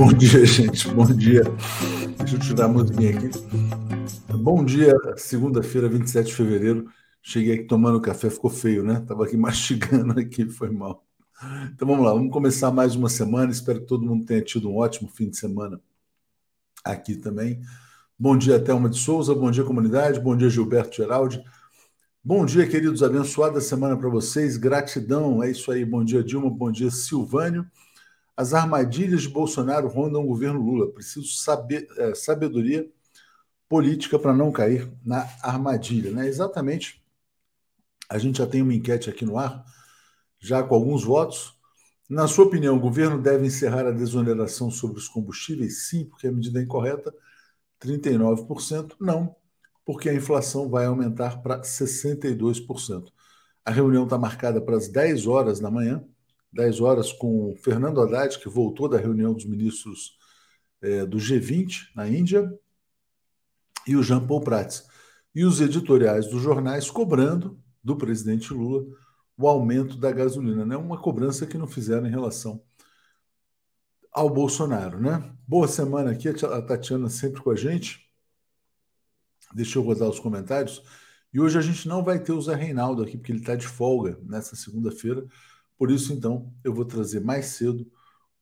Bom dia, gente. Bom dia. Deixa eu tirar a musiquinha aqui. Bom dia, segunda-feira, 27 de fevereiro. Cheguei aqui tomando café, ficou feio, né? Tava aqui mastigando aqui, foi mal. Então vamos lá, vamos começar mais uma semana. Espero que todo mundo tenha tido um ótimo fim de semana aqui também. Bom dia, Thelma de Souza. Bom dia, comunidade. Bom dia, Gilberto Geraldi. Bom dia, queridos. Abençoada semana para vocês. Gratidão. É isso aí. Bom dia, Dilma. Bom dia, Silvânio. As armadilhas de Bolsonaro rondam o governo Lula. Preciso saber é, sabedoria política para não cair na armadilha. Né? Exatamente. A gente já tem uma enquete aqui no ar, já com alguns votos. Na sua opinião, o governo deve encerrar a desoneração sobre os combustíveis? Sim, porque a medida é incorreta. 39%. Não, porque a inflação vai aumentar para 62%. A reunião está marcada para as 10 horas da manhã. 10 horas com Fernando Haddad, que voltou da reunião dos ministros é, do G20 na Índia, e o Jean Paul Prats. E os editoriais dos jornais cobrando do presidente Lula o aumento da gasolina, né? Uma cobrança que não fizeram em relação ao Bolsonaro, né? Boa semana aqui, a Tatiana sempre com a gente. Deixa eu rodar os comentários. E hoje a gente não vai ter o Zé Reinaldo aqui, porque ele está de folga nessa segunda-feira. Por isso, então, eu vou trazer mais cedo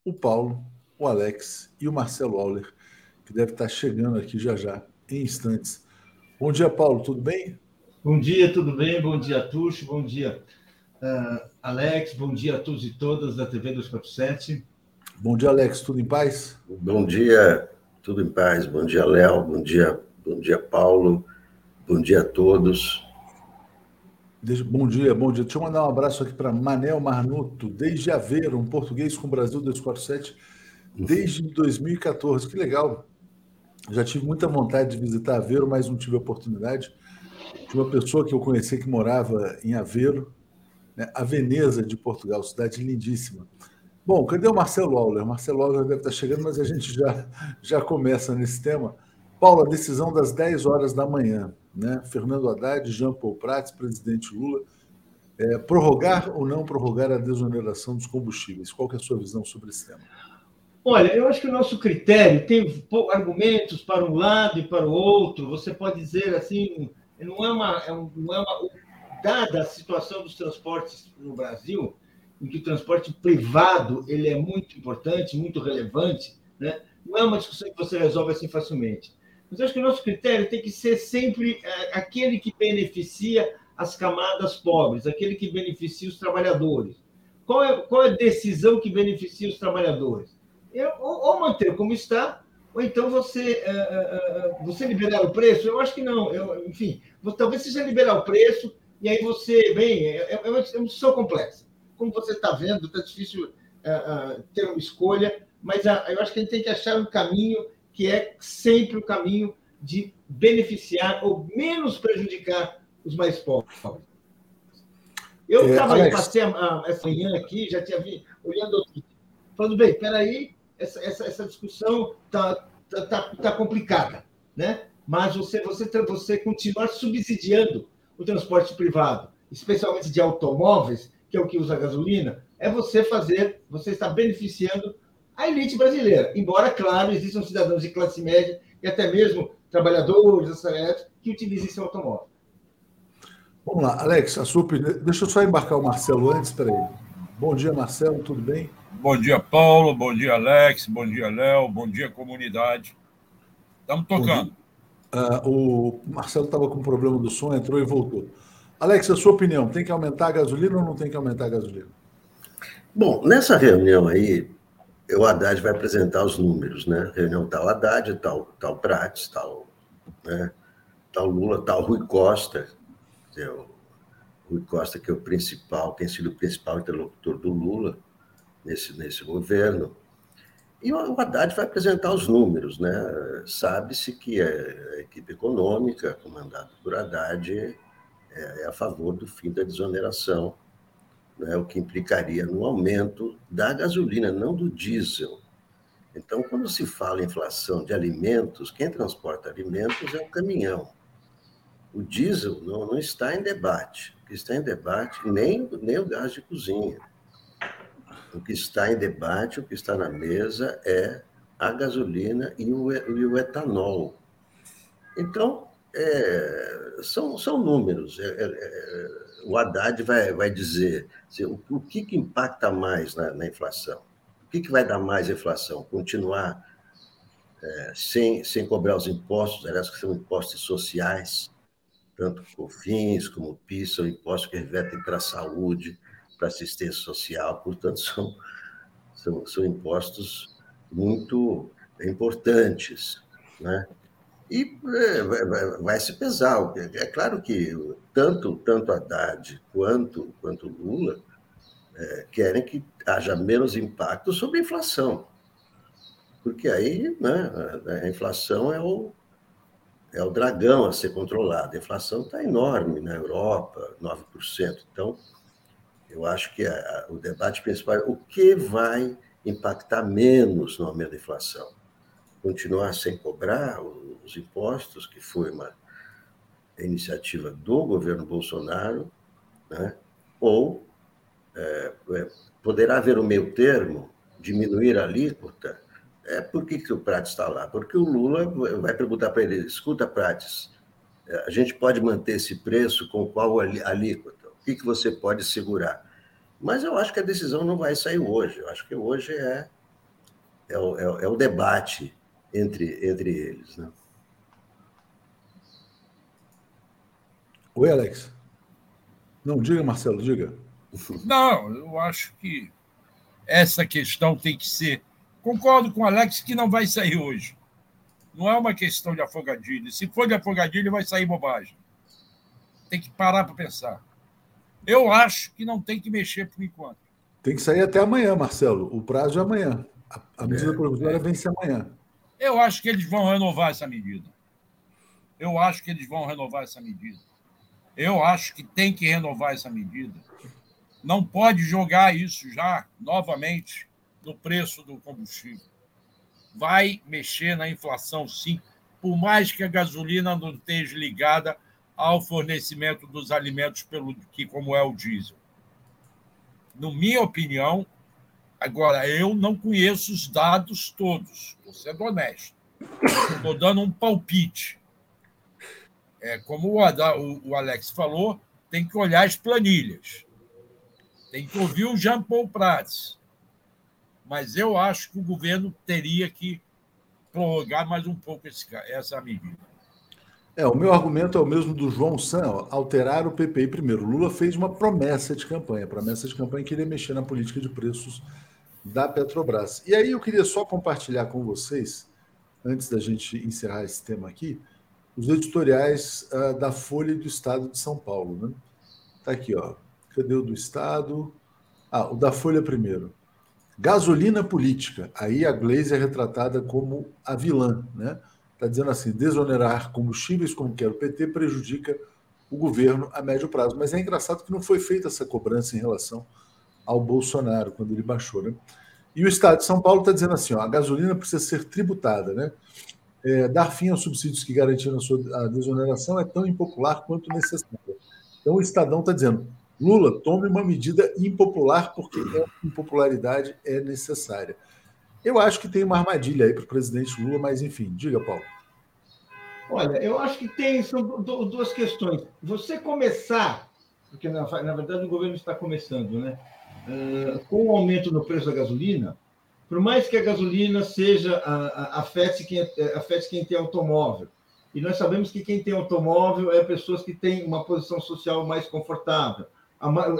o Paulo, o Alex e o Marcelo Auler, que deve estar chegando aqui já já, em instantes. Bom dia, Paulo, tudo bem? Bom dia, tudo bem? Bom dia, Tuxo, bom dia, uh, Alex, bom dia a todos e todas da TV 247. Bom dia, Alex, tudo em paz? Bom dia, tudo em paz. Bom dia, Léo, bom dia, bom dia, Paulo, bom dia a todos. Bom dia, bom dia. Deixa eu mandar um abraço aqui para Manel Marnuto, desde Aveiro, um português com Brasil 247, desde 2014. Que legal. Já tive muita vontade de visitar Aveiro, mas não tive oportunidade. Tinha uma pessoa que eu conheci que morava em Aveiro, né? a Veneza de Portugal, cidade lindíssima. Bom, cadê o Marcelo Auler? Marcelo Auler deve estar chegando, mas a gente já, já começa nesse tema. Paulo, a decisão das 10 horas da manhã né? Fernando Haddad, Jean Paul Prats, presidente Lula, é, prorrogar ou não prorrogar a desoneração dos combustíveis? Qual é a sua visão sobre esse tema? Olha, eu acho que o nosso critério tem argumentos para um lado e para o outro. Você pode dizer assim, não é uma, é um, não é uma dada a situação dos transportes no Brasil, em que o transporte privado ele é muito importante, muito relevante, né? Não é uma discussão que você resolve assim facilmente. Mas acho que o nosso critério tem que ser sempre é, aquele que beneficia as camadas pobres, aquele que beneficia os trabalhadores. Qual é, qual é a decisão que beneficia os trabalhadores? É, ou, ou, manter como está, ou então você, é, você liberar o preço? Eu acho que não. Eu, enfim, talvez seja liberar o preço, e aí você, bem, é, é uma, discussão complexa. Como você está vendo, está difícil ter uma escolha, mas eu acho que a gente tem que achar um caminho que é sempre o caminho de beneficiar ou menos prejudicar os mais pobres. Eu estava é, passei essa manhã aqui, já tinha visto, olhando, falando, bem, peraí, essa, essa, essa discussão está tá, tá, tá complicada, né? mas você, você, você continuar subsidiando o transporte privado, especialmente de automóveis, que é o que usa gasolina, é você fazer, você está beneficiando a elite brasileira. Embora, claro, existam cidadãos de classe média e até mesmo trabalhadores, assalariados, que utilizem seu automóvel. Vamos lá, Alex, a sua opinião. Deixa eu só embarcar o Marcelo antes, peraí. Bom dia, Marcelo, tudo bem? Bom dia, Paulo. Bom dia, Alex. Bom dia, Léo. Bom dia, comunidade. Estamos tocando. Uh, o Marcelo estava com problema do som, entrou e voltou. Alex, a sua opinião, tem que aumentar a gasolina ou não tem que aumentar a gasolina? Bom, nessa reunião aí, o Haddad vai apresentar os números, né? Reunião tal Haddad, tal, tal Prates, tal, né? tal Lula, tal Rui Costa, o Rui Costa que é o principal, tem sido o principal interlocutor do Lula nesse, nesse governo. E o Haddad vai apresentar os números, né? Sabe-se que a equipe econômica, comandada por Haddad, é, é a favor do fim da desoneração né, o que implicaria no aumento da gasolina, não do diesel. Então, quando se fala em inflação de alimentos, quem transporta alimentos é o caminhão. O diesel não, não está em debate. O que está em debate, nem, nem o gás de cozinha. O que está em debate, o que está na mesa é a gasolina e o, e o etanol. Então, é, são, são números. É, é, é o Haddad vai, vai dizer assim, o, o que, que impacta mais na, na inflação? O que, que vai dar mais inflação? Continuar é, sem, sem cobrar os impostos, aliás, que são impostos sociais, tanto COFINS como PIS, são impostos que revertem para a saúde, para assistência social, portanto, são, são, são impostos muito importantes. Né? E é, vai, se pesar. É claro que tanto, tanto Haddad quanto, quanto Lula é, querem que haja menos impacto sobre a inflação. Porque aí né, a inflação é o, é o dragão a ser controlado. A inflação está enorme na Europa, 9%. Então, eu acho que a, o debate principal é o que vai impactar menos no aumento da inflação. Continuar sem cobrar os impostos, que foi uma iniciativa do governo Bolsonaro, né? ou é, é, poderá haver um meio termo, diminuir a alíquota. É, por que, que o Prates está lá? Porque o Lula vai perguntar para ele: escuta, Prates, é, a gente pode manter esse preço com qual alíquota? O que, que você pode segurar? Mas eu acho que a decisão não vai sair hoje. Eu acho que hoje é, é, o, é, é o debate entre, entre eles. Né? Oi, Alex. Não, diga, Marcelo, diga. Não, eu acho que essa questão tem que ser. Concordo com o Alex que não vai sair hoje. Não é uma questão de afogadilho. Se for de afogadilho, vai sair bobagem. Tem que parar para pensar. Eu acho que não tem que mexer por enquanto. Tem que sair até amanhã, Marcelo. O prazo é amanhã. A, medida é, provisória é. vence amanhã. Eu acho que eles vão renovar essa medida. Eu acho que eles vão renovar essa medida. Eu acho que tem que renovar essa medida. Não pode jogar isso já novamente no preço do combustível. Vai mexer na inflação, sim, por mais que a gasolina não esteja ligada ao fornecimento dos alimentos pelo que como é o diesel. Na minha opinião, agora eu não conheço os dados todos, vou ser honesto. Estou dando um palpite. É, como o, o Alex falou, tem que olhar as planilhas. Tem que ouvir o Jean Paul Prats. Mas eu acho que o governo teria que prorrogar mais um pouco esse, essa medida. É, o meu argumento é o mesmo do João San, ó, alterar o PPI primeiro. Lula fez uma promessa de campanha, promessa de campanha que ele ia mexer na política de preços da Petrobras. E aí eu queria só compartilhar com vocês, antes da gente encerrar esse tema aqui, os editoriais uh, da Folha do Estado de São Paulo. Né? Tá aqui, ó. Cadê o do Estado? Ah, o da Folha primeiro. Gasolina política. Aí a Gleisi é retratada como a vilã, né? Está dizendo assim: desonerar combustíveis, como quer o PT, prejudica o governo a médio prazo. Mas é engraçado que não foi feita essa cobrança em relação ao Bolsonaro, quando ele baixou. Né? E o Estado de São Paulo está dizendo assim: ó, a gasolina precisa ser tributada. Né? É, dar fim aos subsídios que garantiram a sua a desoneração é tão impopular quanto necessário. Então o Estadão está dizendo: Lula, tome uma medida impopular, porque a impopularidade é necessária. Eu acho que tem uma armadilha aí para o presidente Lula, mas enfim, diga, Paulo. Olha, eu acho que tem são duas questões. Você começar, porque na, na verdade o governo está começando, né? Uh, com o aumento no preço da gasolina, por mais que a gasolina seja a, a, afete, quem, afete quem tem automóvel, e nós sabemos que quem tem automóvel é pessoas que têm uma posição social mais confortável,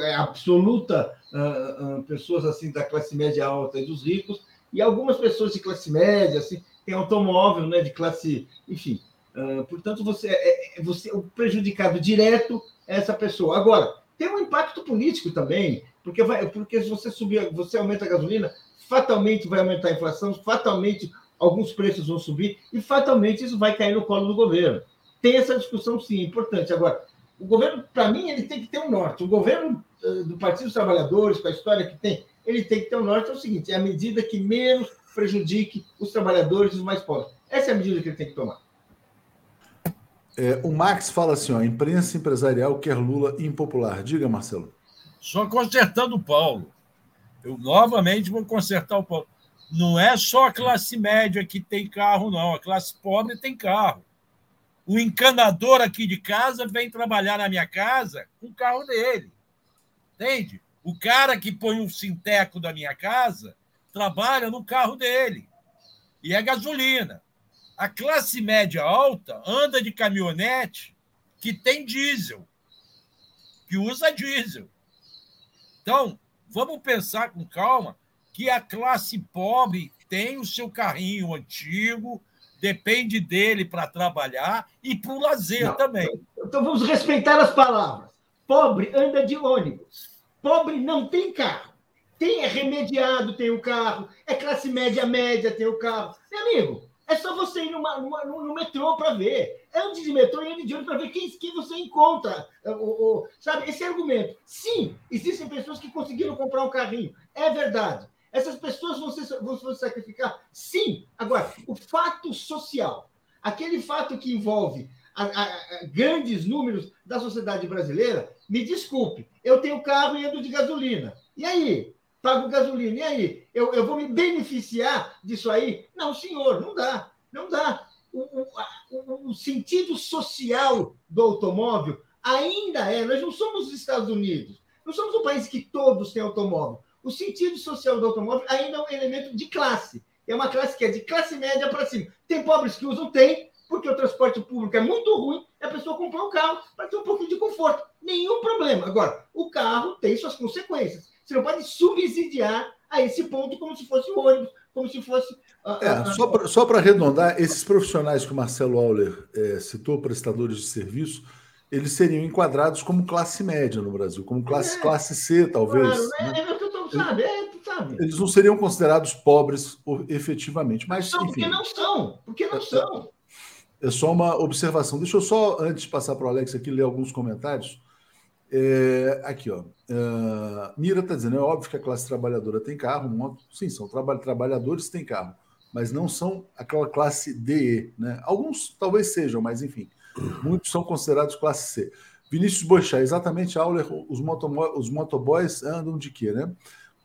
é absoluta uh, uh, pessoas assim da classe média alta e dos ricos e algumas pessoas de classe média, assim, tem automóvel, né, de classe, enfim. Uh, portanto, você é, é, você o prejudicado direto é essa pessoa. Agora, tem um impacto político também, porque vai, porque se você subir, você aumenta a gasolina, fatalmente vai aumentar a inflação, fatalmente alguns preços vão subir e fatalmente isso vai cair no colo do governo. Tem essa discussão sim, importante. Agora, o governo, para mim, ele tem que ter um norte. O governo uh, do Partido dos Trabalhadores, com a história que tem, ele tem que ter um norte, é o seguinte: é a medida que menos prejudique os trabalhadores e os mais pobres. Essa é a medida que ele tem que tomar. É, o Max fala assim: ó, imprensa empresarial quer Lula impopular. Diga, Marcelo. Só consertando o Paulo. Eu novamente vou consertar o Paulo. não é só a classe média que tem carro, não. A classe pobre tem carro. O encanador aqui de casa vem trabalhar na minha casa com o carro dele. Entende? O cara que põe um sinteco da minha casa trabalha no carro dele. E é gasolina. A classe média alta anda de caminhonete que tem diesel, que usa diesel. Então, vamos pensar com calma que a classe pobre tem o seu carrinho antigo, depende dele para trabalhar e para o lazer não, também. Então vamos respeitar as palavras. Pobre anda de ônibus. Pobre não tem carro. Tem é remediado, tem o carro. É classe média média, tem o carro. Meu amigo, é só você ir numa, numa, no metrô para ver. Ande de metrô e ande de ônibus para ver quem, quem você encontra. O, o, sabe, esse argumento. Sim, existem pessoas que conseguiram comprar um carrinho. É verdade. Essas pessoas vão, ser, vão se sacrificar? Sim. Agora, o fato social, aquele fato que envolve a, a, a, grandes números da sociedade brasileira, me desculpe, eu tenho carro e ando de gasolina. E aí? Pago gasolina. E aí? Eu, eu vou me beneficiar disso aí? Não, senhor, não dá. Não dá. O, o, sentido social do automóvel ainda é. Nós não somos os Estados Unidos. Não somos um país que todos têm automóvel. O sentido social do automóvel ainda é um elemento de classe. É uma classe que é de classe média para cima. Tem pobres que usam, tem, porque o transporte público é muito ruim, a pessoa comprou um carro para ter um pouquinho de conforto. Nenhum problema. Agora, o carro tem suas consequências. Você não pode subsidiar a esse ponto como se fosse um ônibus, como se fosse. É, só para arredondar, esses profissionais que o Marcelo Auler é, citou, prestadores de serviço, eles seriam enquadrados como classe média no Brasil, como classe, é, classe C, talvez. Claro, né? é, é, sabe? É, sabe? Eles não seriam considerados pobres efetivamente, mas não, enfim. Porque não são, porque não são. É só uma observação. Deixa eu só, antes de passar para o Alex aqui, ler alguns comentários. É, aqui, ó. Uh, Mira está dizendo: é óbvio que a classe trabalhadora tem carro, moto. Sim, são traba trabalhadores que têm carro, mas não são aquela classe DE. Né? Alguns talvez sejam, mas enfim, muitos são considerados classe C. Vinícius Boixá, exatamente, Auler, os, os motoboys andam de quê, né?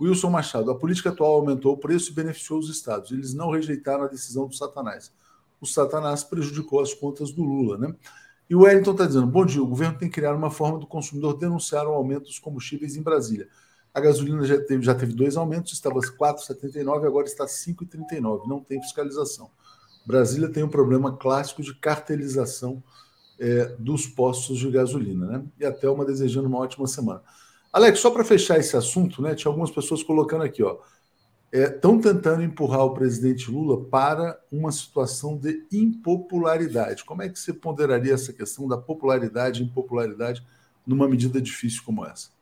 Wilson Machado, a política atual aumentou o preço e beneficiou os estados. Eles não rejeitaram a decisão do Satanás. O Satanás prejudicou as contas do Lula, né? E o Wellington está dizendo: bom dia, o governo tem que criar uma forma do consumidor denunciar o aumento dos combustíveis em Brasília. A gasolina já teve, já teve dois aumentos, estava 4,79, agora está 5,39. Não tem fiscalização. Brasília tem um problema clássico de cartelização é, dos postos de gasolina, né? E até uma desejando uma ótima semana. Alex, só para fechar esse assunto, né? Tinha algumas pessoas colocando aqui, ó. Estão é, tentando empurrar o presidente Lula para uma situação de impopularidade. Como é que você ponderaria essa questão da popularidade e impopularidade numa medida difícil como essa?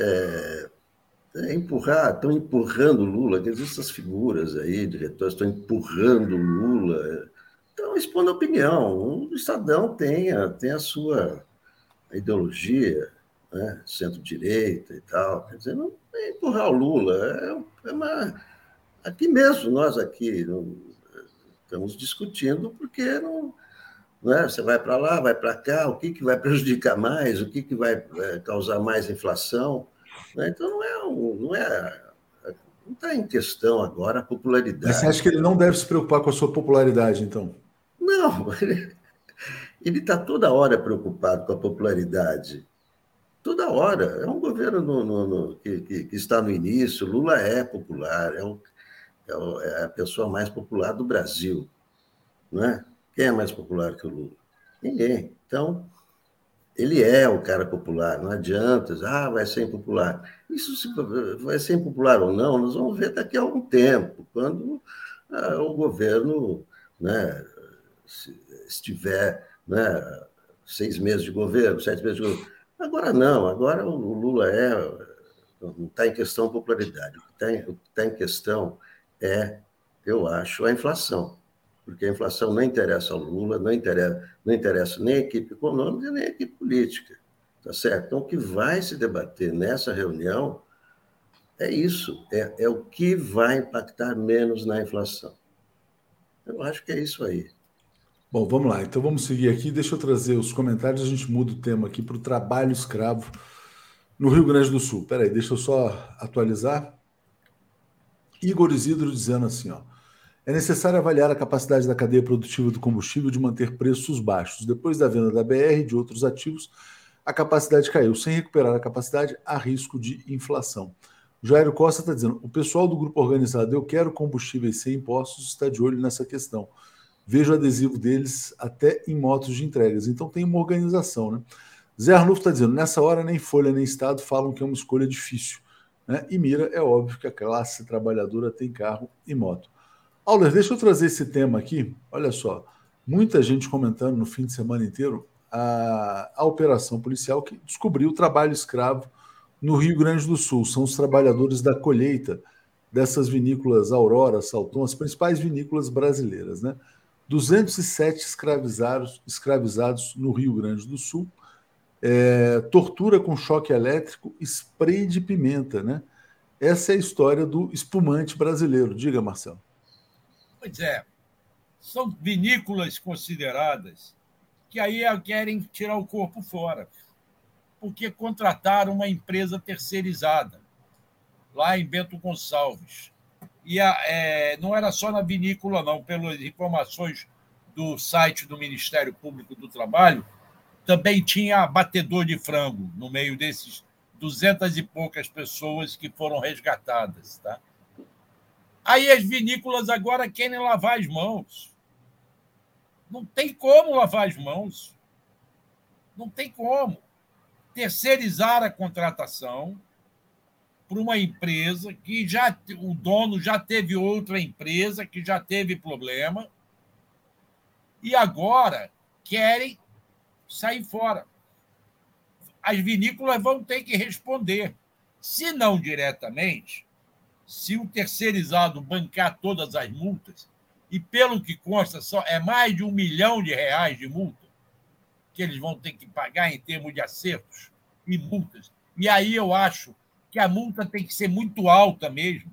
É, é empurrar, estão empurrando Lula, existem essas figuras aí, diretores, estão empurrando Lula, estão expondo opinião. O Estadão tem a, tem a sua ideologia, né? centro-direita e tal. Quer dizer, não é empurrar o Lula, é, é uma. Aqui mesmo, nós aqui não, estamos discutindo porque não. Não é? Você vai para lá, vai para cá, o que, que vai prejudicar mais, o que, que vai é, causar mais inflação. Né? Então, não é, um, não é não está em questão agora a popularidade. Mas você acha que ele não deve se preocupar com a sua popularidade, então? Não, ele está toda hora preocupado com a popularidade. Toda hora. É um governo no, no, no, que, que, que, está no início. Lula é popular, é, o, é, o, é, a pessoa mais popular do Brasil. Não é? Quem é mais popular que o Lula? Ninguém. Então, ele é o cara popular, não adianta, ah, vai ser impopular. Isso se, vai ser impopular ou não, nós vamos ver daqui a algum tempo, quando ah, o governo né, estiver né, seis meses de governo, sete meses de governo. Agora não, agora o Lula é. Não está em questão popularidade. O que está tá em questão é, eu acho, a inflação porque a inflação não interessa ao Lula, não interessa, não interessa nem a equipe econômica, nem a equipe política. Tá certo? Então, o que vai se debater nessa reunião é isso, é, é o que vai impactar menos na inflação. Eu acho que é isso aí. Bom, vamos lá. Então vamos seguir aqui. Deixa eu trazer os comentários. A gente muda o tema aqui para o trabalho escravo no Rio Grande do Sul. Peraí, deixa eu só atualizar. Igor Isidro dizendo assim, ó. É necessário avaliar a capacidade da cadeia produtiva do combustível de manter preços baixos. Depois da venda da BR e de outros ativos, a capacidade caiu. Sem recuperar a capacidade, há risco de inflação. Jairo Costa está dizendo: o pessoal do grupo organizado Eu Quero Combustíveis Sem Impostos está de olho nessa questão. Vejo o adesivo deles até em motos de entregas. Então tem uma organização, né? Zé Arnulfo está dizendo: nessa hora nem Folha nem Estado falam que é uma escolha difícil. Né? E mira, é óbvio que a classe trabalhadora tem carro e moto. Auler, deixa eu trazer esse tema aqui. Olha só, muita gente comentando no fim de semana inteiro a, a operação policial que descobriu o trabalho escravo no Rio Grande do Sul. São os trabalhadores da colheita dessas vinícolas Aurora, Salton, as principais vinícolas brasileiras. Né? 207 escravizados, escravizados no Rio Grande do Sul, é, tortura com choque elétrico, spray de pimenta. Né? Essa é a história do espumante brasileiro. Diga, Marcelo. Pois é. São vinícolas consideradas que aí querem tirar o corpo fora, porque contrataram uma empresa terceirizada lá em Bento Gonçalves. E a, é, não era só na vinícola, não, pelas informações do site do Ministério Público do Trabalho, também tinha batedor de frango no meio desses duzentas e poucas pessoas que foram resgatadas. Tá? Aí as vinícolas agora querem lavar as mãos. Não tem como lavar as mãos. Não tem como. Terceirizar a contratação para uma empresa que já o dono já teve outra empresa que já teve problema e agora querem sair fora. As vinícolas vão ter que responder, se não diretamente, se o terceirizado bancar todas as multas, e pelo que consta, só é mais de um milhão de reais de multa que eles vão ter que pagar em termos de acertos e multas. E aí eu acho que a multa tem que ser muito alta mesmo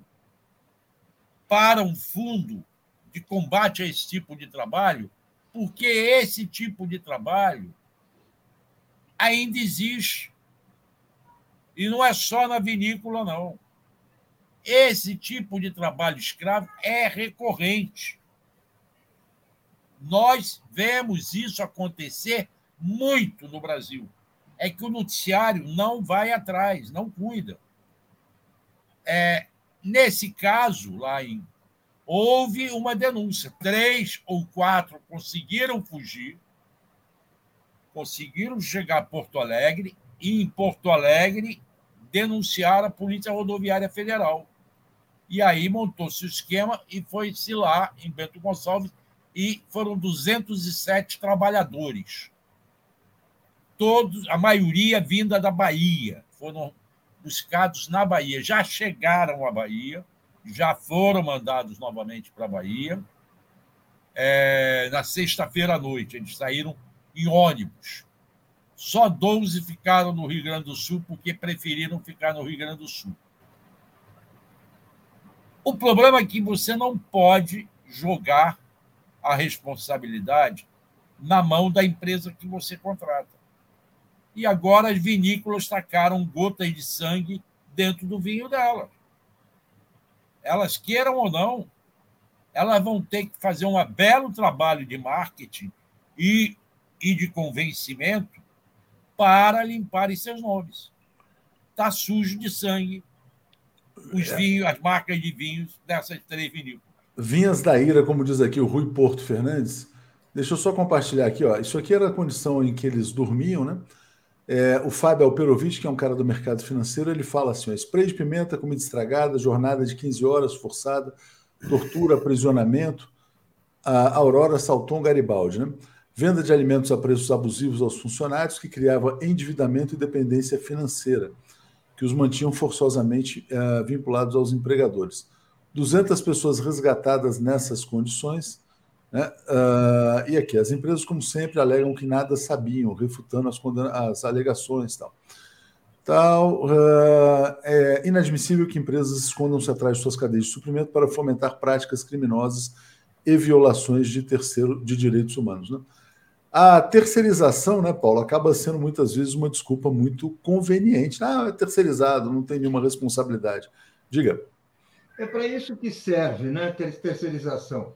para um fundo de combate a esse tipo de trabalho, porque esse tipo de trabalho ainda existe. E não é só na vinícola, não. Esse tipo de trabalho escravo é recorrente. Nós vemos isso acontecer muito no Brasil. É que o noticiário não vai atrás, não cuida. É, nesse caso, lá em. Houve uma denúncia. Três ou quatro conseguiram fugir, conseguiram chegar a Porto Alegre e, em Porto Alegre, denunciar a Polícia Rodoviária Federal. E aí montou-se o esquema e foi-se lá em Bento Gonçalves e foram 207 trabalhadores. Todos, a maioria vinda da Bahia, foram buscados na Bahia, já chegaram à Bahia, já foram mandados novamente para a Bahia. É, na sexta-feira à noite, eles saíram em ônibus. Só 12 ficaram no Rio Grande do Sul porque preferiram ficar no Rio Grande do Sul. O problema é que você não pode jogar a responsabilidade na mão da empresa que você contrata. E agora as vinícolas tacaram gotas de sangue dentro do vinho delas. Elas queiram ou não, elas vão ter que fazer um belo trabalho de marketing e, e de convencimento para limparem seus nomes. Está sujo de sangue os vinhos, as marcas de vinhos dessas três vinícolas. Vinhas da ira, como diz aqui o Rui Porto Fernandes. Deixa eu só compartilhar aqui, ó. Isso aqui era a condição em que eles dormiam, né? É, o Fábio Alperovitch, que é um cara do mercado financeiro, ele fala assim: ó, spray de pimenta, comida estragada, jornada de 15 horas forçada, tortura, aprisionamento. A Aurora Salton Garibaldi, né? Venda de alimentos a preços abusivos aos funcionários, que criava endividamento e dependência financeira, que os mantinham forçosamente uh, vinculados aos empregadores. 200 pessoas resgatadas nessas condições. Né? Uh, e aqui, as empresas, como sempre, alegam que nada sabiam, refutando as, as alegações. Tal. Tal, uh, é inadmissível que empresas escondam-se atrás de suas cadeias de suprimento para fomentar práticas criminosas e violações de terceiro de direitos humanos. Né? A terceirização, né, Paulo, acaba sendo muitas vezes uma desculpa muito conveniente. Ah, é terceirizado, não tem nenhuma responsabilidade. Diga. É para isso que serve, né, terceirização.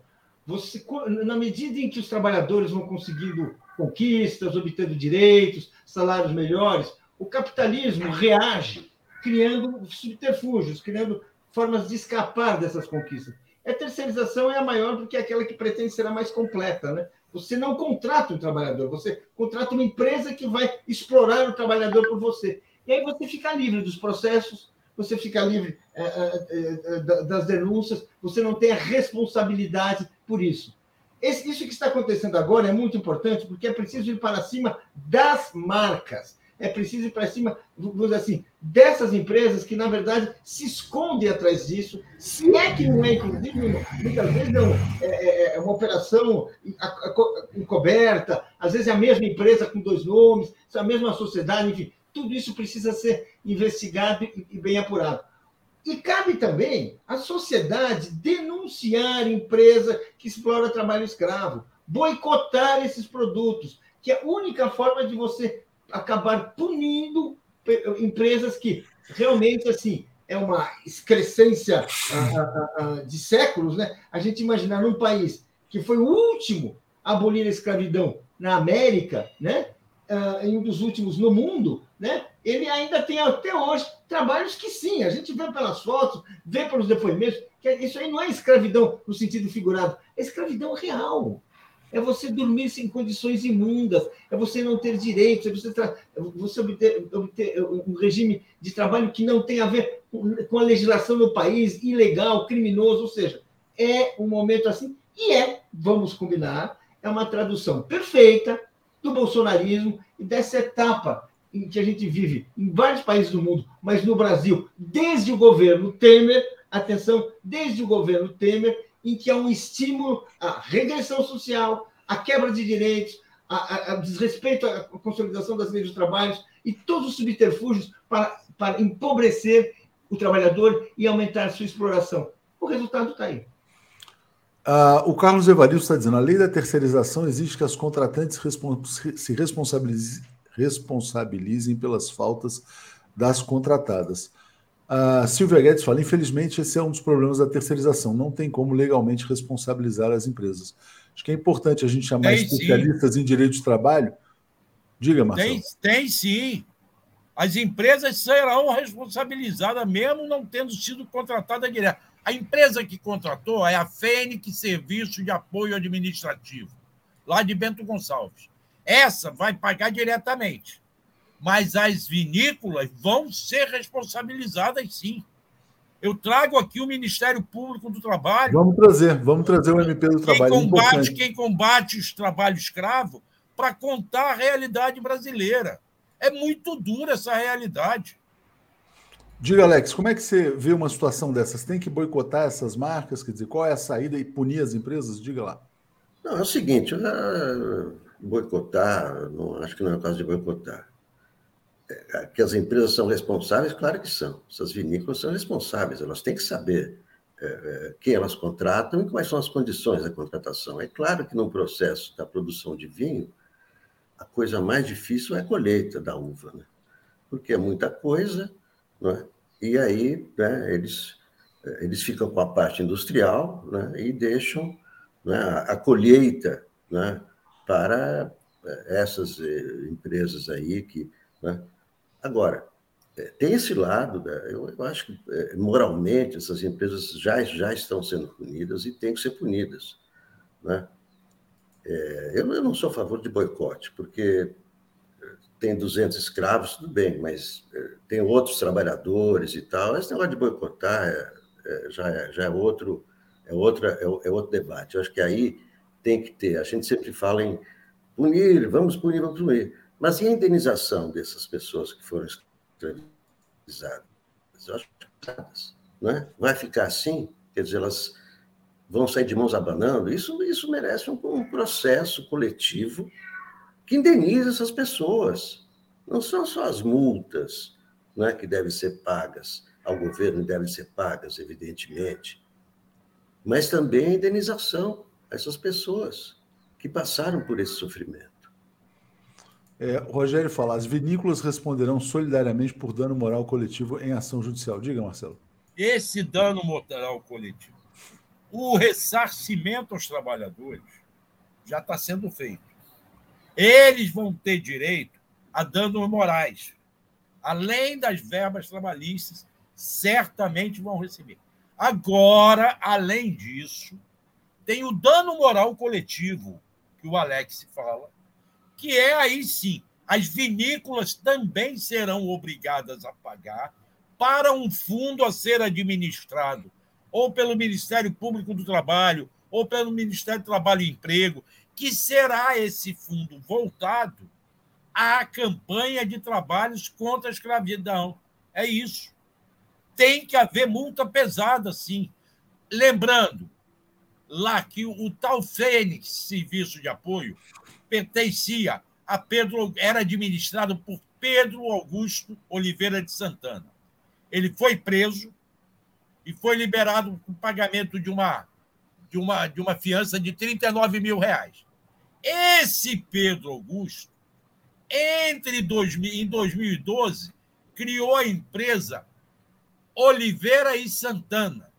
Você, na medida em que os trabalhadores vão conseguindo conquistas, obtendo direitos, salários melhores, o capitalismo reage criando subterfúgios, criando formas de escapar dessas conquistas. A terceirização é a maior porque é aquela que pretende ser a mais completa, né? Você não contrata um trabalhador, você contrata uma empresa que vai explorar o trabalhador por você. E aí você fica livre dos processos, você fica livre é, é, é, das denúncias, você não tem a responsabilidade por isso. Esse, isso que está acontecendo agora é muito importante porque é preciso ir para cima das marcas é preciso ir para cima, vamos dizer assim, dessas empresas que, na verdade, se escondem atrás disso, se é que não é, inclusive, muitas vezes não, é, é, é uma operação encoberta, às vezes é a mesma empresa com dois nomes, a mesma sociedade, enfim, tudo isso precisa ser investigado e bem apurado. E cabe também à sociedade denunciar empresa que explora trabalho escravo, boicotar esses produtos, que é a única forma de você acabar punindo empresas que realmente assim é uma excrescência de séculos, né? A gente imaginar num país que foi o último a abolir a escravidão na América, né? Uh, um dos últimos no mundo, né? Ele ainda tem até hoje trabalhos que sim, a gente vê pelas fotos, vê pelos depoimentos, que isso aí não é escravidão no sentido figurado, é escravidão real é você dormir sem condições imundas, é você não ter direitos, é você, é você obter, obter, um regime de trabalho que não tem a ver com a legislação no país, ilegal, criminoso, ou seja, é um momento assim, e é, vamos combinar, é uma tradução perfeita do bolsonarismo e dessa etapa em que a gente vive em vários países do mundo, mas no Brasil, desde o governo Temer, atenção, desde o governo Temer, em que há um estímulo à regressão social, à quebra de direitos, a, a, desrespeito à consolidação das leis do trabalho e todos os subterfúgios para, para empobrecer o trabalhador e aumentar sua exploração. O resultado está aí. Uh, o Carlos Evaristo está dizendo: a lei da terceirização exige que as contratantes se responsabilizem pelas faltas das contratadas. A Silvia Guedes fala: infelizmente, esse é um dos problemas da terceirização. Não tem como legalmente responsabilizar as empresas. Acho que é importante a gente chamar tem, especialistas sim. em direito de trabalho. Diga, Marcelo. Tem, tem sim. As empresas serão responsabilizadas, mesmo não tendo sido contratadas direto. A empresa que contratou é a Fênix Serviço de Apoio Administrativo, lá de Bento Gonçalves. Essa vai pagar diretamente mas as vinícolas vão ser responsabilizadas sim. Eu trago aqui o Ministério Público do Trabalho. Vamos trazer, vamos trazer o MP do Trabalho. Quem combate, quem combate os trabalho escravo para contar a realidade brasileira. É muito dura essa realidade. Diga, Alex, como é que você vê uma situação dessas? Tem que boicotar essas marcas? Quer dizer, qual é a saída e punir as empresas? Diga lá. Não, é o seguinte, boicotar, não, acho que não é o caso de boicotar que as empresas são responsáveis, claro que são. Essas vinícolas são responsáveis, elas têm que saber é, é, quem elas contratam e quais são as condições da contratação. É claro que no processo da produção de vinho, a coisa mais difícil é a colheita da uva, né? porque é muita coisa, não é? e aí né, eles, eles ficam com a parte industrial né, e deixam né, a colheita né, para é, essas empresas aí que né, Agora, é, tem esse lado, né? eu, eu, acho que é, moralmente essas empresas já, já estão sendo punidas e têm que ser punidas. Né? É, eu, eu, não sou a favor de boicote, porque tem 200 escravos, tudo bem, mas é, tem outros trabalhadores e tal. Esse negócio de boicotar é, é, já, é, já é outro, é, outra, é, outro debate. Eu acho que aí tem que ter. A gente sempre fala em punir, vamos punir, vamos punir. Mas e a indenização dessas pessoas que foram escravizadas? Eu acho que não é? Vai ficar assim? Quer dizer, elas vão sair de mãos abanando? Isso, isso merece um, um processo coletivo que indenize essas pessoas. Não são só as multas não é, que devem ser pagas ao governo, devem ser pagas, evidentemente, mas também a indenização a essas pessoas que passaram por esse sofrimento. É, Rogério fala: as vinícolas responderão solidariamente por dano moral coletivo em ação judicial. Diga, Marcelo. Esse dano moral coletivo, o ressarcimento aos trabalhadores já está sendo feito. Eles vão ter direito a danos morais. Além das verbas trabalhistas, certamente vão receber. Agora, além disso, tem o dano moral coletivo, que o Alex fala, que é aí sim, as vinícolas também serão obrigadas a pagar para um fundo a ser administrado, ou pelo Ministério Público do Trabalho, ou pelo Ministério do Trabalho e Emprego, que será esse fundo voltado à campanha de trabalhos contra a escravidão. É isso. Tem que haver multa pesada, sim. Lembrando lá que o tal Fênix Serviço de Apoio pertencia a Pedro, era administrado por Pedro Augusto Oliveira de Santana. Ele foi preso e foi liberado com pagamento de uma, de uma, de uma fiança de 39 mil reais. Esse Pedro Augusto, entre 2000, em 2012, criou a empresa Oliveira e Santana,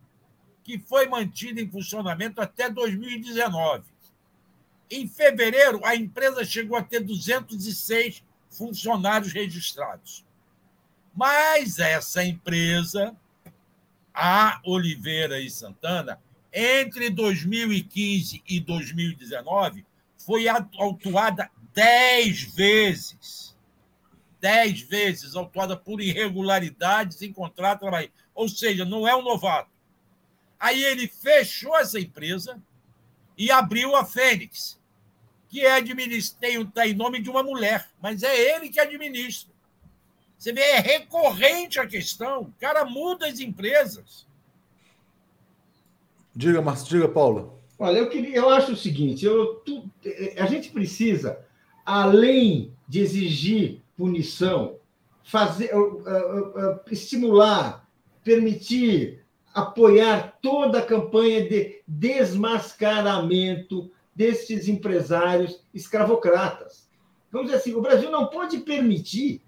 que foi mantida em funcionamento até 2019. Em fevereiro, a empresa chegou a ter 206 funcionários registrados. Mas essa empresa, a Oliveira e Santana, entre 2015 e 2019, foi autuada dez vezes. Dez vezes autuada por irregularidades em contrato de trabalho. Ou seja, não é um novato. Aí ele fechou essa empresa e abriu a Fênix, que é administra, tem, tem nome de uma mulher, mas é ele que administra. Você vê, é recorrente a questão. O cara muda as empresas. Diga, Marcos, diga, Paulo. Olha, eu, queria, eu acho o seguinte: eu, tu, a gente precisa, além de exigir punição, fazer, uh, uh, uh, estimular, permitir, apoiar toda a campanha de desmascaramento destes empresários escravocratas. Vamos dizer assim, o Brasil não pode permitir,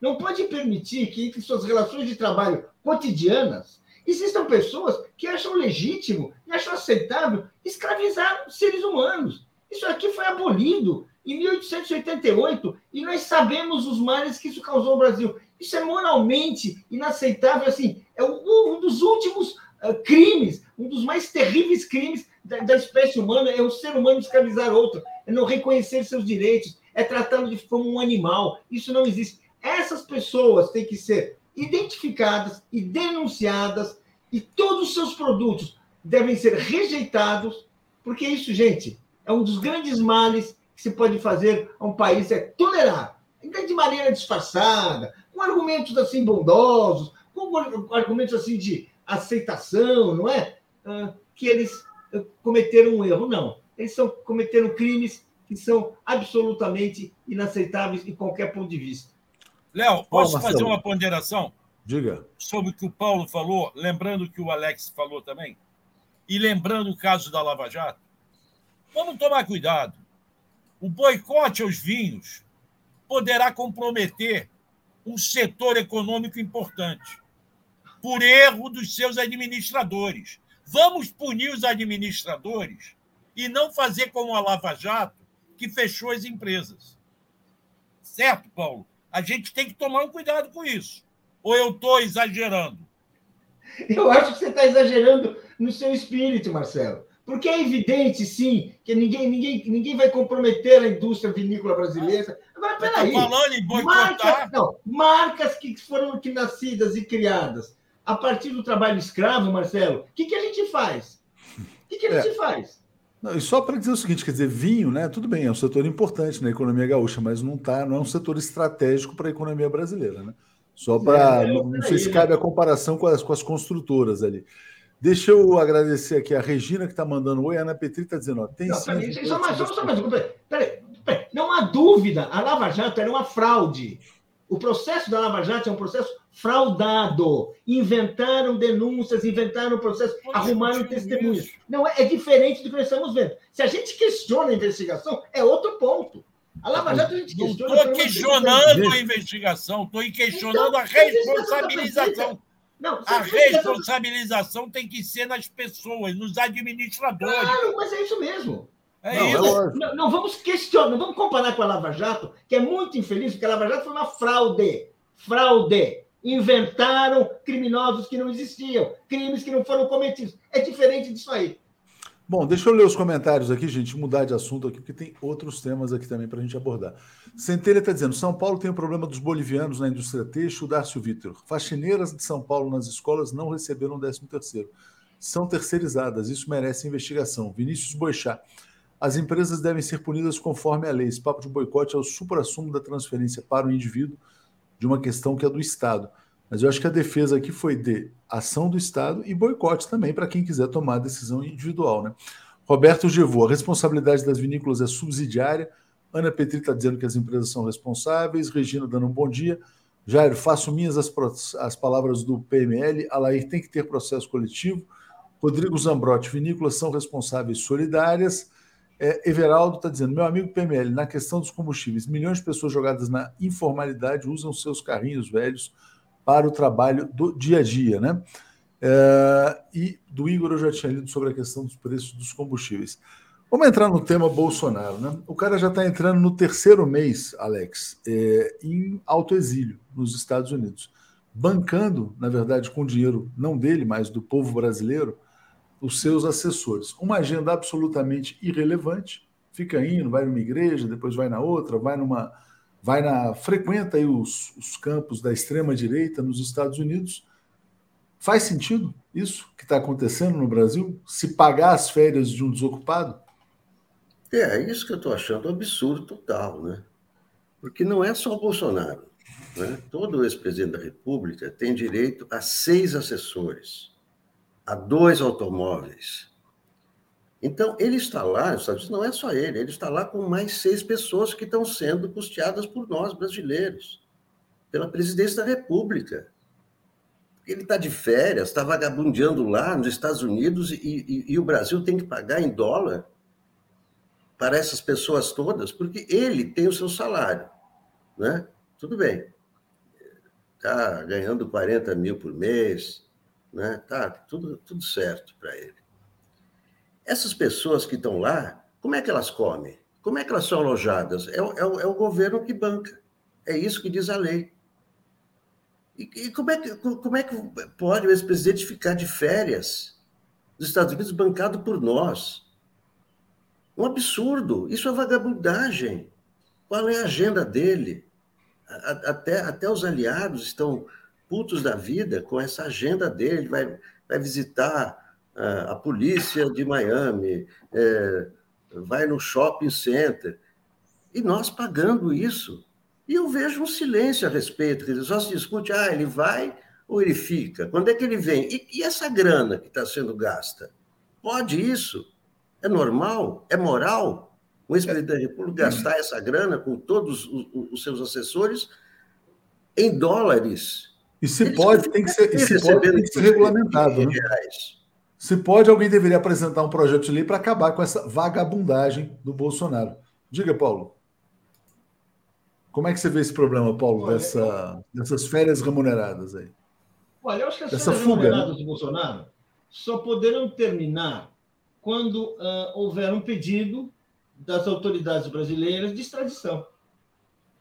não pode permitir que entre suas relações de trabalho cotidianas existam pessoas que acham legítimo e acham aceitável escravizar seres humanos. Isso aqui foi abolido em 1888 e nós sabemos os males que isso causou ao Brasil. Isso é moralmente inaceitável, assim, é um dos últimos uh, crimes, um dos mais terríveis crimes da, da, espécie humana é o ser humano escravizar outro, é não reconhecer seus direitos, é tratá-lo como um animal. Isso não existe. Essas pessoas têm que ser identificadas e denunciadas, e todos os seus produtos devem ser rejeitados, porque isso, gente, é um dos grandes males que se pode fazer a um país, é tolerar, ainda de maneira disfarçada, com argumentos assim bondosos, com argumentos assim de aceitação, não é? Ah, que eles cometeram um erro. Não. Eles são, cometeram crimes que são absolutamente inaceitáveis em qualquer ponto de vista. Léo, posso fazer uma ponderação? Diga. Sobre o que o Paulo falou, lembrando que o Alex falou também, e lembrando o caso da Lava Jato. Vamos tomar cuidado. O boicote aos vinhos poderá comprometer um setor econômico importante por erro dos seus administradores. Vamos punir os administradores e não fazer como a Lava Jato, que fechou as empresas. Certo, Paulo? A gente tem que tomar um cuidado com isso. Ou eu estou exagerando? Eu acho que você está exagerando no seu espírito, Marcelo. Porque é evidente, sim, que ninguém, ninguém, ninguém vai comprometer a indústria vinícola brasileira. Agora, peraí. falando em boicotar... Marcas, não, marcas que foram que nascidas e criadas a partir do trabalho escravo, Marcelo, o que, que a gente faz? O que, que a gente é. faz? Não, e só para dizer o seguinte, quer dizer, vinho, né? Tudo bem, é um setor importante na economia gaúcha, mas não tá, não é um setor estratégico para a economia brasileira, né? Só para. É, não, não sei se cabe a comparação com as, com as construtoras ali. Deixa eu agradecer aqui a Regina que está mandando oi. A Ana Petri está dizendo: ó, tem não, sim. Peraí, só mais, só mais, peraí, peraí, não há dúvida, a Lava Jato era uma fraude. O processo da Lava Jato é um processo fraudado. Inventaram denúncias, inventaram processo, arrumaram testemunhas. Não é, é diferente do que nós estamos vendo. Se a gente questiona a investigação, é outro ponto. A Lava Jato a gente Não questiona. estou amor de Deus. questionando a investigação, estou questionando Então, a tá responsabilização. Não, A essa- responsabilização tem que ser nas pessoas, nos administradores. Claro, mas é isso mesmo. É Não, é isso. Não, não vamos questionar, não vamos comparar com a Lava Jato, que é muito infeliz, porque a Lava Jato foi uma fraude. Fraude. Inventaram criminosos que não existiam, crimes que não foram cometidos. É diferente disso aí. Bom, deixa eu ler os comentários aqui, gente, mudar de assunto aqui, porque tem outros temas aqui também para a gente abordar. Centelha está dizendo: São Paulo tem o problema dos bolivianos na indústria têxtil, Darcio Vitor. Faxineiras de São Paulo nas escolas não receberam o 13 terceiro. São terceirizadas, isso merece investigação. Vinícius Boixá. As empresas devem ser punidas conforme a lei. Esse papo de boicote é o supra-sumo da transferência para o indivíduo de uma questão que é do Estado. Mas eu acho que a defesa aqui foi de ação do Estado e boicote também para quem quiser tomar a decisão individual. Né? Roberto Gevô, a responsabilidade das vinícolas é subsidiária. Ana Petri está dizendo que as empresas são responsáveis. Regina dando um bom dia. Jairo, faço minhas as, as palavras do PML. Alair tem que ter processo coletivo. Rodrigo Zambrotti, vinícolas são responsáveis solidárias. É, Everaldo está dizendo, meu amigo PML, na questão dos combustíveis, milhões de pessoas jogadas na informalidade usam seus carrinhos velhos para o trabalho do dia a dia, né? É, e do Igor eu já tinha lido sobre a questão dos preços dos combustíveis. Vamos entrar no tema Bolsonaro, né? O cara já está entrando no terceiro mês, Alex, é, em autoexílio nos Estados Unidos, bancando, na verdade, com dinheiro não dele, mas do povo brasileiro, os seus assessores. Uma agenda absolutamente irrelevante, fica indo, vai numa igreja, depois vai na outra, vai numa vai na frequenta aí os, os campos da extrema direita nos Estados Unidos. Faz sentido isso que está acontecendo no Brasil? Se pagar as férias de um desocupado? É, isso que eu estou achando um absurdo total, né? Porque não é só o Bolsonaro. Né? Todo ex-presidente da República tem direito a seis assessores, a dois automóveis. Então, ele está lá, Unidos, não é só ele, ele está lá com mais seis pessoas que estão sendo custeadas por nós, brasileiros, pela presidência da República. Ele está de férias, está vagabundeando lá nos Estados Unidos e, e, e o Brasil tem que pagar em dólar para essas pessoas todas, porque ele tem o seu salário, né? Tudo bem, está ganhando 40 mil por mês, né? Tá tudo, tudo certo para ele. Essas pessoas que estão lá, como é que elas comem? Como é que elas são alojadas? É, o- é o- é o governo que banca. É isso que diz a lei. E, e como, é que, como é que pode o ex-presidente ficar de férias nos Estados Unidos bancado por nós? Um absurdo. Isso é vagabundagem. Qual é a agenda dele? Até, até os aliados estão putos da vida com essa agenda dele. Vai, vai visitar ah, a polícia de Miami, eh, vai no shopping center. E nós pagando isso. E eu vejo um silêncio a respeito. Quer dizer, só se discute, ah, ele vai ou ele fica? Quando é que ele vem? E, e essa grana que está sendo gasta? Pode isso? É normal? É moral? O ex-presidente da República gastar essa grana com todos os, os seus assessores em dólares? E se Eles pode, tem que ser, e se pode, tem que ser regulamentado. Né? Se pode, alguém deveria apresentar um projeto de lei para acabar com essa vagabundagem do Bolsonaro. Diga, Paulo. Como é que você vê esse problema, Paulo, Olha, dessa, dessas férias remuneradas aí? Olha, eu acho que as Essa férias fuga, né? remuneradas do Bolsonaro só poderão terminar quando ah, houver um pedido das autoridades brasileiras de extradição.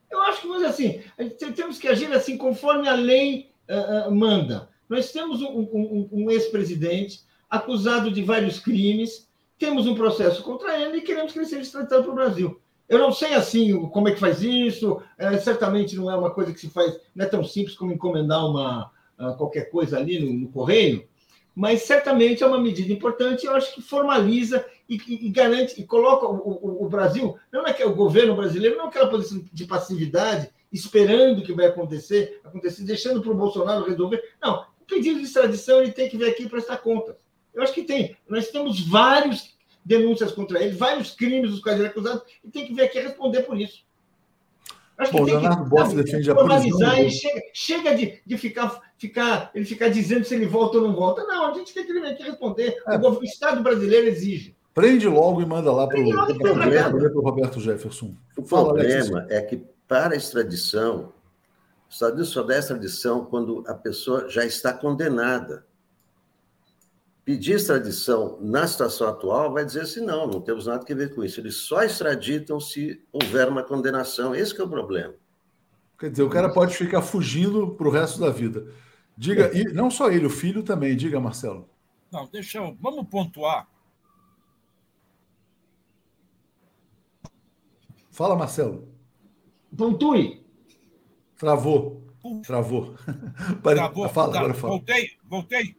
Eu acho que, vamos dizer assim, a gente temos que agir assim conforme a lei ah, ah, manda. Nós temos um, um- um- ex-presidente acusado de vários crimes, temos um processo contra ele e queremos que ele seja extraditado para o Brasil. Eu não sei assim como é que faz isso, eh, certamente não é uma coisa que se faz, não é tão simples como encomendar uma, ah, qualquer coisa ali no, no correio, mas certamente é uma medida importante. Eu acho que formaliza e, e- e garante e coloca o, o- o Brasil, não é que o governo brasileiro, não é aquela posição de passividade, esperando que vai acontecer, acontecer, deixando para o Bolsonaro resolver. Não, o pedido de extradição ele tem que vir aqui prestar contas. Eu acho que tem. Nós temos vários denúncias contra ele, vários crimes dos quais ele é acusado, e tem que vir aqui responder por isso. Acho Bom, que tem Leonardo que Boff defende a prisão e chega, chega de, de ficar, ficar, ele ficar dizendo se ele volta ou não volta. Não, a gente quer que ele venha aqui responder. É. O, Estado brasileiro exige. Prende logo e manda lá para o Roberto Jefferson. O O Fala, problema Alex. é que, para a extradição, os Estados Unidos só dá extradição quando a pessoa já está condenada. Pedir extradição na situação atual vai dizer assim, não, não temos nada a ver com isso. Eles só extraditam se houver uma condenação. Esse é o problema. Quer dizer, o cara pode ficar fugindo para o resto da vida. Diga, e não só ele, o filho também. Diga, Marcelo. Não, deixa eu. Vamos pontuar. Fala, Marcelo. Pontue. Travou. Travou. Travou. Fala, agora fala. Voltei, voltei.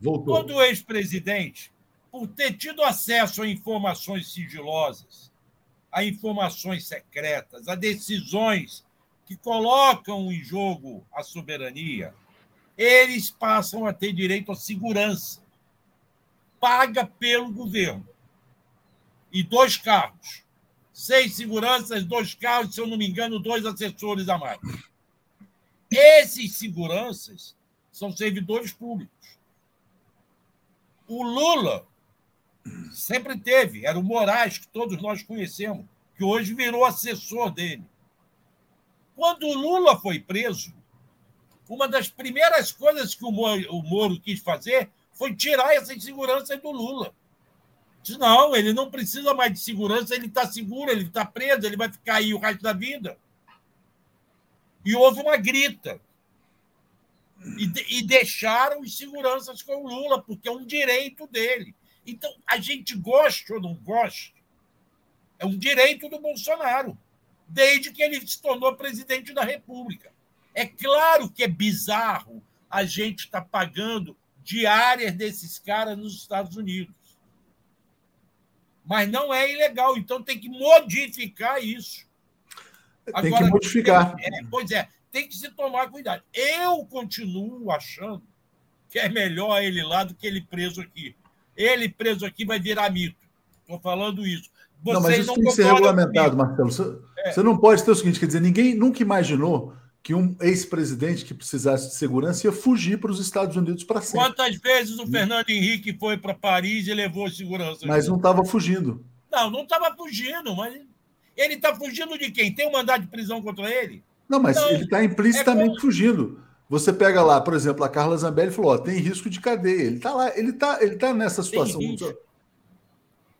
Voltou. Quando o ex-presidente, por ter tido acesso a informações sigilosas, a informações secretas, a decisões que colocam em jogo a soberania, eles passam a ter direito à segurança, paga pelo governo. E dois carros. Seis seguranças, dois carros, se eu não me engano, dois assessores a mais. Esses seguranças são servidores públicos. O Lula sempre teve, era o Moraes, que todos nós conhecemos, que hoje virou assessor dele. Quando o Lula foi preso, uma das primeiras coisas que o Moro, o Moro quis fazer foi tirar essa insegurança do Lula. Não, ele não precisa mais de segurança, ele está seguro, ele está preso, ele vai ficar aí o resto da vida. E houve uma grita. E, e deixaram os seguranças com o Lula, porque é um direito dele. Então, a gente gosta ou não gosta, é um direito do Bolsonaro, desde que ele se tornou presidente da República. É claro que é bizarro a gente estar tá pagando diárias desses caras nos Estados Unidos. Mas não é ilegal, então tem que modificar isso. Tem Agora, que modificar. É, pois é, tem que se tomar cuidado. Eu continuo achando que é melhor ele lá do que ele preso aqui. Ele preso aqui vai virar mito. Estou falando isso. Vocês não, mas isso não tem que ser regulamentado, Marcelo. Você, é. você não pode ter o seguinte: quer dizer, ninguém nunca imaginou que um ex-presidente que precisasse de segurança ia fugir para os Estados Unidos para sempre. Quantas vezes o Fernando Henrique foi para Paris e levou segurança? Mas não estava fugindo. Não, não estava fugindo, mas ele está fugindo de quem? Tem um mandado de prisão contra ele? Não, mas então, ele está implicitamente é fugindo. Você pega lá, por exemplo, a Carla Zambelli falou: ó, tem risco de cadeia. Ele está lá, ele está ele tá nessa situação.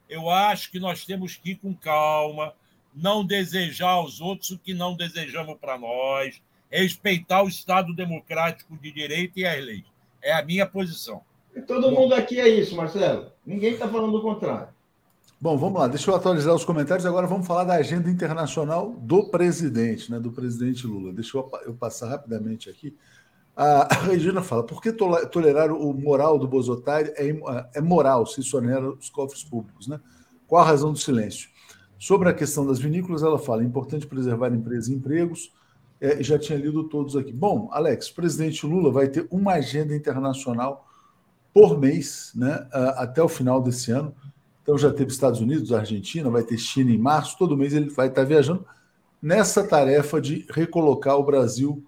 Eu acho que nós temos que ir com calma, não desejar aos outros o que não desejamos para nós, respeitar o Estado democrático de direito e as leis. É a minha posição. E todo Bom, mundo aqui é isso, Marcelo. Ninguém está falando o contrário. Bom, vamos lá, deixa eu atualizar os comentários. Agora vamos falar da agenda internacional do presidente, né, do presidente Lula. Deixa eu, eu passar rapidamente aqui. A Regina fala: por que tolerar o moral do Bozotário é, é moral se isso onera os cofres públicos? Né? Qual a razão do silêncio? Sobre a questão das vinícolas, ela fala: é importante preservar empresas e empregos. É, já tinha lido todos aqui. Bom, Alex, o presidente Lula vai ter uma agenda internacional por mês, né, até o final desse ano. Então já teve Estados Unidos, Argentina, vai ter China em março, todo mês ele vai estar viajando nessa tarefa de recolocar o Brasil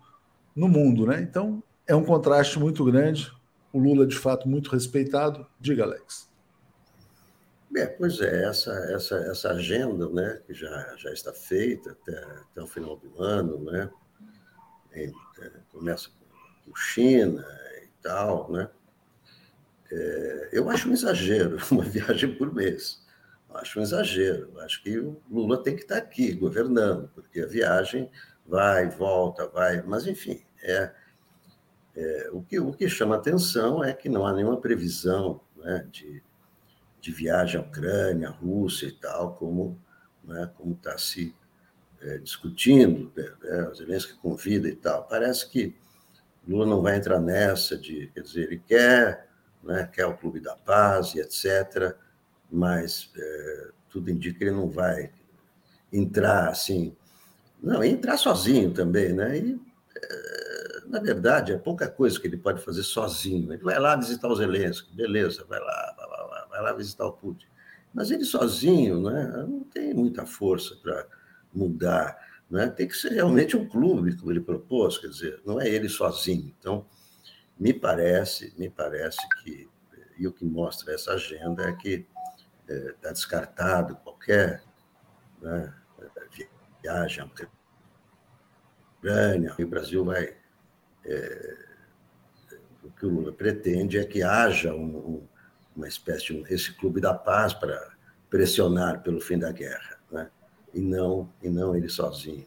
no mundo, né? Então é um contraste muito grande. O Lula, de fato, muito respeitado. Diga, Alex. É, pois é, essa, essa, essa agenda, né, que já, já está feita até, até o final do ano, né, é, começa com China e tal, né, é, eu acho um exagero, uma viagem por mês. Acho um exagero. Acho que o Lula tem que estar aqui governando, porque a viagem vai, volta, vai. Mas, enfim, é, é o, que, o que chama atenção é que não há nenhuma previsão né, de, de viagem à Ucrânia, à Rússia e tal, como né, como está se é, discutindo, né, né, Zelensky convida e tal. Parece que Lula não vai entrar nessa de, quer dizer, ele quer né, quer o Clube da Paz e etc., mas é, tudo indica que ele não vai entrar assim. Não, entrar sozinho também, né? E, é, na verdade, é pouca coisa que ele pode fazer sozinho. Ele vai lá visitar os Zelensky, beleza, vai lá, vai lá, lá visitar o Putin. Mas ele sozinho né, não tem muita força para mudar. Né? Tem que ser realmente um clube, como ele propôs, quer dizer, não é ele sozinho. Então, me parece, me parece que, e o que mostra essa agenda é que está é, descartado qualquer né, que haja Ucrânia, e o Brasil vai. É, o que o Lula pretende é que haja um, uma espécie de esse clube da paz para pressionar pelo fim da guerra, né? e não e não ele sozinho.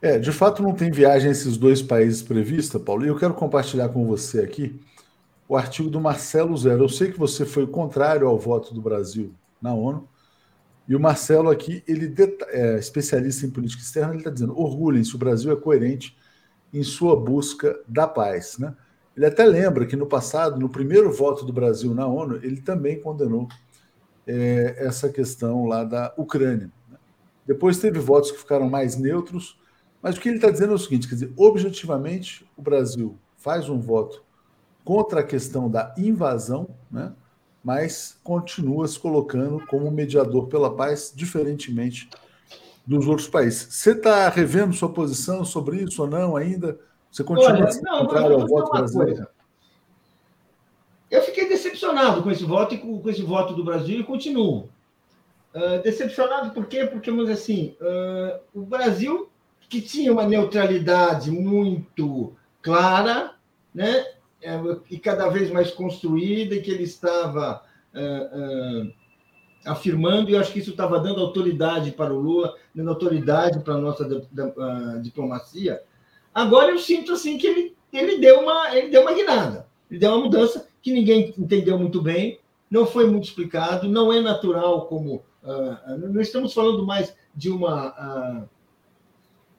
É, de fato não tem viagem a esses dois países prevista, Paulo. E eu quero compartilhar com você aqui o artigo do Marcelo Zero. Eu sei que você foi contrário ao voto do Brasil na ONU, e o Marcelo aqui, ele é especialista em política externa, ele está dizendo: orgulhem-se, o Brasil é coerente em sua busca da paz. Né? Ele até lembra que no passado, no primeiro voto do Brasil na ONU, ele também condenou é, essa questão lá da Ucrânia. Né? Depois teve votos que ficaram mais neutros, mas o que ele está dizendo é o seguinte: quer dizer, objetivamente, o Brasil faz um voto contra a questão da invasão, né? mas continua se colocando como mediador pela paz, diferentemente dos outros países. Você está revendo sua posição sobre isso ou não ainda? Você continua Olha, não, contrário ao voto brasileiro? Eu fiquei decepcionado com esse voto e com, com esse voto do Brasil e continuo. Uh, decepcionado por quê? Porque, vamos dizer assim, uh, o Brasil, que tinha uma neutralidade muito clara, né? É, e cada vez mais construída, e que ele estava uh, afirmando, e eu acho que isso estava dando autoridade para o Lula, dando autoridade para a nossa diplomacia. Agora eu sinto assim que ele, ele, deu uma, ele deu uma guinada, ele deu uma mudança que ninguém entendeu muito bem, não foi muito explicado, não é natural como. não estamos falando mais de uma,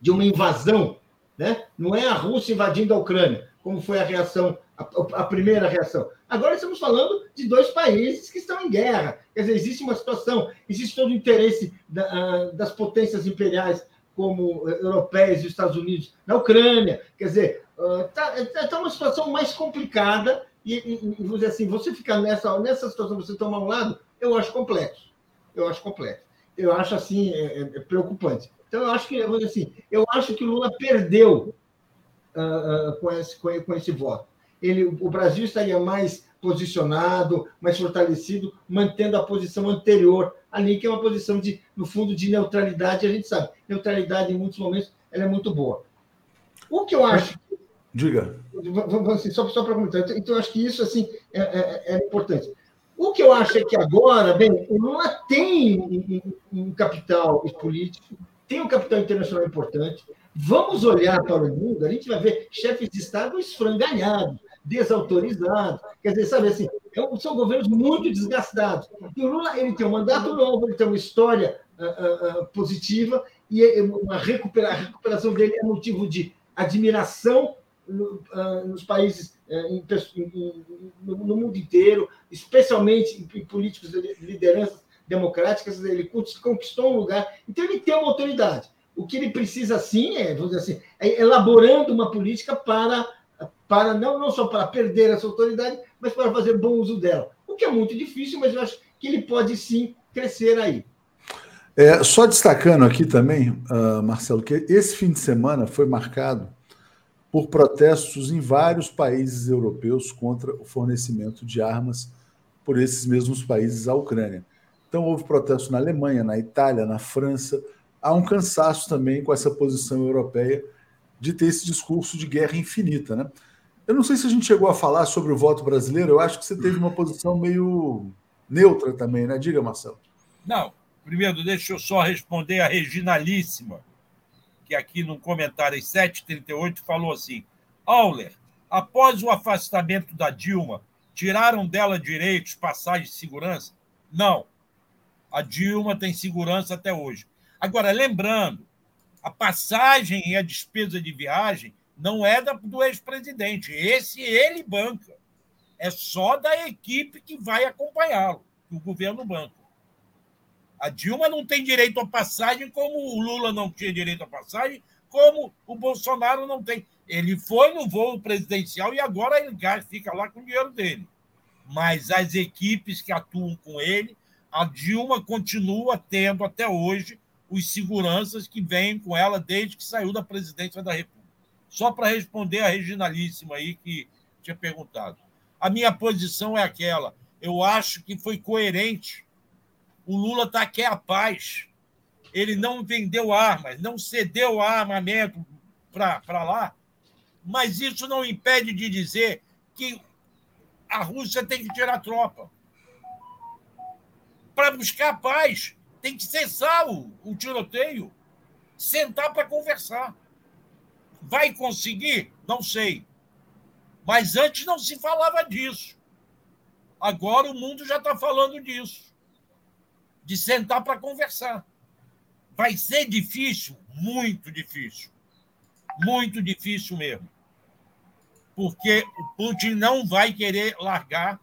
de uma invasão, né? não é a Rússia invadindo a Ucrânia, como foi a reação a, a, primeira reação. Agora estamos falando de dois países que estão em guerra. Quer dizer, existe uma situação, existe todo o interesse da, das potências imperiais, como eh, europeias e Estados Unidos, na Ucrânia. Quer dizer, está uh, tá uma situação mais complicada. E, e, e dizer assim, você ficar nessa, nessa situação, você tomar um lado, eu acho complexo. Eu acho complexo. Eu acho assim, é, é, é preocupante. Então, eu acho que, dizer assim, eu acho que o Lula perdeu uh, uh, com, esse, com, com esse voto ele, o Brasil estaria mais posicionado, mais fortalecido, mantendo a posição anterior ali, que é uma posição de, no fundo, de neutralidade. A gente sabe, neutralidade em muitos momentos ela é muito boa. O que eu acho. Diga. Assim, só, só para comentar. Então, então, eu acho que isso assim, é, é, é, importante. O que eu acho é que agora, bem, o Lula tem um, um capital político, tem um capital internacional importante. Vamos olhar para o mundo, a gente vai ver chefes de Estado esfrangalhados, desautorizados. Quer dizer, sabe assim, é são governos muito desgastados. E o Lula ele tem um mandato novo, ele tem uma história uh, uh, positiva, e é, é uma recupera, a recuperação dele é motivo de admiração no, nos países, em, no, no, mundo inteiro, especialmente em políticos de lideranças democráticas. Ele conquistou um lugar, então ele tem uma autoridade. O que ele precisa, sim, é, vamos dizer assim, é elaborando uma política para para não, não só para perder essa autoridade, mas para fazer bom uso dela. O que é muito difícil, mas eu acho que ele pode sim crescer aí. É, só destacando aqui também, uh, Marcelo, que esse fim de semana foi marcado por protestos em vários países europeus contra o fornecimento de armas por esses mesmos países à Ucrânia. Então, houve protestos na Alemanha, na Itália, na França. Há um cansaço também com essa posição europeia de ter esse discurso de guerra infinita, né? Eu não sei se a gente chegou a falar sobre o voto brasileiro, eu acho que você teve uma posição meio neutra também, né? Diga, Marcelo. Não, primeiro, deixa eu só responder a Reginalíssima, que aqui no comentário 738 falou assim: Auler, após o afastamento da Dilma, tiraram dela direitos, passagem de segurança? Não. A Dilma tem segurança até hoje. Agora, lembrando, a passagem e a despesa de viagem não é do ex-presidente. Esse ele banca. É só da equipe que vai acompanhá-lo, o governo banca. A Dilma não tem direito à passagem, como o Lula não tinha direito à passagem, como o Bolsonaro não tem. Ele foi no voo presidencial e agora ele fica lá com o dinheiro dele. Mas as equipes que atuam com ele, a Dilma continua tendo até hoje os seguranças que vêm com ela desde que saiu da presidência da República. Só para responder a Reginalíssima aí que tinha perguntado. A minha posição é aquela. Eu acho que foi coerente. O Lula está quer a paz. ele não vendeu armas, não cedeu armamento para lá, mas isso não impede de dizer que a Rússia tem que tirar tropa. Para buscar paz, tem que cessar o, o tiroteio, sentar para conversar. Vai conseguir? Não sei. Mas antes não se falava disso. Agora o mundo já está falando disso. De sentar para conversar. Vai ser difícil, muito difícil. Muito difícil mesmo. Porque o Putin não vai querer largar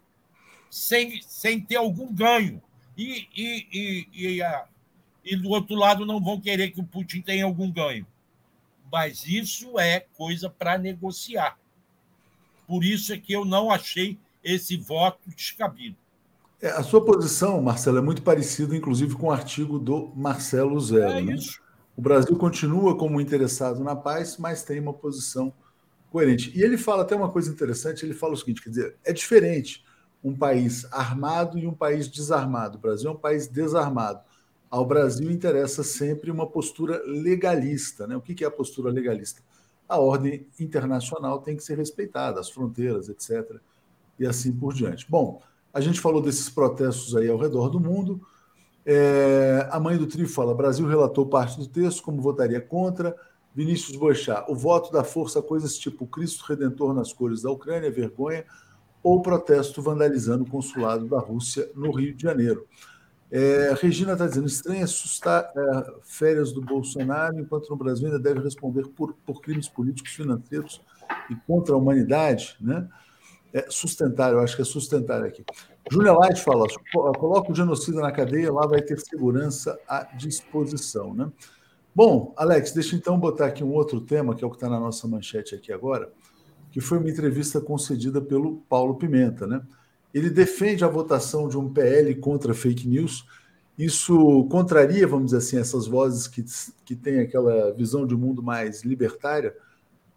sem, sem ter algum ganho. E, e, e, e, a, e do outro lado não vão querer que o Putin tenha algum ganho. Mas isso é coisa para negociar. Por isso é que eu não achei esse voto descabido. É, a sua posição, Marcelo, é muito parecida, inclusive, com o artigo do Marcelo Zero. É né? O Brasil continua como interessado na paz, mas tem uma posição coerente. E ele fala até uma coisa interessante: ele fala o seguinte: quer dizer, é diferente um país armado e um país desarmado. O Brasil é um país desarmado. Ao Brasil interessa sempre uma postura legalista. Né? O que é a postura legalista? A ordem internacional tem que ser respeitada, as fronteiras, etc. E assim por diante. Bom, a gente falou desses protestos aí ao redor do mundo. É, a mãe do Trio fala: Brasil relatou parte do texto, como votaria contra. Vinícius Boechat, o voto dá força coisas tipo Cristo Redentor nas cores da Ucrânia, vergonha, ou protesto vandalizando o consulado da Rússia no Rio de Janeiro. É, Regina está dizendo: estranho assustar é, férias do Bolsonaro, enquanto no Brasil ainda deve responder por, por crimes políticos, financeiros e contra a humanidade. Né? É sustentário, eu acho que é sustentário aqui. Júlia Light fala: coloca o genocida na cadeia, lá vai ter segurança à disposição. Né? Bom, Alex, deixa então botar aqui um outro tema, que é o que está na nossa manchete aqui agora que foi uma entrevista concedida pelo Paulo Pimenta. Né? Ele defende a votação de um PL contra fake news. Isso contraria, vamos dizer assim, essas vozes que, que têm aquela visão de mundo mais libertária.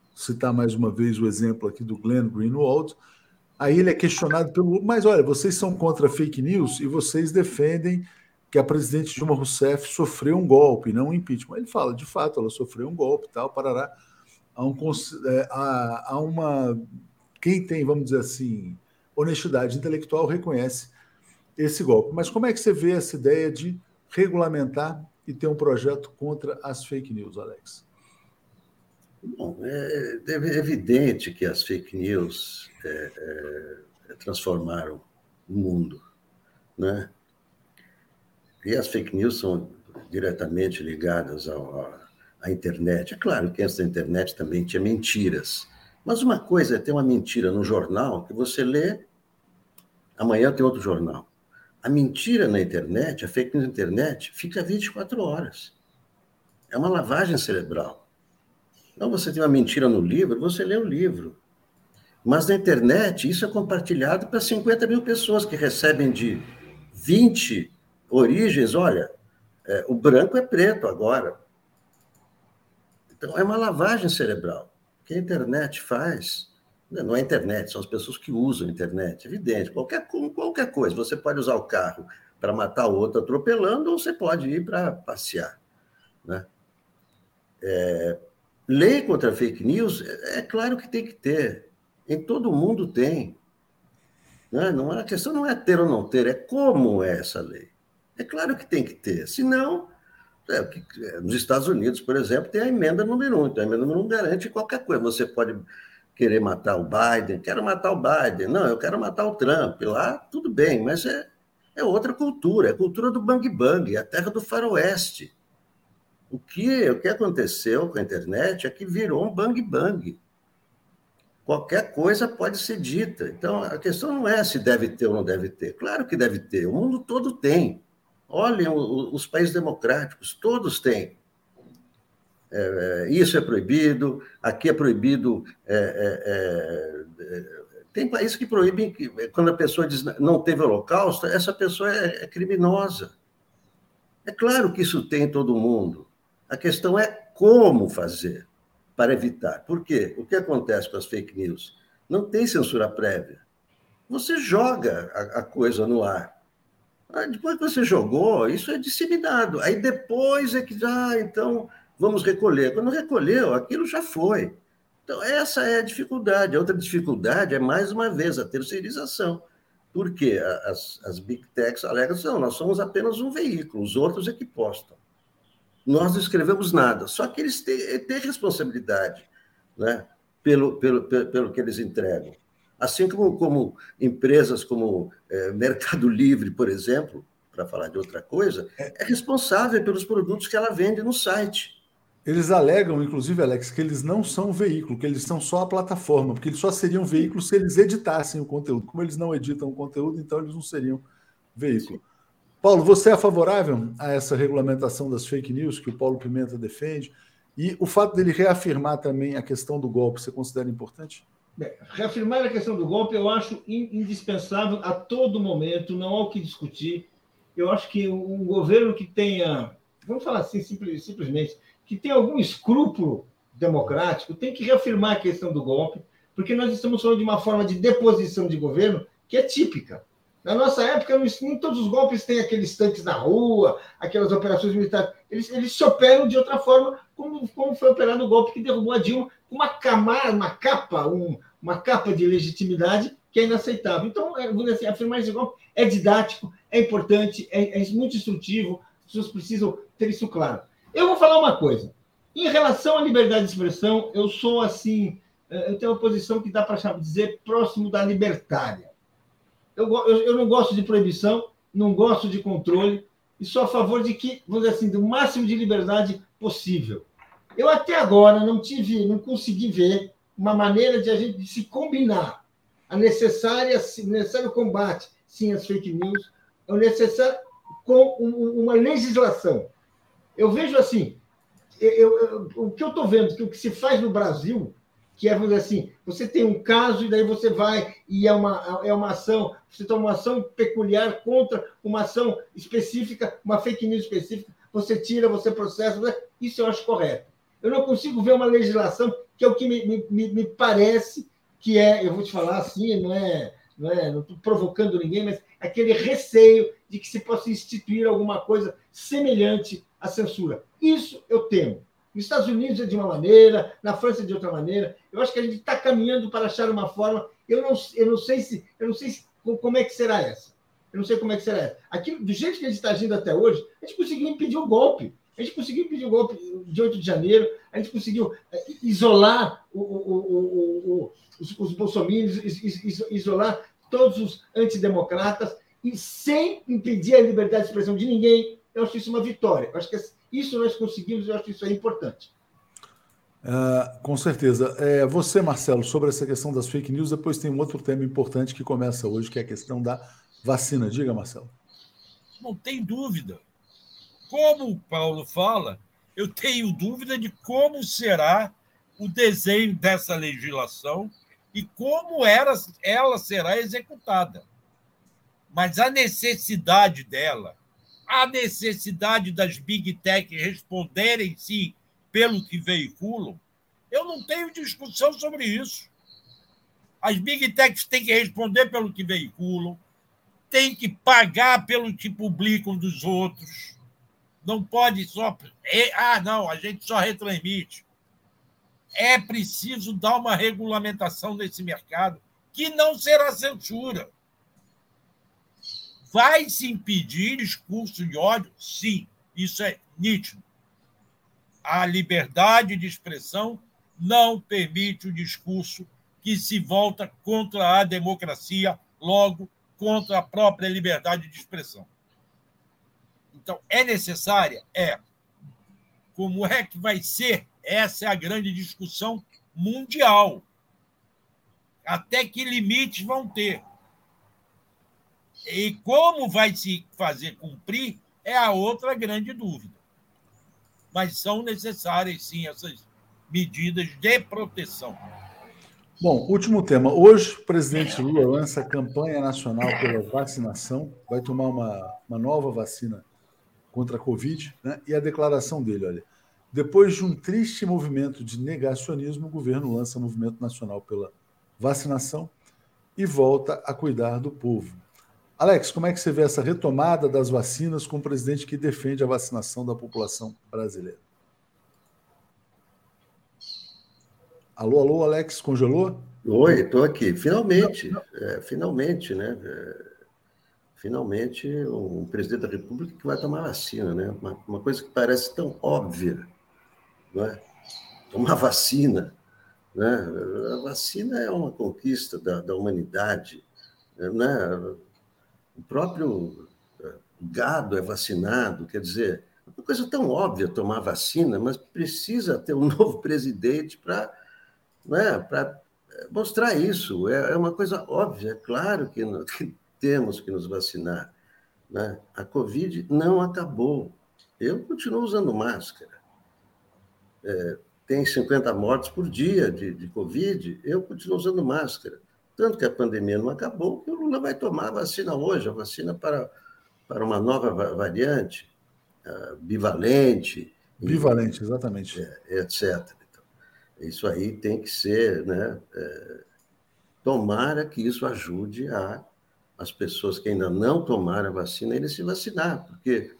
Vou citar mais uma vez o exemplo aqui do Glenn Greenwald. Aí ele é questionado pelo. Mas olha, vocês são contra fake news e vocês defendem que a presidente Dilma Rousseff sofreu um golpe, não um impeachment. Ele fala, de fato, ela sofreu um golpe, tal, parará a, um, é, a, a uma. Quem tem, vamos dizer assim, honestidade intelectual reconhece esse golpe. Mas como é que você vê essa ideia de regulamentar e ter um projeto contra as fake news, Alex? Bom, é, é evidente que as fake news é, é, transformaram o mundo, né? E as fake news são diretamente ligadas ao, a internet. É claro que antes da internet também tinha mentiras. Mas uma coisa é ter uma mentira no jornal que você lê, amanhã tem outro jornal. A mentira na internet, a fake news na internet, fica 24 horas. É uma lavagem cerebral. Então, você tem uma mentira no livro, você lê o livro. Mas na internet, isso é compartilhado para 50 mil pessoas que recebem de 20 origens. Olha, é, o branco é preto agora, então, é uma lavagem cerebral. Que a internet faz, né, não é a internet, são as pessoas que usam a internet, evidente. Qualquer, qualquer coisa, você pode usar o carro para matar o outro atropelando, ou você pode ir para passear. Né? É, lei contra fake news, é, é claro que tem que ter. Em todo mundo tem. Né? Não, a questão não é ter ou não ter, é como é essa lei. É claro que tem que ter. Senão, é, é, nos Estados Unidos, por exemplo, tem a emenda número um. Então, a emenda número um garante qualquer coisa. Você pode querer matar o Biden, quero matar o Biden, não, eu quero matar o Trump. Lá, tudo bem, mas é, é outra cultura, é a cultura do bang bang, é a terra do faroeste. O que, o que aconteceu com a internet é que virou um bang bang. Qualquer coisa pode ser dita. Então, a questão não é se deve ter ou não deve ter. Claro que deve ter, o mundo todo tem. Olhem os países democráticos, todos têm. É, é, isso é proibido, aqui é proibido. É, é, é, tem países que proíbem que, quando a pessoa diz não teve holocausto, essa pessoa é, é criminosa. É claro que isso tem em todo mundo. A questão é como fazer para evitar. Por quê? O que acontece com as fake news? Não tem censura prévia. Você joga a, a coisa no ar. Ah, depois que você jogou, isso é disseminado. Aí depois é que, ah, então vamos recolher. Quando recolheu, aquilo já foi. Então, essa é a dificuldade. A outra dificuldade é, mais uma vez, a terceirização. Porque as, as big techs alegam não, nós somos apenas um veículo, os outros é que postam. Nós não escrevemos nada, só que eles têm, têm responsabilidade né, pelo, pelo, pelo, pelo que eles entregam. Assim como, como empresas como é, Mercado Livre, por exemplo, para falar de outra coisa, é responsável pelos produtos que ela vende no site. Eles alegam, inclusive, Alex, que eles não são veículo, que eles são só a plataforma, porque eles só seriam veículo se eles editassem o conteúdo. Como eles não editam o conteúdo, então eles não seriam veículo. Paulo, você é favorável a essa regulamentação das fake news que o Paulo Pimenta defende? E o fato dele reafirmar também a questão do golpe, você considera importante? Reafirmar a questão do golpe eu acho indispensável a todo momento, não há o que discutir. Eu acho que um governo que tenha, vamos falar assim simplesmente, que tenha algum escrúpulo democrático tem que reafirmar a questão do golpe, porque nós estamos falando de uma forma de deposição de governo que é típica. Na nossa época, nem todos os golpes têm aqueles tanques na rua, aquelas operações militares. Eles, eles se operam de outra forma, como, como foi operado o golpe que derrubou a Dilma, uma camada, uma capa, um, uma capa de legitimidade que é inaceitável. Então, é, assim, afirmar esse golpe é didático, é importante, é, é muito instrutivo, as pessoas precisam ter isso claro. Eu vou falar uma coisa. Em relação à liberdade de expressão, eu sou assim, é, eu tenho uma posição que dá para dizer próximo da libertária. Eu, eu, eu, não gosto de proibição, não gosto de controle, e sou a favor de que, vamos dizer assim, do máximo de liberdade possível. Eu até agora não tive, não consegui ver uma maneira de a gente se combinar a necessária, necessário combate, sim, às fake news, o necessário com uma legislação. Eu vejo assim, eu, eu, o que eu estou vendo, que o que se faz no Brasil, que é, vamos dizer assim, você tem um caso e daí você vai e é uma, é uma ação, você toma uma ação peculiar contra uma ação específica, uma fake news específica, você tira, você processa, isso eu acho correto. Eu não consigo ver uma legislação que é o que me, me, me parece que é, eu vou te falar assim, não é, não é, não estou provocando ninguém, mas aquele receio de que se possa instituir alguma coisa semelhante à censura. Isso eu temo. Nos Estados Unidos é de uma maneira, na França é de outra maneira. Eu acho que a gente está caminhando para achar uma forma. Eu não, eu não sei se, eu não sei se, como é que será essa. Eu não sei como é que será essa. Aqui, do jeito que a gente está agindo até hoje, a gente conseguiu impedir o golpe. A gente conseguiu impedir o golpe de 8 de janeiro, a gente conseguiu eh, isolar o, o, o, os, os bolsominions, isolar todos os antidemocratas, e sem impedir a liberdade de expressão de ninguém. Eu acho isso uma vitória. Eu acho que isso nós conseguimos, eu acho que isso é importante. Uh, com certeza. É, você, Marcelo, sobre essa questão das fake news, depois tem um outro tema importante que começa hoje, que é a questão da vacina. Diga, Marcelo. Não tem dúvida. Como o Paulo fala, eu tenho dúvida de como será o desenho dessa legislação e como era, ela será executada. Mas a necessidade dela, a necessidade das big tech responderem sim pelo que veiculam, eu não tenho discussão sobre isso. As big techs têm que responder pelo que veiculam, têm que pagar pelo que publicam dos outros não pode só. Ah, não, a gente só retransmite. É preciso dar uma regulamentação nesse mercado que não será censura. Vai se impedir discurso de ódio? Sim, isso é nítido. A liberdade de expressão não permite o discurso que se volta contra a democracia, logo contra a própria liberdade de expressão. Então, é necessária? É. Como é que vai ser? Essa é a grande discussão mundial. Até que limites vão ter? E como vai se fazer cumprir é a outra grande dúvida. Mas são necessárias, sim, essas medidas de proteção. Bom, último tema. Hoje, o presidente Lula lança a campanha nacional pela vacinação. Vai tomar uma, uma nova vacina contra a Covid, né? e a declaração dele, olha, depois de um triste movimento de negacionismo, o governo lança o movimento nacional pela vacinação e volta a cuidar do povo. Alex, como é que você vê essa retomada das vacinas com um presidente que defende a vacinação da população brasileira? Alô, alô, Alex, congelou? Oi, estou aqui. Finalmente, é, finalmente, né? É, finalmente, um presidente da República que vai tomar vacina, né? Uma, uma coisa que parece tão óbvia, não é? Tomar vacina, né? A vacina é uma conquista da, da humanidade, né? O próprio eh, gado é vacinado, quer dizer, uma coisa tão óbvia tomar vacina, mas precisa ter um novo presidente para né, eh, mostrar isso. É, é uma coisa óbvia, é claro que, que temos que nos vacinar. Né? A Covid não acabou. Eu continuo usando máscara. É, tem 50 mortes por dia de, de Covid, eu continuo usando máscara. Tanto que a pandemia não acabou, que o Lula vai tomar a vacina hoje, a vacina para, para uma nova variante, uh, bivalente. Bivalente, e, exatamente. É, etc. Então, isso aí tem que ser, né? É, tomara que isso ajude a as pessoas que ainda não tomaram a vacina eles se vacinar, porque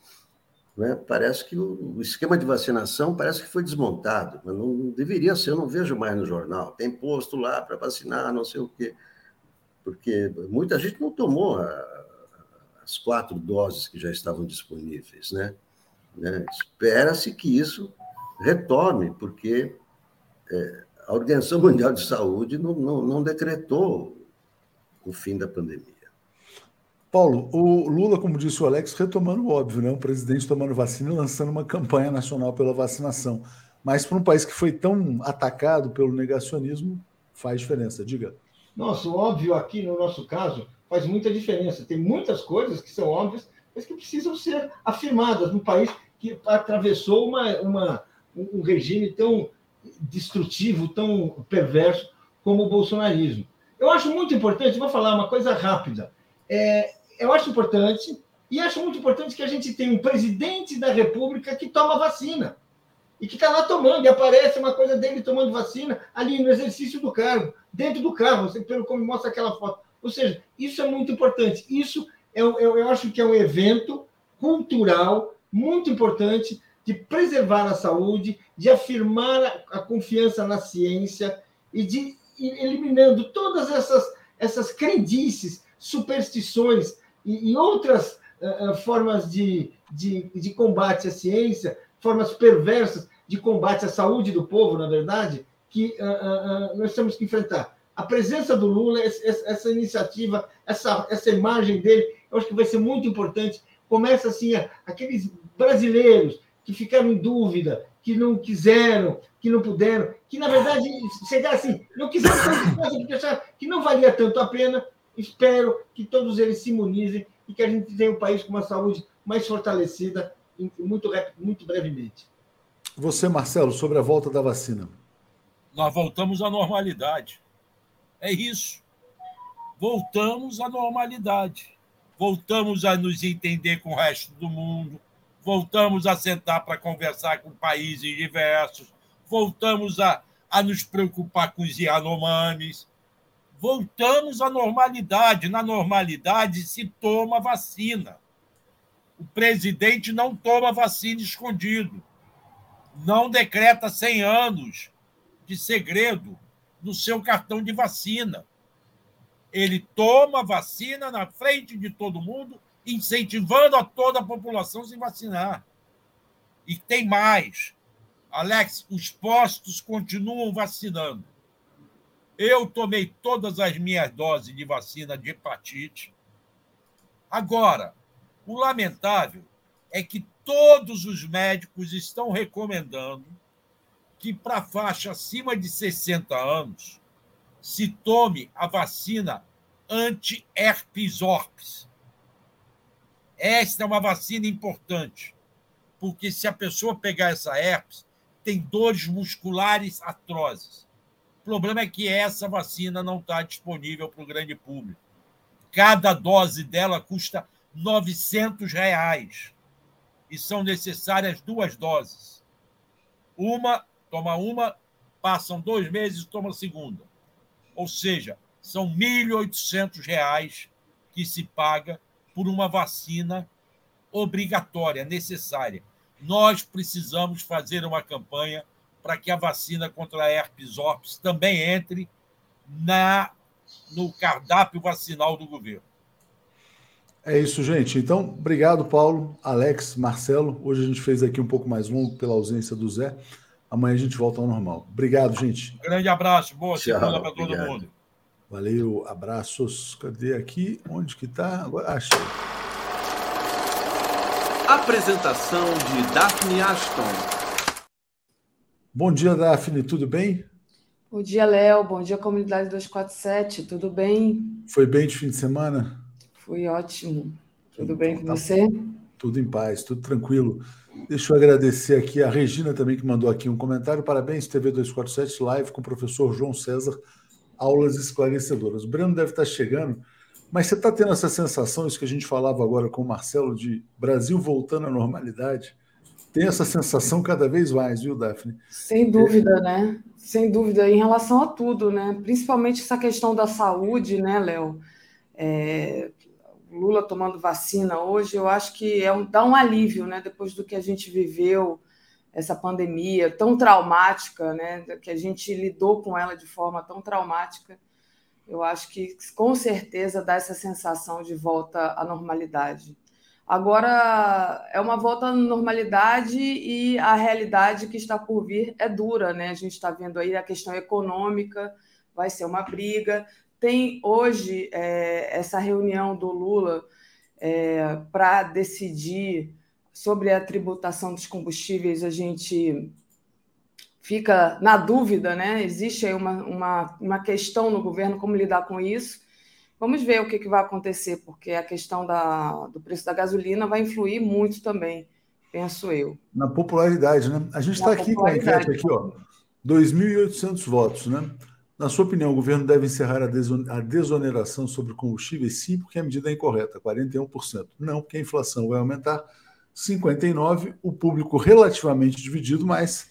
né, parece que o, esquema de vacinação parece que foi desmontado, mas não deveria ser, eu não vejo mais no jornal. Tem posto lá para vacinar, não sei o quê porque muita gente não tomou a, as quatro doses que já estavam disponíveis, né? né? Espera-se que isso retome, porque é, a Organização Mundial de Saúde não, não, não decretou o fim da pandemia. Paulo, o Lula, como disse o Alex, retomando o óbvio, né? O presidente tomando vacina e lançando uma campanha nacional pela vacinação. Mas para um país que foi tão atacado pelo negacionismo, faz diferença. Diga. Nossa, o óbvio aqui, no nosso caso, faz muita diferença. Tem muitas coisas que são óbvias, mas que precisam ser afirmadas num país que atravessou uma, uma, um regime tão destrutivo, tão perverso como o bolsonarismo. Eu acho muito importante, vou falar uma coisa rápida. É, eu acho importante, e acho muito importante que a gente tenha um presidente da República que toma vacina e que está lá tomando, e aparece uma coisa dele tomando vacina ali no exercício do cargo, dentro do carro, pelo como mostra aquela foto. Ou seja, isso é muito importante. Isso eu, eu, eu acho que é um evento cultural muito importante de preservar a saúde, de afirmar a, a confiança na ciência e de ir eliminando todas essas, essas crendices, superstições e, e outras uh, formas de, de, de combate à ciência formas perversas de combate à saúde do povo, na verdade, que uh, uh, nós temos que enfrentar. A presença do Lula, essa iniciativa, essa, essa imagem dele, eu acho que vai ser muito importante. Começa assim, aqueles brasileiros que ficaram em dúvida, que não quiseram, que não puderam, que na verdade chegar assim, não quiseram porque acharam que não valia tanto a pena. Espero que todos eles se imunizem e que a gente tenha um país com uma saúde mais fortalecida muito, muito brevemente. Você, Marcelo, sobre a volta da vacina. Nós voltamos à normalidade. É isso. Voltamos à normalidade. Voltamos a nos entender com o resto do mundo. Voltamos a sentar para conversar com países diversos. Voltamos a, a nos preocupar com os Yanomamis. Voltamos à normalidade. Na normalidade se toma vacina. O presidente não toma vacina escondido, não decreta 100 anos de segredo no seu cartão de vacina. Ele toma vacina na frente de todo mundo, incentivando a toda a população a se vacinar. E tem mais. Alex, os postos continuam vacinando. Eu tomei todas as minhas doses de vacina de hepatite. Agora, o lamentável é que todos os médicos estão recomendando que, para faixa acima de 60 anos, se tome a vacina anti-herpes. Esta é uma vacina importante, porque se a pessoa pegar essa herpes, tem dores musculares atrozes. O problema é que essa vacina não está disponível para o grande público. Cada dose dela custa 900 reais. E são necessárias duas doses. Uma, toma uma, passam dois meses, toma a segunda. Ou seja, são 1.800 reais que se paga por uma vacina obrigatória, necessária. Nós precisamos fazer uma campanha para que a vacina contra a herpes ops também entre na no cardápio vacinal do governo. É isso, gente. Então, obrigado, Paulo, Alex, Marcelo. Hoje a gente fez aqui um pouco mais longo pela ausência do Zé. Amanhã a gente volta ao normal. Obrigado, gente. Um grande abraço. Boa semana para todo mundo. Valeu, abraços. Cadê aqui? Onde que tá? Agora achei. Apresentação de Daphne Ashton. Bom dia, Daphne. Tudo bem? Bom dia, Léo. Bom dia, comunidade 247. Tudo bem? Foi bem de fim de semana? Fui ótimo. Tudo bem com tá você? Tudo em paz, tudo tranquilo. Deixa eu agradecer aqui a Regina também, que mandou aqui um comentário. Parabéns, TV 247 Live com o professor João César. Aulas esclarecedoras. O Breno deve estar chegando, mas você está tendo essa sensação, isso que a gente falava agora com o Marcelo, de Brasil voltando à normalidade? Tem essa sensação cada vez mais, viu, Daphne? Sem dúvida, é. né? Sem dúvida, em relação a tudo, né? Principalmente essa questão da saúde, né, Léo? É, Lula tomando vacina hoje, eu acho que é um, dá um alívio, né? Depois do que a gente viveu, essa pandemia tão traumática, né? Que a gente lidou com ela de forma tão traumática, eu acho que com certeza dá essa sensação de volta à normalidade. Agora é uma volta à normalidade e a realidade que está por vir é dura, né? A gente está vendo aí a questão econômica, vai ser uma briga tem hoje é, essa reunião do Lula é, para decidir sobre a tributação dos combustíveis, a gente fica na dúvida, né? Existe aí uma, uma, uma questão no governo como lidar com isso. Vamos ver o que, que vai acontecer, porque a questão da, do preço da gasolina vai influir muito também, penso eu. Na popularidade, né? A gente está aqui com a enquete aqui, ó. 2.800 votos, né? Na sua opinião, o governo deve encerrar a desoneração sobre combustíveis? Sim, porque a medida é incorreta, 41%. Não, porque a inflação vai aumentar, 59%. O público relativamente dividido, mas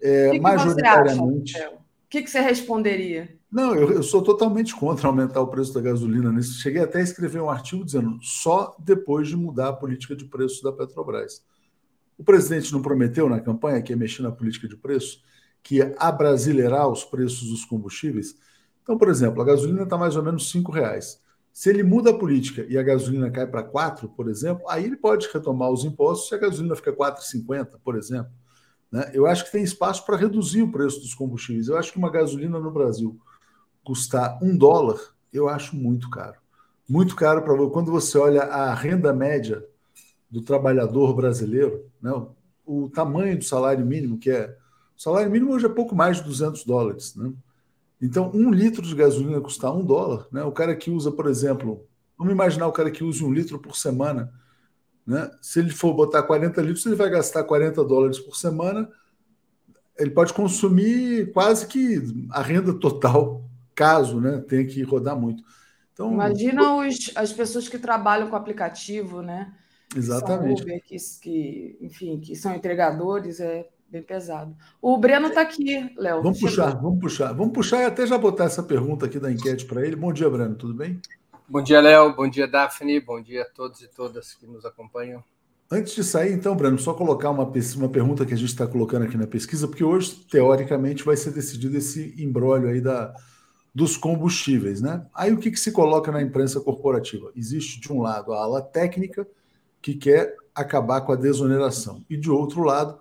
é, que que majoritariamente. o que, que, você responderia? Não, eu, eu, sou totalmente contra aumentar o preço da gasolina. Nisso. Cheguei até a escrever um artigo dizendo só depois de mudar a política de preços da Petrobras. O presidente não prometeu na campanha que ia mexer na política de preço? que é abrasileirar os preços dos combustíveis. Então, por exemplo, a gasolina está mais ou menos R$ reais. Se ele muda a política e a gasolina cai para 4, por exemplo, aí ele pode retomar os impostos se a gasolina fica 4,50, por exemplo. Né? Eu acho que tem espaço para reduzir o preço dos combustíveis. Eu acho que uma gasolina no Brasil custar um dólar, eu acho muito caro. Muito caro para quando você olha a renda média do trabalhador brasileiro, né? o tamanho do salário mínimo, que é o salário mínimo hoje é pouco mais de 200 dólares. Né? Então, um litro de gasolina custar um dólar. Né? O cara que usa, por exemplo, vamos imaginar o cara que usa um litro por semana. Né? Se ele for botar 40 litros, ele vai gastar 40 dólares por semana. Ele pode consumir quase que a renda total, caso né, tenha que rodar muito. Então, Imagina os, as pessoas que trabalham com aplicativo, né? Exatamente. Que, Uber, que, que, enfim, que são entregadores, é bem pesado. O Breno está aqui, Léo. Vamos Chegou. puxar, vamos puxar. Vamos puxar e até já botar essa pergunta aqui da enquete para ele. Bom dia, Breno, tudo bem? Bom dia, Léo. Bom dia, Daphne. Bom dia a todos e todas que nos acompanham. Antes de sair, então, Breno, só colocar uma, uma pergunta que a gente está colocando aqui na pesquisa, porque hoje, teoricamente, vai ser decidido esse embrólio aí da, dos combustíveis, né? Aí o que, que se coloca na imprensa corporativa? Existe, de um lado, a ala técnica, que quer acabar com a desoneração, e de outro lado,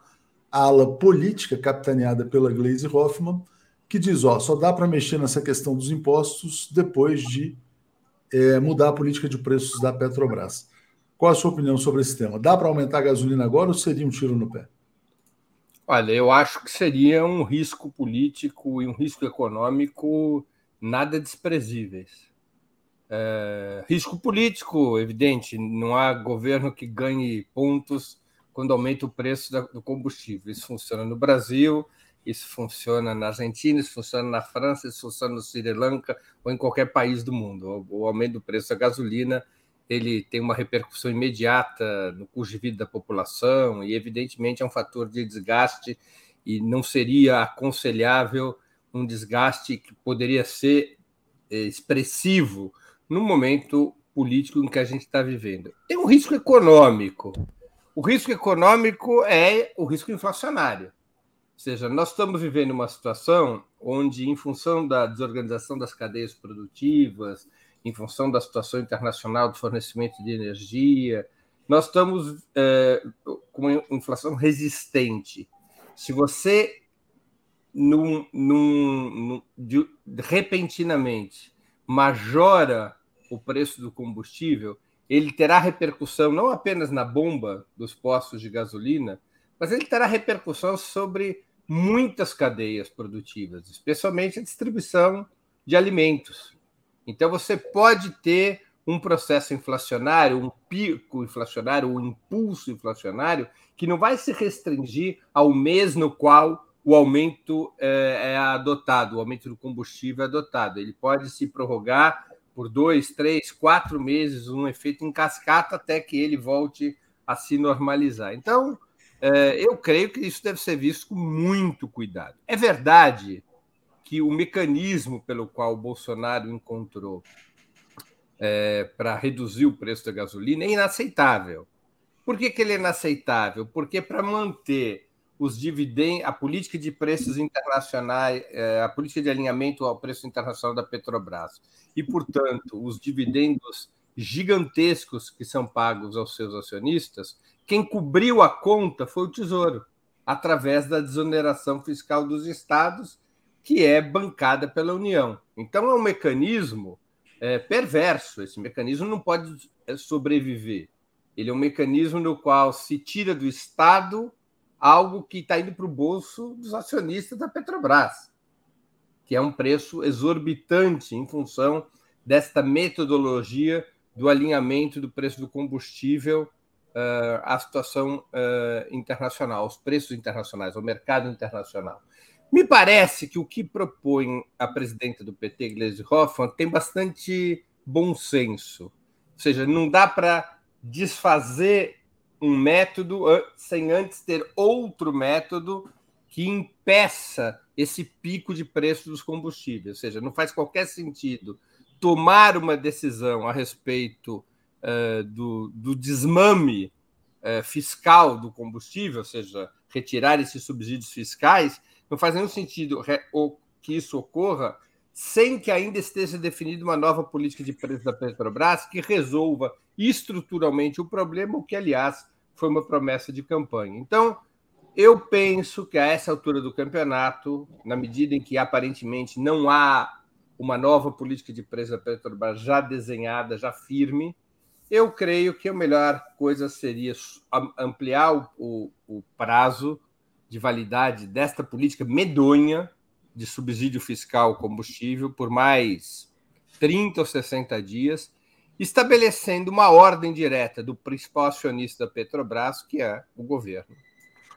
a ala política capitaneada pela Gleisi Hoffmann, que diz: ó, só dá para mexer nessa questão dos impostos depois de é, mudar a política de preços da Petrobras. Qual a sua opinião sobre esse tema? Dá para aumentar a gasolina agora ou seria um tiro no pé? Olha, eu acho que seria um risco político e um risco econômico nada desprezíveis. É, risco político, evidente, não há governo que ganhe pontos quando aumenta o preço do combustível. Isso funciona no Brasil, isso funciona na Argentina, isso funciona na França, isso funciona no Sri Lanka ou em qualquer país do mundo. O aumento do preço da gasolina ele tem uma repercussão imediata no custo de vida da população e, evidentemente, é um fator de desgaste e não seria aconselhável um desgaste que poderia ser eh, expressivo no momento político em que a gente está vivendo. Tem um risco econômico. O risco econômico é o risco inflacionário. Ou seja, nós estamos vivendo uma situação onde, em função da desorganização das cadeias produtivas, em função da situação internacional do fornecimento de energia, nós estamos é, com inflação resistente. Se você, num, num, num, de, repentinamente, majora o preço do combustível, ele terá repercussão não apenas na bomba dos postos de gasolina, mas ele terá repercussão sobre muitas cadeias produtivas, especialmente a distribuição de alimentos. Então, você pode ter um processo inflacionário, um pico inflacionário, um impulso inflacionário, que não vai se restringir ao mês no qual o aumento é, é adotado, o aumento do combustível é adotado. Ele pode se prorrogar por dois, três, quatro meses, um efeito em cascata até que ele volte a se normalizar. Então, é, eu creio que isso deve ser visto com muito cuidado. É verdade que o mecanismo pelo qual o Bolsonaro encontrou é, para reduzir o preço da gasolina é inaceitável. Por que, que ele é inaceitável? Porque para manter os dividendos, a política de preços internacionais, é, a política de alinhamento ao preço internacional da Petrobras e, portanto, os dividendos gigantescos que são pagos aos seus acionistas, quem cobriu a conta foi o Tesouro, através da desoneração fiscal dos estados, que é bancada pela União. Então, é um mecanismo é, perverso. Esse mecanismo não pode é, sobreviver. Ele é um mecanismo no qual se tira do Estado algo que está indo para o bolso dos acionistas da Petrobras, que é um preço exorbitante em função desta metodologia do alinhamento do preço do combustível uh, à situação uh, internacional, aos preços internacionais, ao mercado internacional. Me parece que o que propõe a presidenta do PT, Gleisi Hoffmann, tem bastante bom senso. Ou seja, não dá para desfazer um método sem antes ter outro método que impeça esse pico de preço dos combustíveis. Ou seja, não faz qualquer sentido tomar uma decisão a respeito uh, do, do, desmame uh, fiscal do combustível, ou seja, retirar esses subsídios fiscais, não faz nenhum sentido que isso ocorra sem que ainda esteja definida uma nova política de preço da Petrobras que resolva estruturalmente o problema, o que, aliás, foi uma promessa de campanha. Então, eu penso que a essa altura do campeonato, na medida em que aparentemente não há uma nova política de preço da Petrobras já desenhada, já firme, eu creio que a melhor coisa seria ampliar o, o prazo de validade desta política medonha de subsídio fiscal combustível por mais 30 ou 60 dias, estabelecendo uma ordem direta do principal acionista da Petrobras, que é o governo,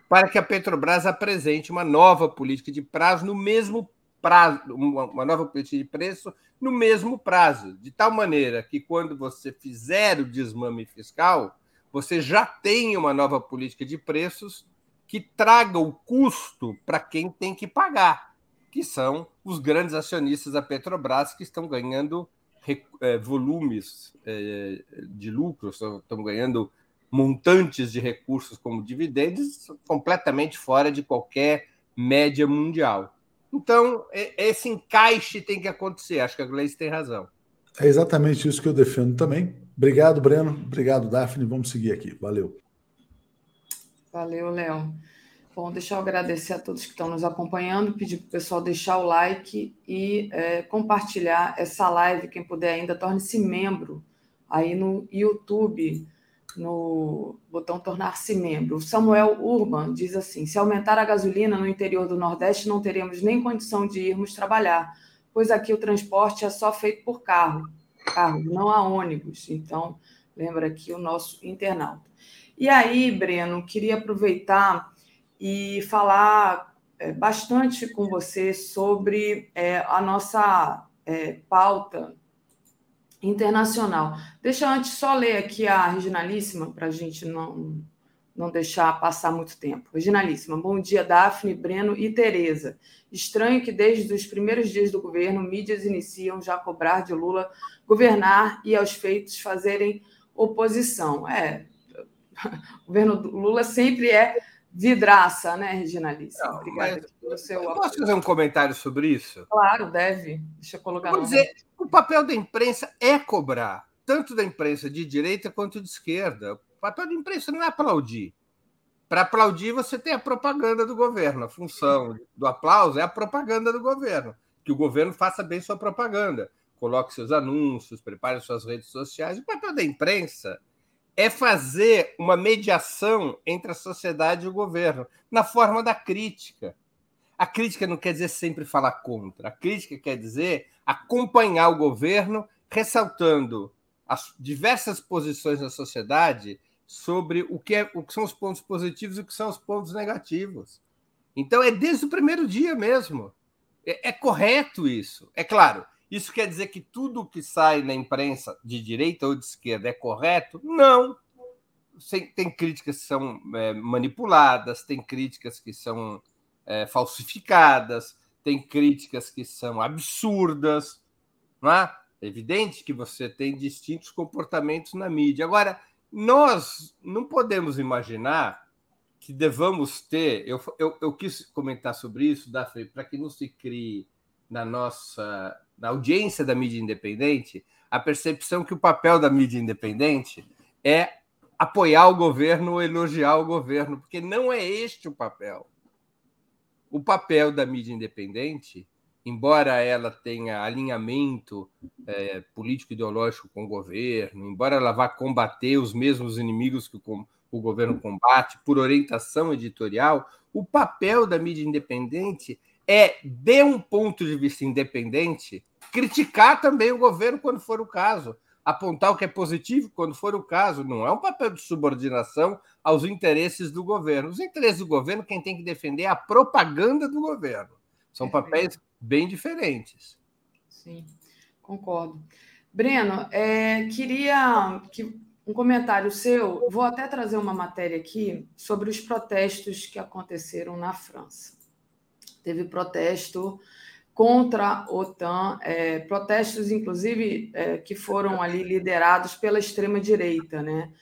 para que a Petrobras apresente uma nova política de prazo no mesmo prazo, uma nova política de preço no mesmo prazo, de tal maneira que quando você fizer o desmame fiscal, você já tem uma nova política de preços que traga o custo para quem tem que pagar, que são os grandes acionistas da Petrobras que estão ganhando volumes é, de lucros, estão ganhando montantes de recursos como dividendos completamente fora de qualquer média mundial. Então, esse encaixe tem que acontecer. Acho que a Gleice tem razão. É exatamente isso que eu defendo também. Obrigado, Breno. Obrigado, Daphne. Vamos seguir aqui. Valeu. Valeu, Léo. Bom, deixa eu agradecer a todos que estão nos acompanhando, pedir para o pessoal deixar o like e é, compartilhar essa live. Quem puder ainda, torne-se membro aí no YouTube, no botão tornar-se membro. O Samuel Urban diz assim: se aumentar a gasolina no interior do Nordeste, não teremos nem condição de irmos trabalhar, pois aqui o transporte é só feito por carro, carro, não há ônibus. Então, lembra aqui o nosso internauta. E aí, Breno, queria aproveitar e falar é, bastante com você sobre é, a nossa é, pauta internacional. Deixa eu antes só ler aqui a Reginalíssima, para a gente não, não deixar passar muito tempo. Originalíssima. Bom dia, Daphne, Breno e Tereza. Estranho que desde os primeiros dias do governo, mídias iniciam já a cobrar de Lula governar e aos feitos fazerem oposição. É, o governo Lula sempre é vidraça, né, Reginalíssima? Obrigada pelo seu Posso fazer um comentário sobre isso? Claro, deve. Deixa eu colocar Vou dizer, o papel da imprensa é cobrar, tanto da imprensa de direita quanto de esquerda. O papel da imprensa não é aplaudir. Para aplaudir, você tem a propaganda do governo. A função do aplauso é a propaganda do governo. Que o governo faça bem sua propaganda. Coloque seus anúncios, prepare suas redes sociais. O papel da imprensa é fazer uma mediação entre a sociedade e o governo, na forma da crítica. A crítica não quer dizer sempre falar contra, a crítica quer dizer acompanhar o governo, ressaltando as diversas posições da sociedade sobre o que, é, o que são os pontos positivos e o que são os pontos negativos. Então, é desde o primeiro dia mesmo. É, é correto isso. É claro, isso quer dizer que tudo que sai na imprensa, de direita ou de esquerda, é correto? Não. Tem críticas que são é, manipuladas, tem críticas que são é, falsificadas, tem críticas que são absurdas. Não é? é evidente que você tem distintos comportamentos na mídia. Agora, nós não podemos imaginar que devamos ter. Eu, eu, eu quis comentar sobre isso, Daphne, para que não se crie na nossa na audiência da mídia independente a percepção que o papel da mídia independente é apoiar o governo ou elogiar o governo, porque não é este o papel. O papel da mídia independente, embora ela tenha alinhamento é, político-ideológico com o governo, embora ela vá combater os mesmos inimigos que o, o governo combate por orientação editorial, o papel da mídia independente é, de um ponto de vista independente, criticar também o governo quando for o caso, apontar o que é positivo quando for o caso. Não é um papel de subordinação aos interesses do governo. Os interesses do governo, quem tem que defender é a propaganda do governo. São papéis bem diferentes. Sim, concordo. Breno, é, queria que um comentário seu. Vou até trazer uma matéria aqui sobre os protestos que aconteceram na França teve protesto contra a OTAN, é, protestos, inclusive, é, que foram ali liderados pela extrema-direita, né?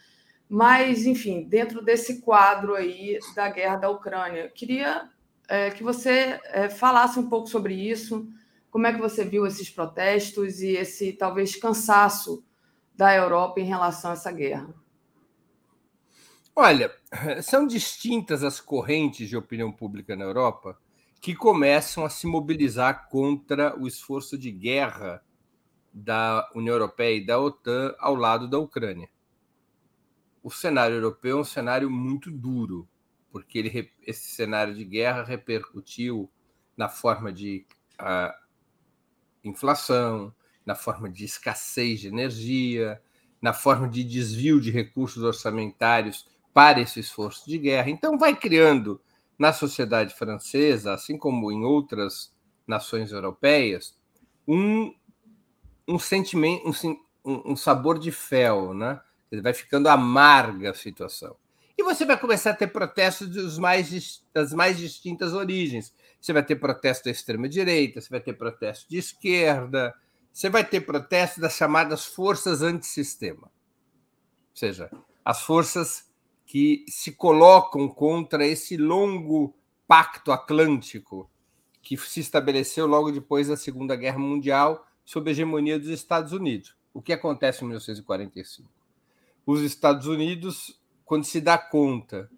Mas, enfim, dentro desse quadro aí da guerra da Ucrânia, queria é, que você é, falasse um pouco sobre isso, como é que você viu esses protestos e esse, talvez, cansaço da Europa em relação a essa guerra. Olha, são distintas as correntes de opinião pública na Europa que começam a se mobilizar contra o esforço de guerra da União Europeia e da OTAN ao lado da Ucrânia. O cenário europeu é um cenário muito duro, porque ele, esse cenário de guerra repercutiu na forma de inflação, na forma de escassez de energia, na forma de desvio de recursos orçamentários para esse esforço de guerra. Então, vai criando na sociedade francesa, assim como em outras nações europeias, um, um sentimento, um, um sabor de fel, né? Vai ficando amarga a situação. E você vai começar a ter protestos dos mais, das mais distintas origens. Você vai ter protesto da extrema-direita, você vai ter protesto de esquerda, você vai ter protesto das chamadas forças antissistema. Ou seja, as forças que se colocam contra esse longo pacto atlântico que se estabeleceu logo depois da Segunda Guerra Mundial sob a hegemonia dos Estados Unidos. O que acontece em 1945? Os Estados Unidos, quando se dá conta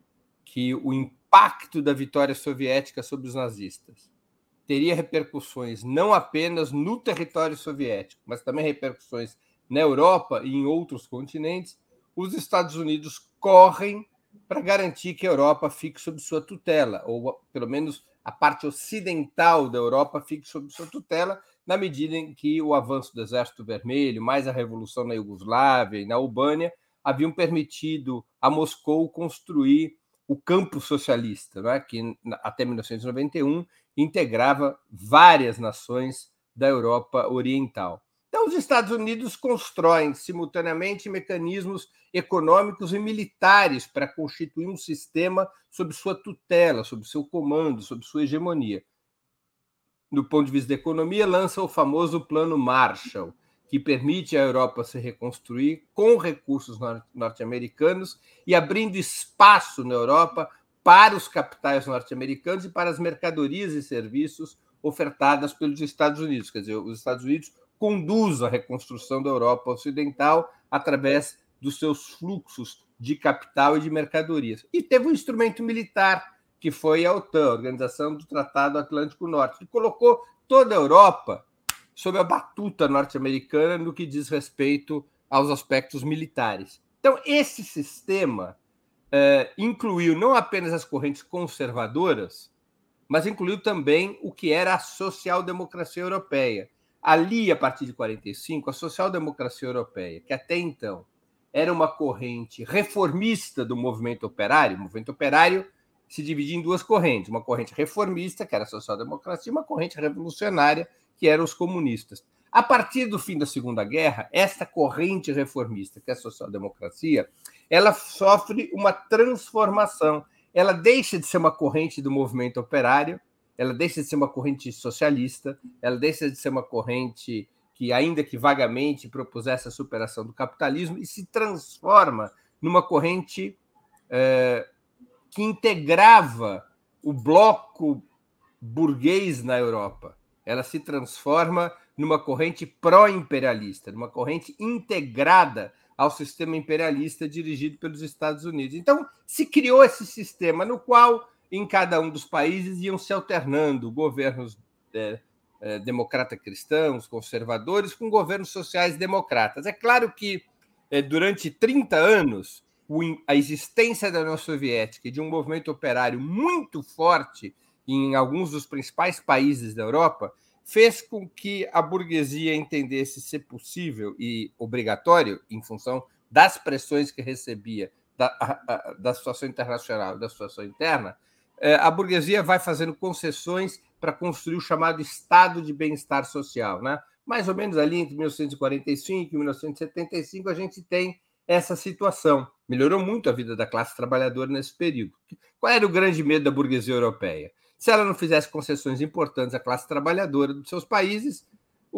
que o impacto da vitória soviética sobre os nazistas teria repercussões não apenas no território soviético, mas também repercussões na Europa e em outros continentes, os Estados Unidos correm para garantir que a Europa fique sob sua tutela, ou pelo menos a parte ocidental da Europa fique sob sua tutela, na medida em que o avanço do Exército Vermelho, mais a revolução na Iugoslávia e na Albânia, haviam permitido a Moscou construir o campo socialista, é? que até 1991 integrava várias nações da Europa Oriental. Então, os Estados Unidos constroem simultaneamente mecanismos econômicos e militares para constituir um sistema sob sua tutela, sob seu comando, sob sua hegemonia. Do ponto de vista da economia, lança o famoso Plano Marshall, que permite à Europa se reconstruir com recursos norte-americanos e abrindo espaço na Europa para os capitais norte-americanos e para as mercadorias e serviços ofertadas pelos Estados Unidos. Quer dizer, os Estados Unidos conduz a reconstrução da Europa Ocidental através dos seus fluxos de capital e de mercadorias. E teve um instrumento militar, que foi a OTAN, a Organização do Tratado Atlântico Norte, que colocou toda a Europa sob a batuta norte-americana no que diz respeito aos aspectos militares. Então, esse sistema é, incluiu não apenas as correntes conservadoras, mas incluiu também o que era a social-democracia europeia. Ali, a partir de 45, a social-democracia europeia, que até então era uma corrente reformista do movimento operário, o movimento operário se dividia em duas correntes, uma corrente reformista, que era a social-democracia, e uma corrente revolucionária, que eram os comunistas. A partir do fim da Segunda Guerra, esta corrente reformista, que é a social-democracia, ela sofre uma transformação. Ela deixa de ser uma corrente do movimento operário, ela deixa de ser uma corrente socialista, ela deixa de ser uma corrente que, ainda que vagamente, propusesse a superação do capitalismo e se transforma numa corrente é, que integrava o bloco burguês na Europa. Ela se transforma numa corrente pró-imperialista, numa corrente integrada ao sistema imperialista dirigido pelos Estados Unidos. Então, se criou esse sistema no qual, em cada um dos países, iam se alternando governos é, é, democrata-cristãos, conservadores, com governos sociais-democratas. É claro que, é, durante 30 anos, o, a existência da União Soviética e de um movimento operário muito forte em alguns dos principais países da Europa fez com que a burguesia entendesse ser possível e obrigatório, em função das pressões que recebia da, a, a, da situação internacional, da situação interna, a burguesia vai fazendo concessões para construir o chamado estado de bem-estar social. Né? Mais ou menos ali entre 1945 e 1975, a gente tem essa situação. Melhorou muito a vida da classe trabalhadora nesse período. Qual era o grande medo da burguesia europeia? Se ela não fizesse concessões importantes à classe trabalhadora dos seus países,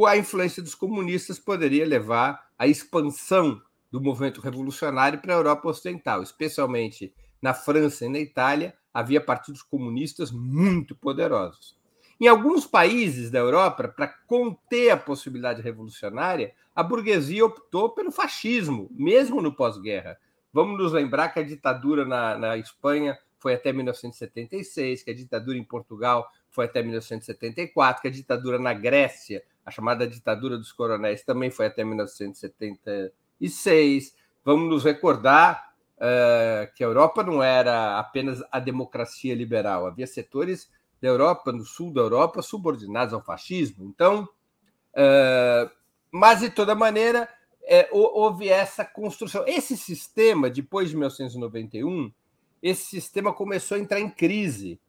a influência dos comunistas poderia levar à expansão do movimento revolucionário para a Europa Ocidental, especialmente na França e na Itália, havia partidos comunistas muito poderosos. Em alguns países da Europa, para conter a possibilidade revolucionária, a burguesia optou pelo fascismo, mesmo no pós-guerra. Vamos nos lembrar que a ditadura na, na Espanha foi até 1976, que a ditadura em Portugal foi até 1974, que a ditadura na Grécia, a chamada ditadura dos coronéis, também foi até 1976. Vamos nos recordar uh, que a Europa não era apenas a democracia liberal, havia setores da Europa, no sul da Europa, subordinados ao fascismo. Então, uh, mas de toda maneira, é, houve essa construção. Esse sistema, depois de 1991, esse sistema começou a entrar em crise,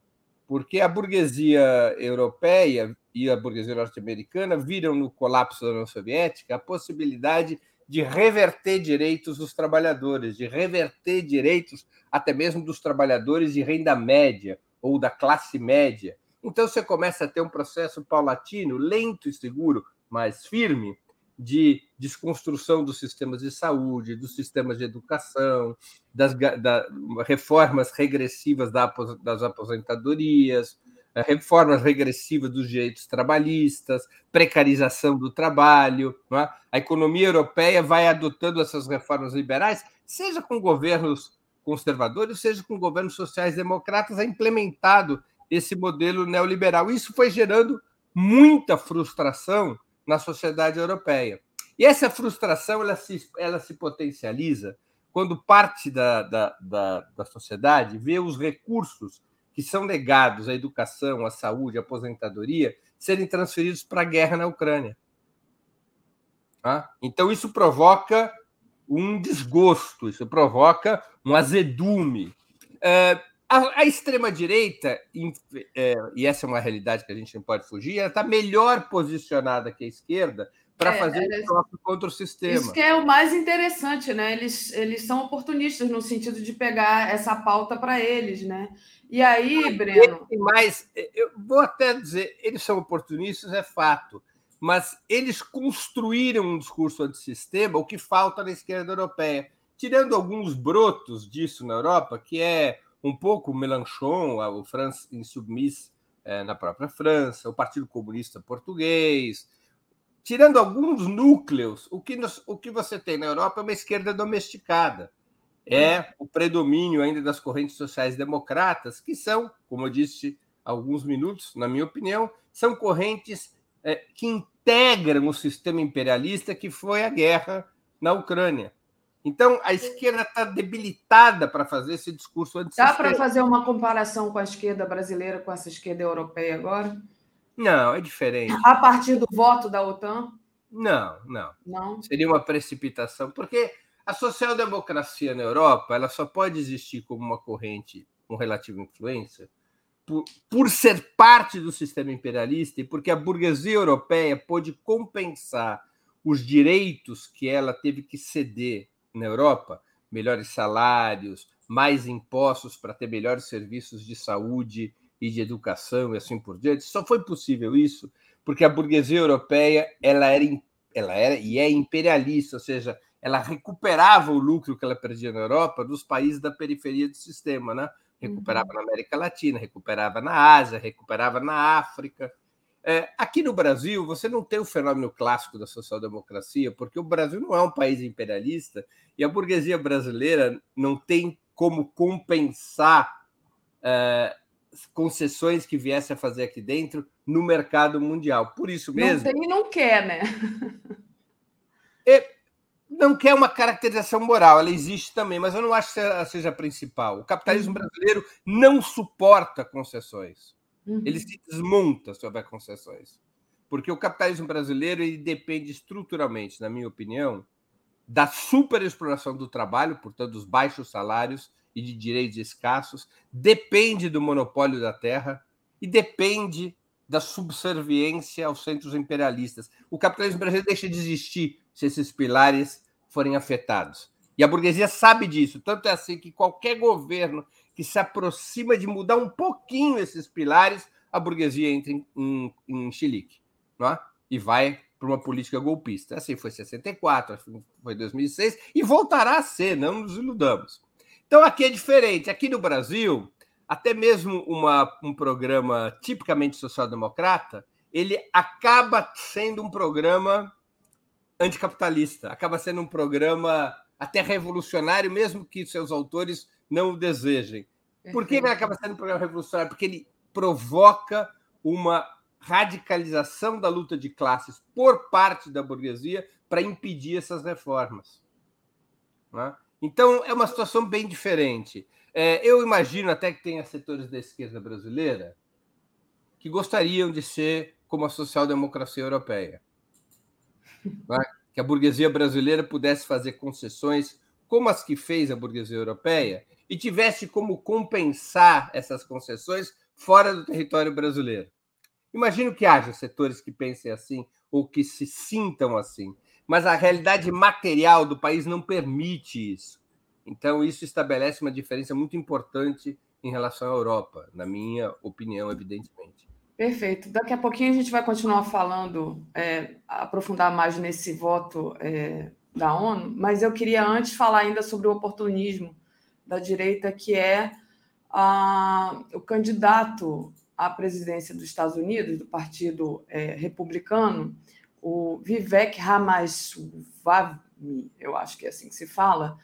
porque a burguesia europeia e a burguesia norte-americana viram no colapso da União Soviética a possibilidade de reverter direitos dos trabalhadores, de reverter direitos até mesmo dos trabalhadores de renda média ou da classe média. Então você começa a ter um processo paulatino, lento e seguro, mas firme, de desconstrução dos sistemas de saúde, dos sistemas de educação, das da, reformas regressivas das aposentadorias, reformas regressivas dos direitos trabalhistas, precarização do trabalho. É? A economia europeia vai adotando essas reformas liberais, seja com governos conservadores, seja com governos sociais-democratas, é implementado esse modelo neoliberal. Isso foi gerando muita frustração na sociedade europeia. E essa frustração ela se, ela se potencializa quando parte da, da, da, da sociedade vê os recursos que são legados à educação, à saúde, à aposentadoria serem transferidos para a guerra na Ucrânia. Tá? Então, isso provoca um desgosto, isso provoca um azedume. É, a, extrema-direita, é, e essa é uma realidade que a gente não pode fugir, ela está melhor posicionada que a esquerda para é, fazer é, troca contra o sistema. Isso que é o mais interessante, né? Eles, eles são oportunistas no sentido de pegar essa pauta para eles, né? E aí, Breno. Mas eu vou até dizer, eles são oportunistas, é fato, mas eles construíram um discurso antissistema, o que falta na esquerda europeia. Tirando alguns brotos disso na Europa, que é um pouco o Mélenchon, o France Insubmiss é, na própria França, o Partido Comunista Português, tirando alguns núcleos, o que, nos, o que você tem na Europa é uma esquerda domesticada. É o predomínio ainda das correntes sociais democratas, que são, como eu disse há alguns minutos, na minha opinião, são correntes é, que integram o sistema imperialista que foi a guerra na Ucrânia. Então, a esquerda está debilitada para fazer esse discurso Dá para fazer uma comparação com a esquerda brasileira com essa esquerda europeia agora? Não, é diferente. A partir do voto da OTAN? Não, não. Não. Seria uma precipitação, porque a social-democracia na Europa ela só pode existir como uma corrente com relativa influência por, por ser parte do sistema imperialista e porque a burguesia europeia pôde compensar os direitos que ela teve que ceder na Europa, melhores salários, mais impostos para ter melhores serviços de saúde e de educação e assim por diante. Só foi possível isso porque a burguesia europeia ela era, ela era e é imperialista, ou seja, ela recuperava o lucro que ela perdia na Europa dos países da periferia do sistema, né? Recuperava uhum. na América Latina, recuperava na Ásia, recuperava na África. É, aqui no Brasil, você não tem o fenômeno clássico da social-democracia, porque o Brasil não é um país imperialista e a burguesia brasileira não tem como compensar é, concessões que viesse a fazer aqui dentro no mercado mundial. Por isso mesmo. Não tem e não quer, né? É, não quer uma caracterização moral, ela existe também, mas eu não acho que ela seja a principal. O capitalismo uhum. brasileiro não suporta concessões. Uhum. Ele se desmonta sobre as concessões. Porque o capitalismo brasileiro ele depende estruturalmente, na minha opinião, da superexploração do trabalho, portanto, dos baixos salários e de direitos escassos, depende do monopólio da terra e depende da subserviência aos centros imperialistas. O capitalismo brasileiro deixa de existir se esses pilares forem afetados. E a burguesia sabe disso. Tanto é assim que qualquer governo que se aproxima de mudar um pouquinho esses pilares, a burguesia entra em, em, em chilique não é? e vai para uma política golpista. Assim foi 64, assim foi 2006 e voltará a ser, não nos iludamos. Então aqui é diferente. Aqui no Brasil, até mesmo uma, um programa tipicamente social-democrata, ele acaba sendo um programa anticapitalista, acaba sendo um programa até revolucionário, mesmo que seus autores não o desejem. Por que ele acaba sendo um programa revolucionário? Porque ele provoca uma radicalização da luta de classes por parte da burguesia para impedir essas reformas. Né? Então, é uma situação bem diferente. É, eu imagino até que tenha setores da esquerda brasileira que gostariam de ser como a social-democracia europeia. Né? Que a burguesia brasileira pudesse fazer concessões como as que fez a burguesia europeia e tivesse como compensar essas concessões fora do território brasileiro. Imagino que haja setores que pensem assim ou que se sintam assim mas a realidade material do país não permite isso. Então, isso estabelece uma diferença muito importante em relação à Europa, na minha opinião, evidentemente. Perfeito. Daqui a pouquinho a gente vai continuar falando, é, aprofundar mais nesse voto é, da ONU, mas eu queria antes falar ainda sobre o oportunismo da direita, que é a, o candidato à presidência dos Estados Unidos, do Partido é, Republicano, o Vivek Ramaswamy, eu acho que é assim que se fala,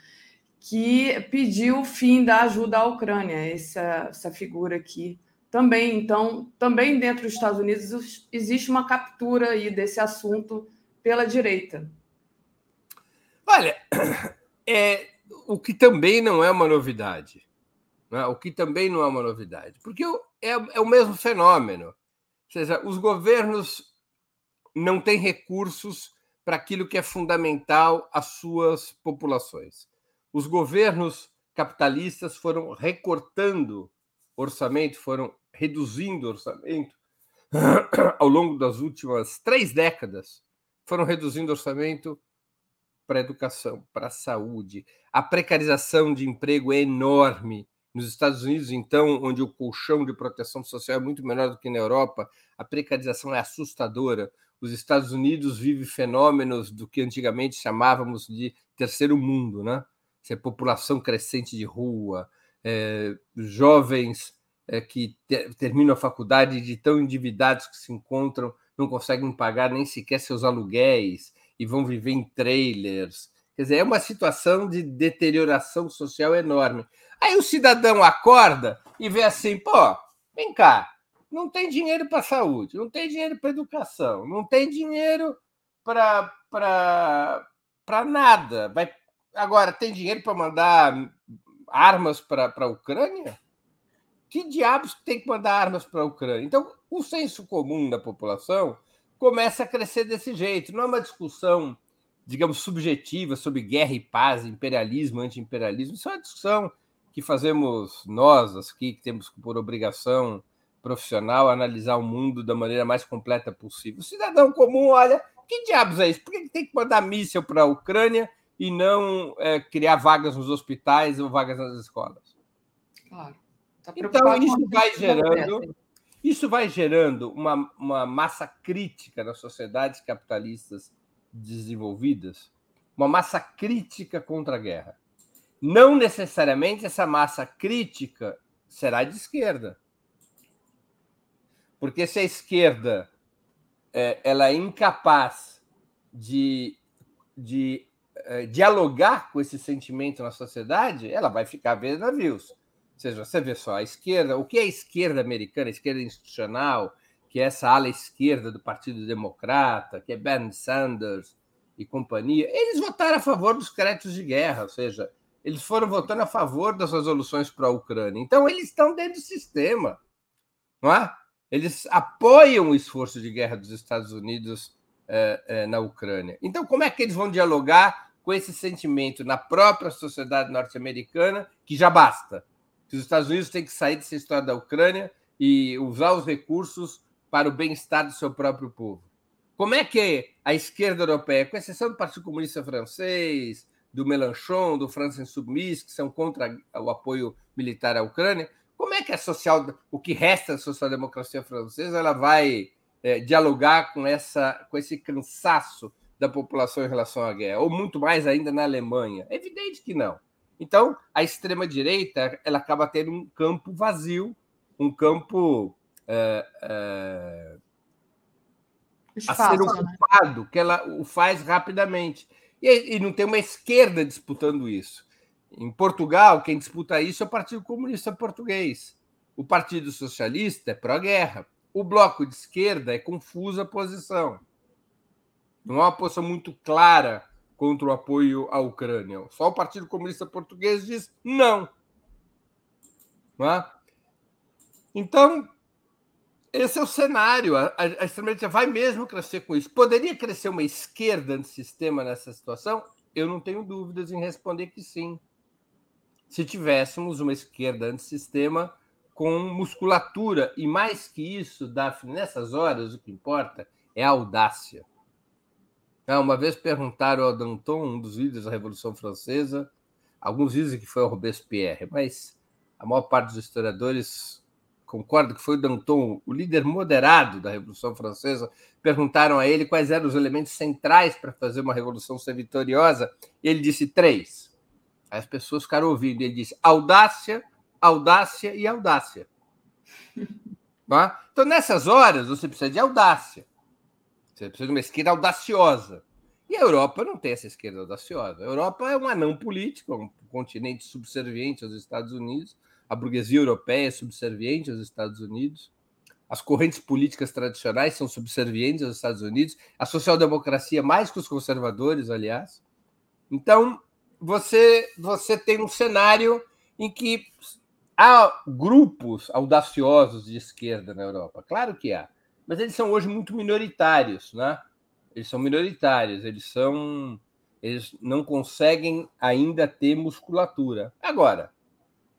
que pediu o fim da ajuda à Ucrânia, essa, essa figura aqui. Também, então, também dentro dos Estados Unidos existe uma captura aí desse assunto pela direita. Olha, é, o que também não é uma novidade. Né? O que também não é uma novidade. Porque é, é o mesmo fenômeno. Ou seja, os governos não tem recursos para aquilo que é fundamental às suas populações. Os governos capitalistas foram recortando orçamento, foram reduzindo orçamento ao longo das últimas três décadas, foram reduzindo orçamento para a educação, para a saúde. A precarização de emprego é enorme. Nos Estados Unidos, então, onde o colchão de proteção social é muito menor do que na Europa, a precarização é assustadora. Os Estados Unidos vivem fenômenos do que antigamente chamávamos de terceiro mundo, né? É população crescente de rua, é, jovens é, que te, terminam a faculdade de tão endividados que se encontram, não conseguem pagar nem sequer seus aluguéis e vão viver em trailers. Quer dizer, é uma situação de deterioração social enorme. Aí o cidadão acorda e vê assim: pô, vem cá, não tem dinheiro para saúde, não tem dinheiro para educação, não tem dinheiro para nada. Vai, agora, tem dinheiro para mandar armas para a Ucrânia? Que diabos tem que mandar armas para a Ucrânia? Então, o senso comum da população começa a crescer desse jeito. Não é uma discussão, digamos, subjetiva sobre guerra e paz, imperialismo, anti-imperialismo. Isso é uma discussão que fazemos nós, aqui, que temos por obrigação profissional analisar o mundo da maneira mais completa possível. O cidadão comum olha, que diabos é isso? Por que tem que mandar míssil para a Ucrânia e não é, criar vagas nos hospitais ou vagas nas escolas? Claro. Tá então, isso vai gerando isso vai gerando uma, uma massa crítica nas sociedades capitalistas desenvolvidas, uma massa crítica contra a guerra. Não necessariamente essa massa crítica será de esquerda. Porque se a esquerda é, ela é incapaz de, de é, dialogar com esse sentimento na sociedade, ela vai ficar vendo navios. Ou seja, você vê só, a esquerda, o que é a esquerda americana, a esquerda institucional, que é essa ala esquerda do Partido Democrata, que é Bernie Sanders e companhia, eles votaram a favor dos créditos de guerra, ou seja, eles foram votando a favor das resoluções para a Ucrânia. Então, eles estão dentro do sistema, não é? Eles apoiam o esforço de guerra dos Estados Unidos é, é, na Ucrânia. Então, como é que eles vão dialogar com esse sentimento na própria sociedade norte-americana, que já basta? que os Estados Unidos têm que sair dessa história da Ucrânia e usar os recursos para o bem-estar do seu próprio povo. Como é que a esquerda europeia, com exceção do Partido Comunista Francês, do Mélenchon, do France Insoumise, que são contra o apoio militar à Ucrânia, como é que a social, o que resta da social-democracia francesa, ela vai é, dialogar com essa, com esse cansaço da população em relação à guerra, ou muito mais ainda na Alemanha? É evidente que não. Então, a extrema-direita ela acaba tendo um campo vazio, um campo é, é, a ser né? ocupado, né? que ela o faz rapidamente. E, e não tem uma esquerda disputando isso. Em Portugal, quem disputa isso é o Partido Comunista Português. O Partido Socialista é pró-guerra. O Bloco de Esquerda é confusa a posição. Não é uma posição muito clara contra o apoio à Ucrânia. Só o Partido Comunista Português diz não. não é? Então, esse é o cenário. A, a extrema-direita vai mesmo crescer com isso. Poderia crescer uma esquerda antissistema nessa situação? Eu não tenho dúvidas em responder que sim. Se tivéssemos uma esquerda antissistema com musculatura, e mais que isso, Daphne, nessas horas o que importa é a audácia. Ah, uma vez perguntaram ao Danton, um dos líderes da Revolução Francesa, alguns dizem que foi o Robespierre, mas a maior parte dos historiadores concorda que foi o Danton, o líder moderado da Revolução Francesa. Perguntaram a ele quais eram os elementos centrais para fazer uma revolução ser vitoriosa. E ele disse três. Aí as pessoas ficaram ouvindo. Ele disse audácia, audácia e audácia. Tá? Então, nessas horas, você precisa de audácia. Você precisa de uma esquerda audaciosa. E a Europa não tem essa esquerda audaciosa. A Europa é um anão político, um continente subserviente aos Estados Unidos. A burguesia europeia é subserviente aos Estados Unidos. As correntes políticas tradicionais são subservientes aos Estados Unidos. A social-democracia, mais que os conservadores, aliás. Então, você, você tem um cenário em que há grupos audaciosos de esquerda na Europa. Claro que há mas eles são hoje muito minoritários, né? Eles são minoritários, eles são eles não conseguem ainda ter musculatura. Agora,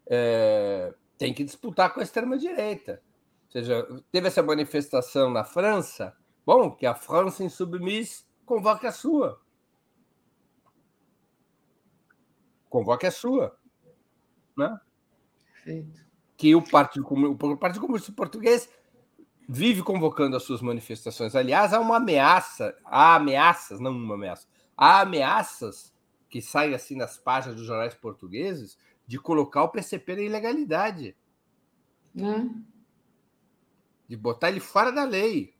é, tem que disputar com a extrema-direita. Ou seja, teve essa manifestação na França, bom, que a França insubmisse convoque a sua. Convoque a sua. Né? Perfeito. Que o Partido, o Partido Comunista Português vive convocando as suas manifestações. Aliás, há uma ameaça, há ameaças, não uma ameaça, há ameaças que saem assim nas páginas dos jornais portugueses de colocar o PCP na ilegalidade. É. De botar ele fora da lei.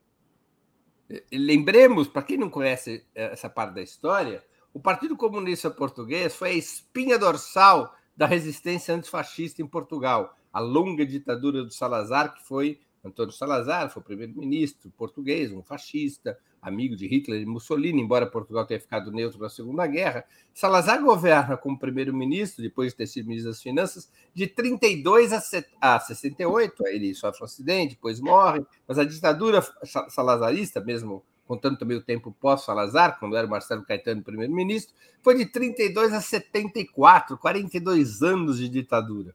Lembremos, para quem não conhece essa parte da história, o Partido Comunista Português foi a espinha dorsal da resistência antifascista em Portugal, a longa ditadura do Salazar, que foi Antônio Salazar, foi primeiro-ministro português, um fascista, amigo de Hitler e Mussolini, embora Portugal tenha ficado neutro na Segunda Guerra. Salazar governa como primeiro-ministro, depois de ter sido ministro das Finanças, de 32 a 68. Ele sofre um acidente, depois morre. Mas a ditadura salazarista, mesmo contando também o tempo pós-Salazar, quando era Marcelo Caetano primeiro-ministro, foi de 32 a 74, 42 anos de ditadura.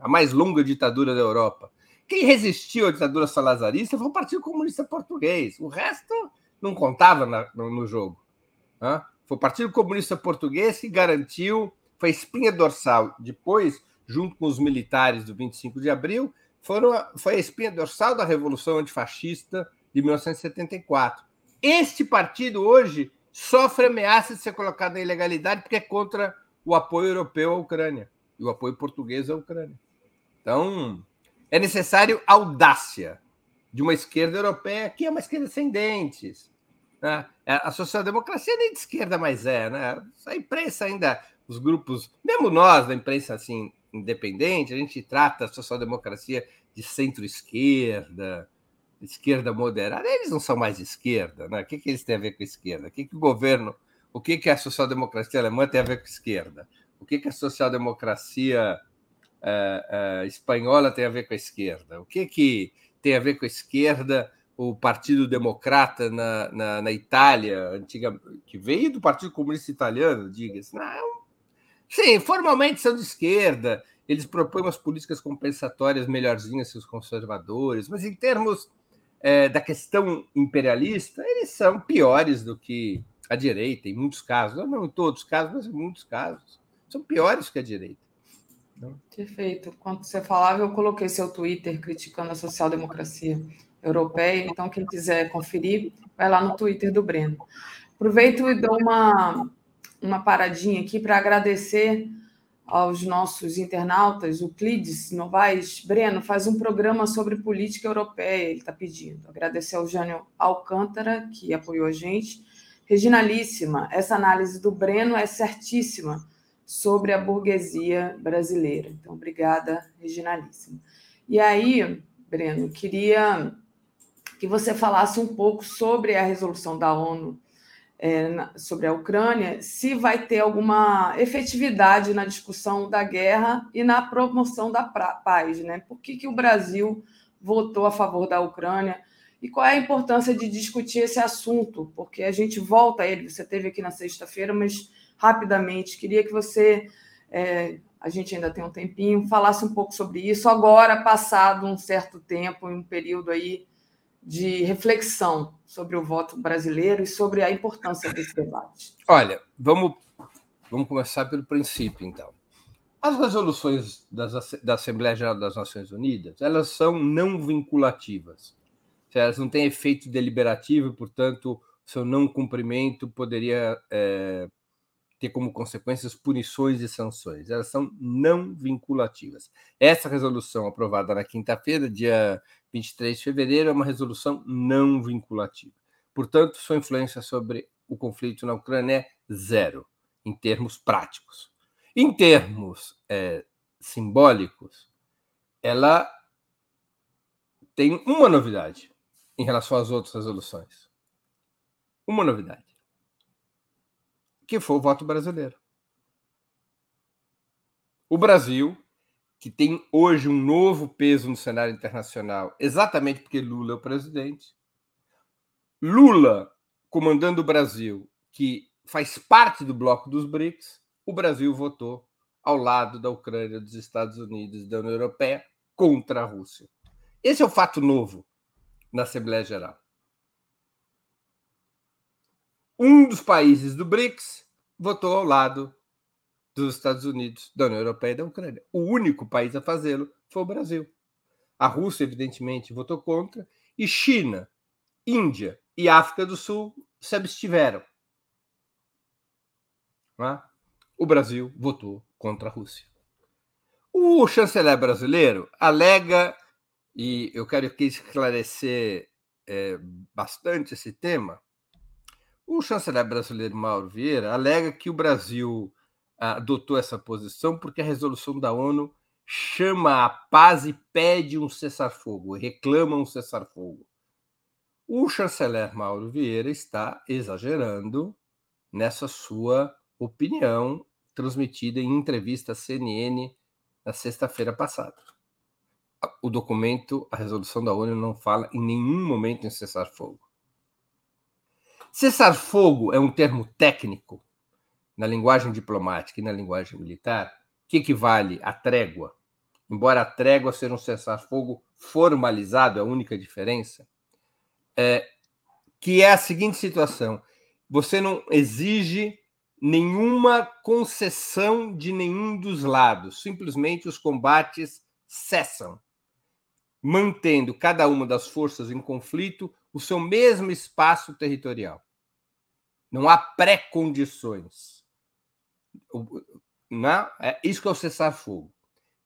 A mais longa ditadura da Europa. Quem resistiu à ditadura salazarista foi o Partido Comunista Português. O resto não contava no, jogo. Foi o Partido Comunista Português que garantiu, foi a espinha dorsal. Depois, junto com os militares do 25 de abril, foram, foi a espinha dorsal da Revolução Antifascista de 1974. Este partido hoje sofre ameaça de ser colocado na ilegalidade porque é contra o apoio europeu à Ucrânia e o apoio português à Ucrânia. Então, é necessário audácia de uma esquerda europeia que é uma esquerda sem dentes. Né? É, a social-democracia nem de esquerda mais é. Né? A imprensa ainda, os grupos, mesmo nós da imprensa assim, independente, a gente trata a social-democracia de centro-esquerda, esquerda moderada. Eles não são mais esquerda. Né? O que, que eles têm a ver com esquerda? O que, que o governo, o que, que a social-democracia alemã tem a ver com esquerda? O que, que a social-democracia uh, uh, espanhola tem a ver com a esquerda? O que, que tem a ver com a esquerda o Partido Democrata na, na, na Itália, antiga, que veio do Partido Comunista Italiano, diga-se? Não. Sim, formalmente são de esquerda, eles propõem umas políticas compensatórias melhorzinhas que os conservadores, mas em termos é, da questão imperialista, eles são piores do que a direita, em muitos casos. Não em todos os casos, mas em muitos casos. São piores que a direita. Perfeito. Quando você falava, eu coloquei seu Twitter criticando a social-democracia europeia. Então, quem quiser conferir, vai lá no Twitter do Breno. Aproveito e dou uma, uma paradinha aqui para agradecer aos nossos internautas, o Clides Novaes. Breno, faz um programa sobre política europeia, ele está pedindo. Agradecer ao Jânio Alcântara, que apoiou a gente. Reginalíssima, essa análise do Breno é certíssima sobre a burguesia brasileira. Então, obrigada, Reginalíssima. E aí, Breno, queria que você falasse um pouco sobre a resolução da ONU é, sobre a Ucrânia, se vai ter alguma efetividade na discussão da guerra e na promoção da paz, né? Por que, que o Brasil votou a favor da Ucrânia? E qual é a importância de discutir esse assunto? Porque a gente volta a ele, você teve aqui na sexta-feira, mas rapidamente. Queria que você, é, a gente ainda tem um tempinho, falasse um pouco sobre isso, agora, passado um certo tempo, um período aí de reflexão sobre o voto brasileiro e sobre a importância desse debate. Olha, vamos, vamos começar pelo princípio, então. As resoluções das, da Assembleia Geral das Nações Unidas, elas são não vinculativas. Elas não têm efeito deliberativo, portanto, seu não cumprimento poderia é, ter como consequências punições e sanções. Elas são não vinculativas. Essa resolução aprovada na quinta-feira, dia 23 de fevereiro, é uma resolução não vinculativa. Portanto, sua influência sobre o conflito na Ucrânia é zero, em termos práticos. Em termos é, simbólicos, ela tem uma novidade em relação às outras resoluções. Uma novidade que foi o voto brasileiro. O Brasil, que tem hoje um novo peso no cenário internacional, exatamente porque Lula é o presidente. Lula comandando o Brasil, que faz parte do bloco dos BRICS, o Brasil votou ao lado da Ucrânia, dos Estados Unidos da União Europeia contra a Rússia. Esse é o fato novo na Assembleia Geral. um dos países do BRICS votou ao lado dos Estados Unidos, da União Europeia e da Ucrânia. O único país a fazê-lo foi o Brasil. A Rússia, evidentemente, votou contra, e China, Índia e África do Sul se abstiveram. É? O Brasil votou contra a Rússia. O chanceler brasileiro alega, e eu quero aqui esclarecer é, bastante esse tema, o chanceler brasileiro Mauro Vieira alega que o Brasil adotou essa posição porque a resolução da ONU chama a paz e pede um cessar-fogo, reclama um cessar-fogo. O chanceler Mauro Vieira está exagerando nessa sua opinião transmitida em entrevista à CNN na sexta-feira passada. O documento, a resolução da ONU, não fala em nenhum momento em cessar-fogo. Cessar-fogo é um termo técnico na linguagem diplomática e na linguagem militar que equivale à trégua. Embora a trégua seja um cessar-fogo formalizado, é a única diferença, é, que é a seguinte situação: você não exige nenhuma concessão de nenhum dos lados, simplesmente os combates cessam, mantendo cada uma das forças em conflito o seu mesmo espaço territorial. Não há pré-condições. Não, é isso que é o cessar-fogo.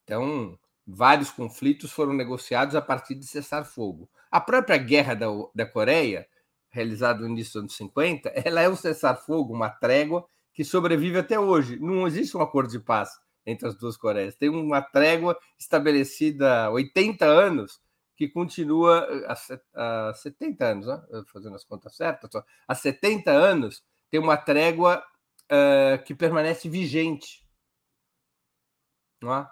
Então, vários conflitos foram negociados a partir de cessar-fogo. A própria guerra da, da Coreia, realizada no início dos anos 50, ela é um cessar-fogo, uma trégua que sobrevive até hoje. Não existe um acordo de paz entre as duas Coreias. Tem uma trégua estabelecida há 80 anos que continua há 70 anos, né? fazendo as contas certas, há 70 anos tem uma trégua uh, que permanece vigente. Não é?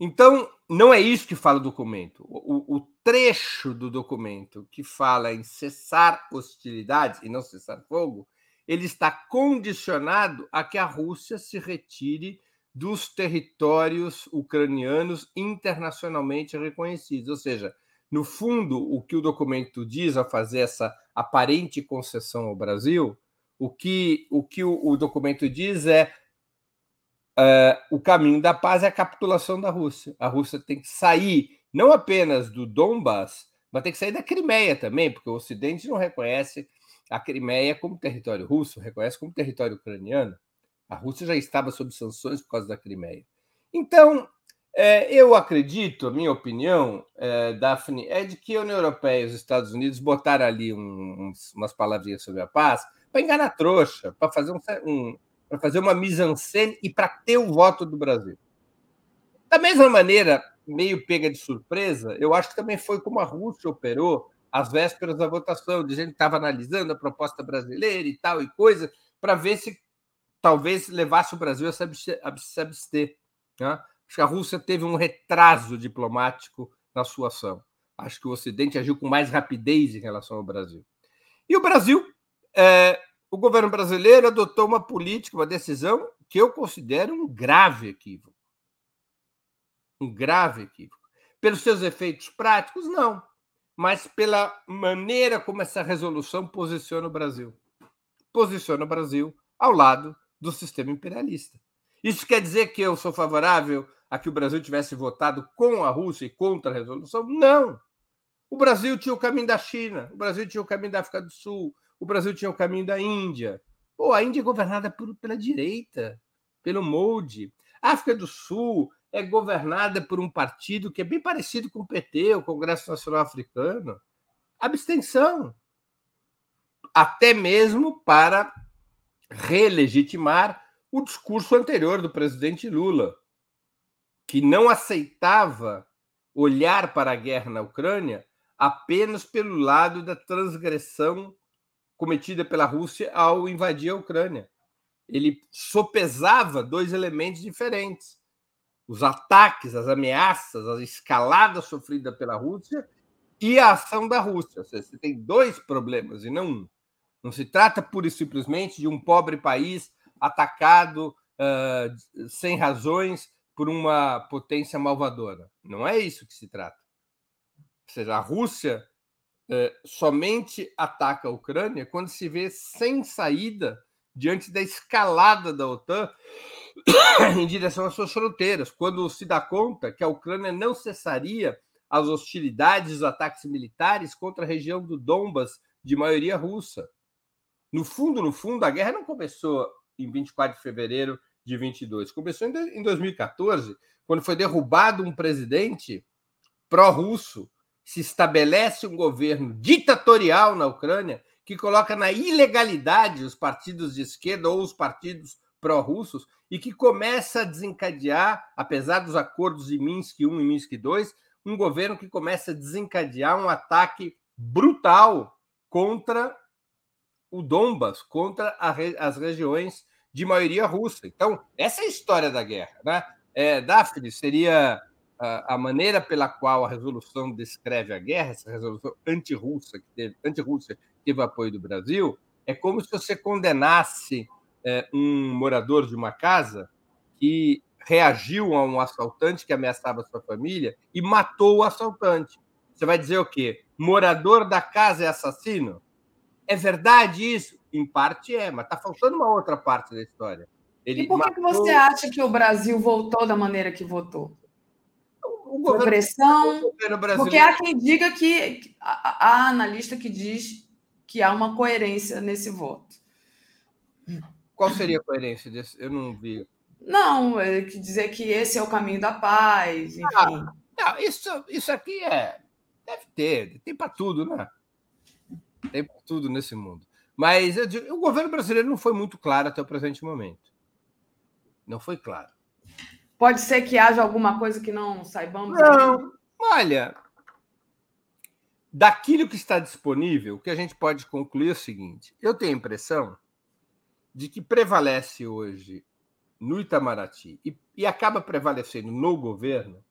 Então, não é isso que fala o documento. O, o, trecho do documento que fala em cessar hostilidades e não cessar fogo, ele está condicionado a que a Rússia se retire dos territórios ucranianos internacionalmente reconhecidos. Ou seja, no fundo, o que o documento diz a fazer essa aparente concessão ao Brasil o que o, que o, o documento diz é uh, o caminho da paz é a capitulação da Rússia. A Rússia tem que sair não apenas do Donbass, mas tem que sair da Crimeia também, porque o Ocidente não reconhece a Crimeia como território russo, reconhece como território ucraniano. A Rússia já estava sob sanções por causa da Crimeia. Então, é, eu acredito, a minha opinião, é, Daphne, é de que a União Europeia e os Estados Unidos botaram ali um, umas palavrinhas sobre a paz, para enganar trouxa, para fazer, um, um para fazer uma mise-en-scène e para ter o voto do Brasil. Da mesma maneira, meio pega de surpresa, eu acho que também foi como a Rússia operou às vésperas da votação, dizendo que estava analisando a proposta brasileira e tal e coisa, para ver se talvez levasse o Brasil a se abster. Né? Acho que a Rússia teve um retraso diplomático na sua ação. Acho que o Ocidente agiu com mais rapidez em relação ao Brasil. E o Brasil é, o governo brasileiro adotou uma política, uma decisão que eu considero um grave equívoco. Um grave equívoco. Pelos seus efeitos práticos, não, mas pela maneira como essa resolução posiciona o Brasil. Posiciona o Brasil ao lado do sistema imperialista. Isso quer dizer que eu sou favorável a que o Brasil tivesse votado com a Rússia e contra a resolução? Não. O Brasil tinha o caminho da China, o Brasil tinha o caminho da África do Sul, o Brasil tinha o caminho da Índia. Pô, a Índia é governada por, pela direita, pelo Modi. A África do Sul é governada por um partido que é bem parecido com o PT, o Congresso Nacional Africano. Abstenção. Até mesmo para relegitimar o discurso anterior do presidente Lula, que não aceitava olhar para a guerra na Ucrânia apenas pelo lado da transgressão cometida pela Rússia ao invadir a Ucrânia. Ele sopesava dois elementos diferentes: os ataques, as ameaças, a escalada sofrida pela Rússia e a ação da Rússia. Você tem dois problemas e não um. Não se trata pura e simplesmente de um pobre país atacado uh, sem razões por uma potência malvadora. Não é isso que se trata. Ou seja, a Rússia é, somente ataca a Ucrânia quando se vê sem saída diante da escalada da OTAN em direção às suas fronteiras, quando se dá conta que a Ucrânia não cessaria as hostilidades, os ataques militares contra a região do Donbas de maioria russa. No fundo, no fundo, a guerra não começou em 24 de fevereiro de 22, começou em 2014, quando foi derrubado um presidente pró-russo, se estabelece um governo ditatorial na Ucrânia que coloca na ilegalidade os partidos de esquerda ou os partidos pró-russos e que começa a desencadear, apesar dos acordos de Minsk I e Minsk II, um governo que começa a desencadear um ataque brutal contra o Donbas, contra as regiões de maioria russa. Então, essa é a história da guerra. Né? É, Daphne, seria a, maneira pela qual a resolução descreve a guerra, essa resolução anti-russa que teve, anti-Rússia, teve apoio do Brasil, é como se você condenasse é, um morador de uma casa que reagiu a um assaltante que ameaçava sua família e matou o assaltante. Você vai dizer o quê? Morador da casa é assassino? É verdade isso? Em parte é, mas está faltando uma outra parte da história. Ele e por que, matou... que você acha que o Brasil voltou da maneira que votou? O governo, governo porque há quem diga que há analista que diz que há uma coerência nesse voto. Qual seria a coerência desse? Eu não vi. Não, é dizer que esse é o caminho da paz, enfim. Ah, não, isso, isso aqui é. Deve ter, tem para tudo, né? Tem para tudo nesse mundo. Mas digo, o governo brasileiro não foi muito claro até o presente momento. Não foi claro. Pode ser que haja alguma coisa que não saibamos? Não. Olha, daquilo que está disponível, o que a gente pode concluir é o seguinte: eu tenho a impressão de que prevalece hoje no Itamaraty e, e acaba prevalecendo no governo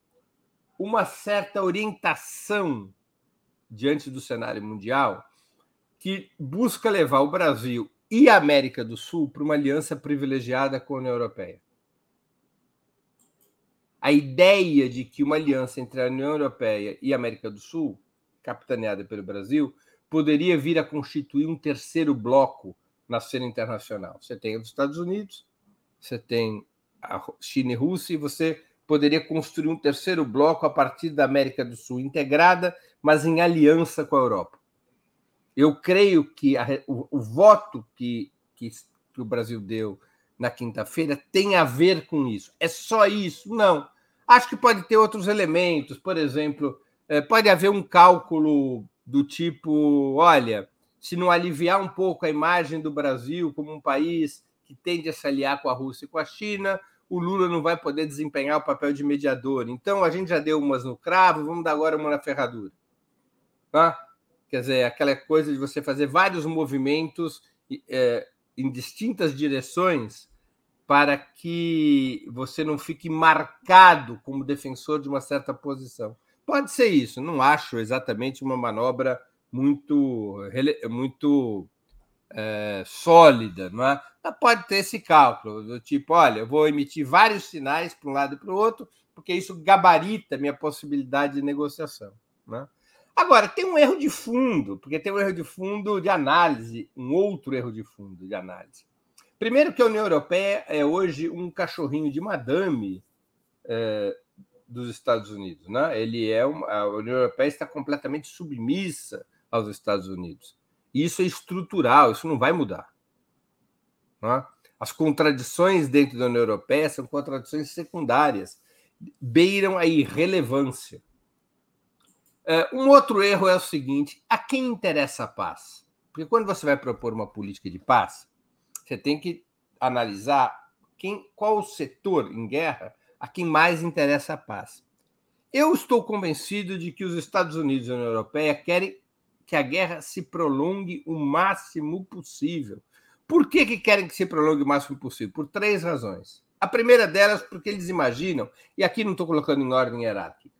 uma certa orientação diante do cenário mundial que busca levar o Brasil e a América do Sul para uma aliança privilegiada com a União Europeia. A ideia de que uma aliança entre a União Europeia e a América do Sul, capitaneada pelo Brasil, poderia vir a constituir um terceiro bloco na cena internacional. Você tem os Estados Unidos, você tem a China e Rússia, e você poderia construir um terceiro bloco a partir da América do Sul integrada, mas em aliança com a Europa. Eu creio que a, o, o, voto que, que, que o Brasil deu na quinta-feira tem a ver com isso. É só isso? Não. Acho que pode ter outros elementos, por exemplo, é, pode haver um cálculo do tipo: olha, se não aliviar um pouco a imagem do Brasil como um país que tende a se aliar com a Rússia e com a China, o Lula não vai poder desempenhar o papel de mediador. Então, a gente já deu umas no cravo, vamos dar agora uma na ferradura. Tá? Quer dizer, aquela coisa de você fazer vários movimentos é, em distintas direções para que você não fique marcado como defensor de uma certa posição. Pode ser isso, não acho exatamente uma manobra muito, muito é, sólida, não é? Mas pode ter esse cálculo, do tipo, olha, eu vou emitir vários sinais para um lado e para o outro, porque isso gabarita minha possibilidade de negociação. Não é? Agora, tem um erro de fundo, porque tem um erro de fundo de análise, um outro erro de fundo de análise. Primeiro, que a União Europeia é hoje um cachorrinho de madame é, dos Estados Unidos. Né? Ele é uma, a União Europeia está completamente submissa aos Estados Unidos. Isso é estrutural, isso não vai mudar. Né? As contradições dentro da União Europeia são contradições secundárias, beiram a irrelevância. É, um outro erro é o seguinte: a quem interessa a paz? Porque quando você vai propor uma política de paz, você tem que analisar quem, qual o setor em guerra a quem mais interessa a paz. Eu estou convencido de que os Estados Unidos e a União Europeia querem que a guerra se prolongue o máximo possível. Por que, que querem que se prolongue o máximo possível? Por três razões. A primeira delas, porque eles imaginam, e aqui não estou colocando em ordem hierárquica,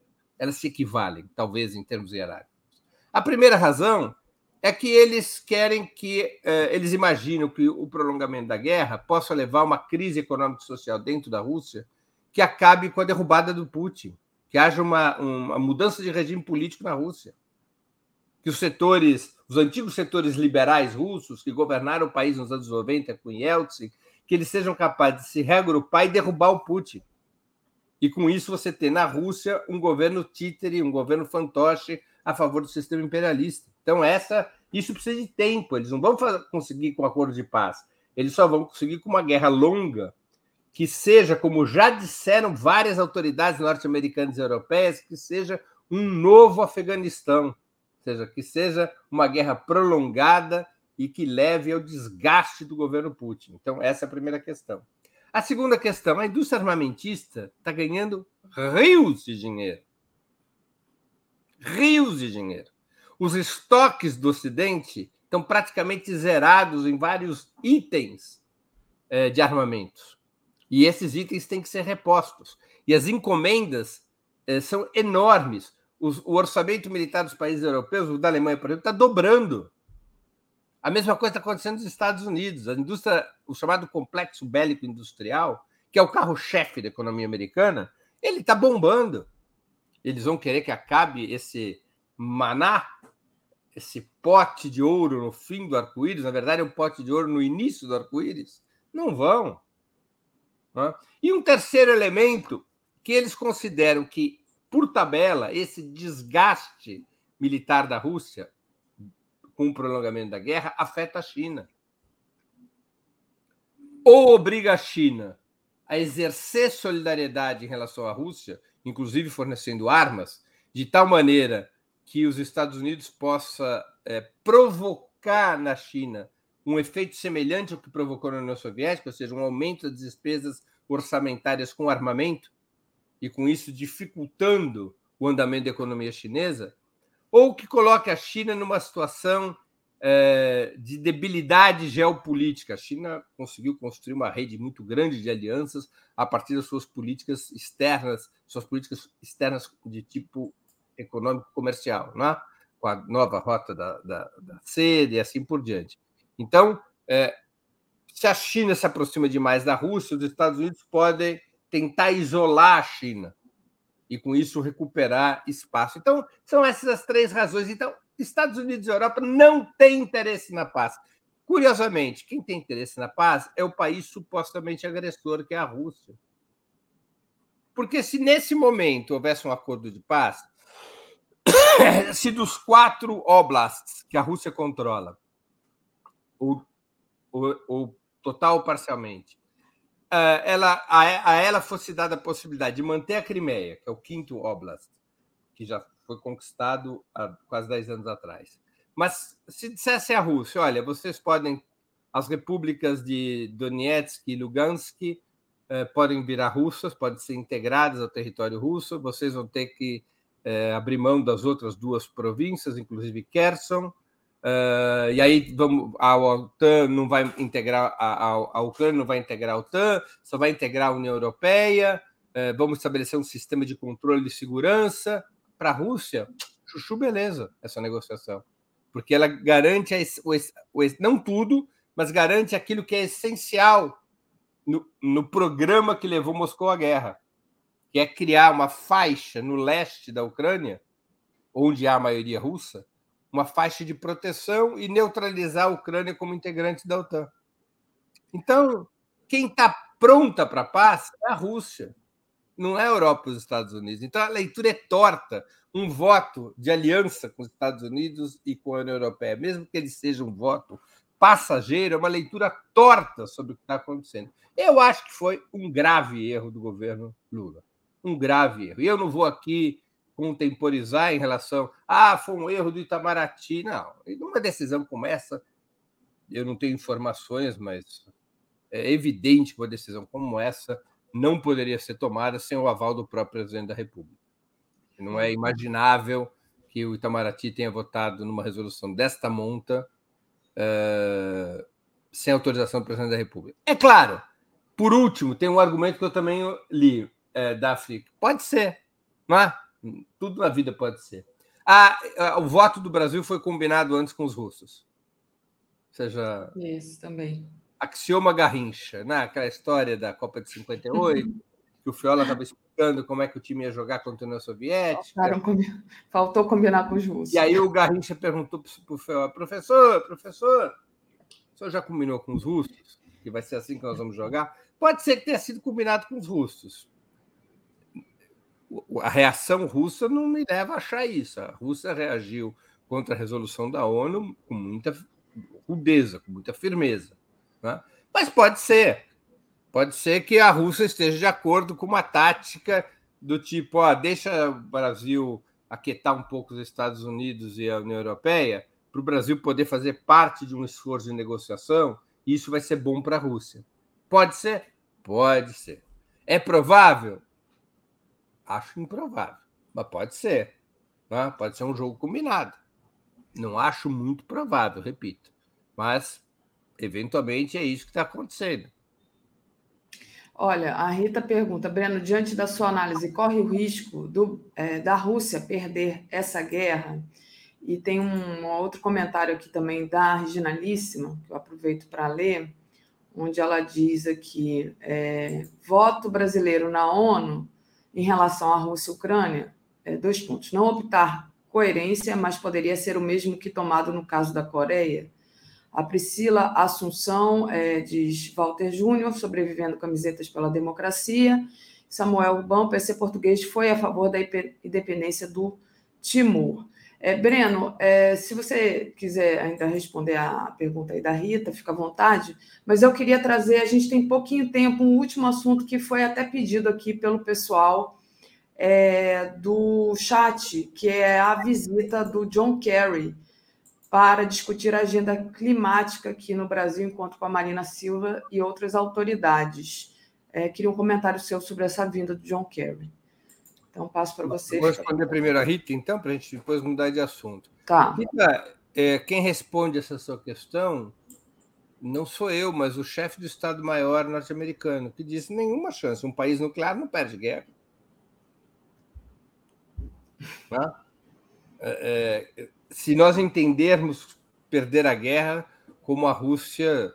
elas se equivalem, talvez, em termos hierárquicos. A primeira razão é que eles querem que, eh, eles imaginam que o prolongamento da guerra possa levar a uma crise econômica e social dentro da Rússia que acabe com a derrubada do Putin, que haja uma, uma mudança de regime político na Rússia. que os setores, os antigos setores liberais russos que governaram o país nos anos 90 com Yeltsin, que eles sejam capazes de se reagrupar e derrubar o Putin. E com isso você ter na Rússia um governo títere, um governo fantoche a favor do sistema imperialista. Então essa, isso precisa de tempo. Eles não vão conseguir com acordo de paz. Eles só vão conseguir com uma guerra longa que seja, como já disseram várias autoridades norte-americanas e europeias, que seja um novo Afeganistão, ou seja, que seja uma guerra prolongada e que leve ao desgaste do governo Putin. Então, essa é a primeira questão. A segunda questão, a indústria armamentista está ganhando rios de dinheiro. Rios de dinheiro. Os estoques do Ocidente estão praticamente zerados em vários itens eh, de armamentos. E esses itens têm que ser repostos. E as encomendas eh, são enormes. Os, o orçamento militar dos países europeus, o da Alemanha, por exemplo, está dobrando. A mesma coisa está acontecendo nos Estados Unidos. A indústria, o chamado complexo bélico industrial, que é o carro-chefe da economia americana, ele está bombando. Eles vão querer que acabe esse maná, esse pote de ouro no fim do arco-íris. Na verdade, é um pote de ouro no início do arco-íris. Não vão. E um terceiro elemento que eles consideram que, por tabela, esse desgaste militar da Rússia com o prolongamento da guerra afeta a China. Ou obriga a China a exercer solidariedade em relação à Rússia, inclusive fornecendo armas, de tal maneira que os Estados Unidos possa é, provocar na China um efeito semelhante ao que provocou na União Soviética, ou seja, um aumento das despesas orçamentárias com armamento, e com isso dificultando o andamento da economia chinesa, ou que coloque a China numa situação é, de debilidade geopolítica. A China conseguiu construir uma rede muito grande de alianças a partir das suas políticas externas, suas políticas externas de tipo econômico comercial, né? com a nova rota da, da, da sede e assim por diante. Então, é, se a China se aproxima demais da Rússia, os Estados Unidos podem tentar isolar a China e, com isso, recuperar espaço. Então, são essas as três razões. Então, Estados Unidos e Europa não têm interesse na paz. Curiosamente, quem tem interesse na paz é o país supostamente agressor, que é a Rússia. Porque se nesse momento houvesse um acordo de paz, se dos quatro oblasts que a Rússia controla, ou, ou, ou total ou parcialmente, ela, a, a, ela fosse dada a possibilidade de manter a Crimeia, que é o quinto oblast, que já foi conquistado há quase 10 anos atrás. Mas se dissesse à Rússia, olha, vocês podem, as repúblicas de Donetsk e Lugansk eh, podem virar russas, podem ser integradas ao território russo, vocês vão ter que eh, abrir mão das outras duas províncias, inclusive Kherson, Uh, e aí vamos, a OTAN não vai integrar a, a, a, Ucrânia não vai integrar a OTAN, só vai integrar a União Europeia. Uh, vamos estabelecer um sistema de controle de segurança para a Rússia. Chuchu, beleza, essa negociação, porque ela garante a, o, o, não tudo, mas garante aquilo que é essencial no, no programa que levou Moscou à guerra, que é criar uma faixa no leste da Ucrânia, onde há a maioria russa, uma faixa de proteção e neutralizar a Ucrânia como integrante da OTAN. Então, quem está pronta para a paz é a Rússia, não é a Europa e os Estados Unidos. Então, a leitura é torta. Um voto de aliança com os Estados Unidos e com a União Europeia, mesmo que ele seja um voto passageiro, é uma leitura torta sobre o que está acontecendo. Eu acho que foi um grave erro do governo Lula. Um grave erro. E eu não vou aqui contemporizar em relação. Ah, foi um erro do Itamaraty. Não, numa decisão como essa, eu não tenho informações, mas é evidente que uma decisão como essa não poderia ser tomada sem o aval do próprio presidente da República. Não é imaginável que o Itamaraty tenha votado numa resolução desta monta uh, sem autorização do presidente da República. É claro, por último, tem um argumento que eu também li uh, da África. Pode ser, não é? Tudo na vida pode ser. Ah, ah, o voto do Brasil foi combinado antes com os russos. Ou seja. Isso também. Axioma Garrincha, né? aquela história da Copa de 58. que o Fiola estava explicando como é que o time ia jogar contra a União Soviética. Faltou combinar com os russos. E aí o Garrincha perguntou para o Fiola, professor, professor, o senhor já combinou com os russos? Que vai ser assim que nós vamos jogar? Pode ser que tenha sido combinado com os russos. A reação russa não me leva a achar isso. A Rússia reagiu contra a resolução da ONU com muita rudeza, com muita firmeza. Né? Mas pode ser. Pode ser que a Rússia esteja de acordo com uma tática do tipo, ó, deixa o Brasil aquietar um pouco os Estados Unidos e a União Europeia, para o Brasil poder fazer parte de um esforço de negociação, e isso vai ser bom para a Rússia. Pode ser? Pode ser. É provável? Acho improvável, mas pode ser. Né? Pode ser um jogo combinado. Não acho muito provável, repito. Mas, eventualmente, é isso que está acontecendo. Olha, a Rita pergunta, Breno, diante da sua análise, corre o risco do, é, da Rússia perder essa guerra? E tem um, um outro comentário aqui também da Reginalíssima, que eu aproveito para ler, onde ela diz aqui: é, voto brasileiro na ONU em relação à Rússia e Ucrânia, é, dois pontos. Não optar coerência, mas poderia ser o mesmo que tomado no caso da Coreia. A Priscila Assunção é, diz Walter Júnior, sobrevivendo camisetas pela democracia. Samuel Rubão, PC português, foi a favor da independência do Timor. É, Breno, é, se você quiser ainda responder a pergunta aí da Rita, fica à vontade, mas eu queria trazer, a gente tem pouquinho tempo, um último assunto que foi até pedido aqui pelo pessoal é, do chat, que é a visita do John Kerry para discutir a agenda climática aqui no Brasil, enquanto com a Marina Silva e outras autoridades. É, queria um comentário seu sobre essa vinda do John Kerry. Então, passo para você. Vou responder primeiro a Rita, então, para a gente depois mudar de assunto. Tá. Rita, é, quem responde essa sua questão não sou eu, mas o chefe do Estado-Maior norte-americano, que disse nenhuma chance. Um país nuclear não perde guerra. Tá? É, é, se nós entendermos perder a guerra como a Rússia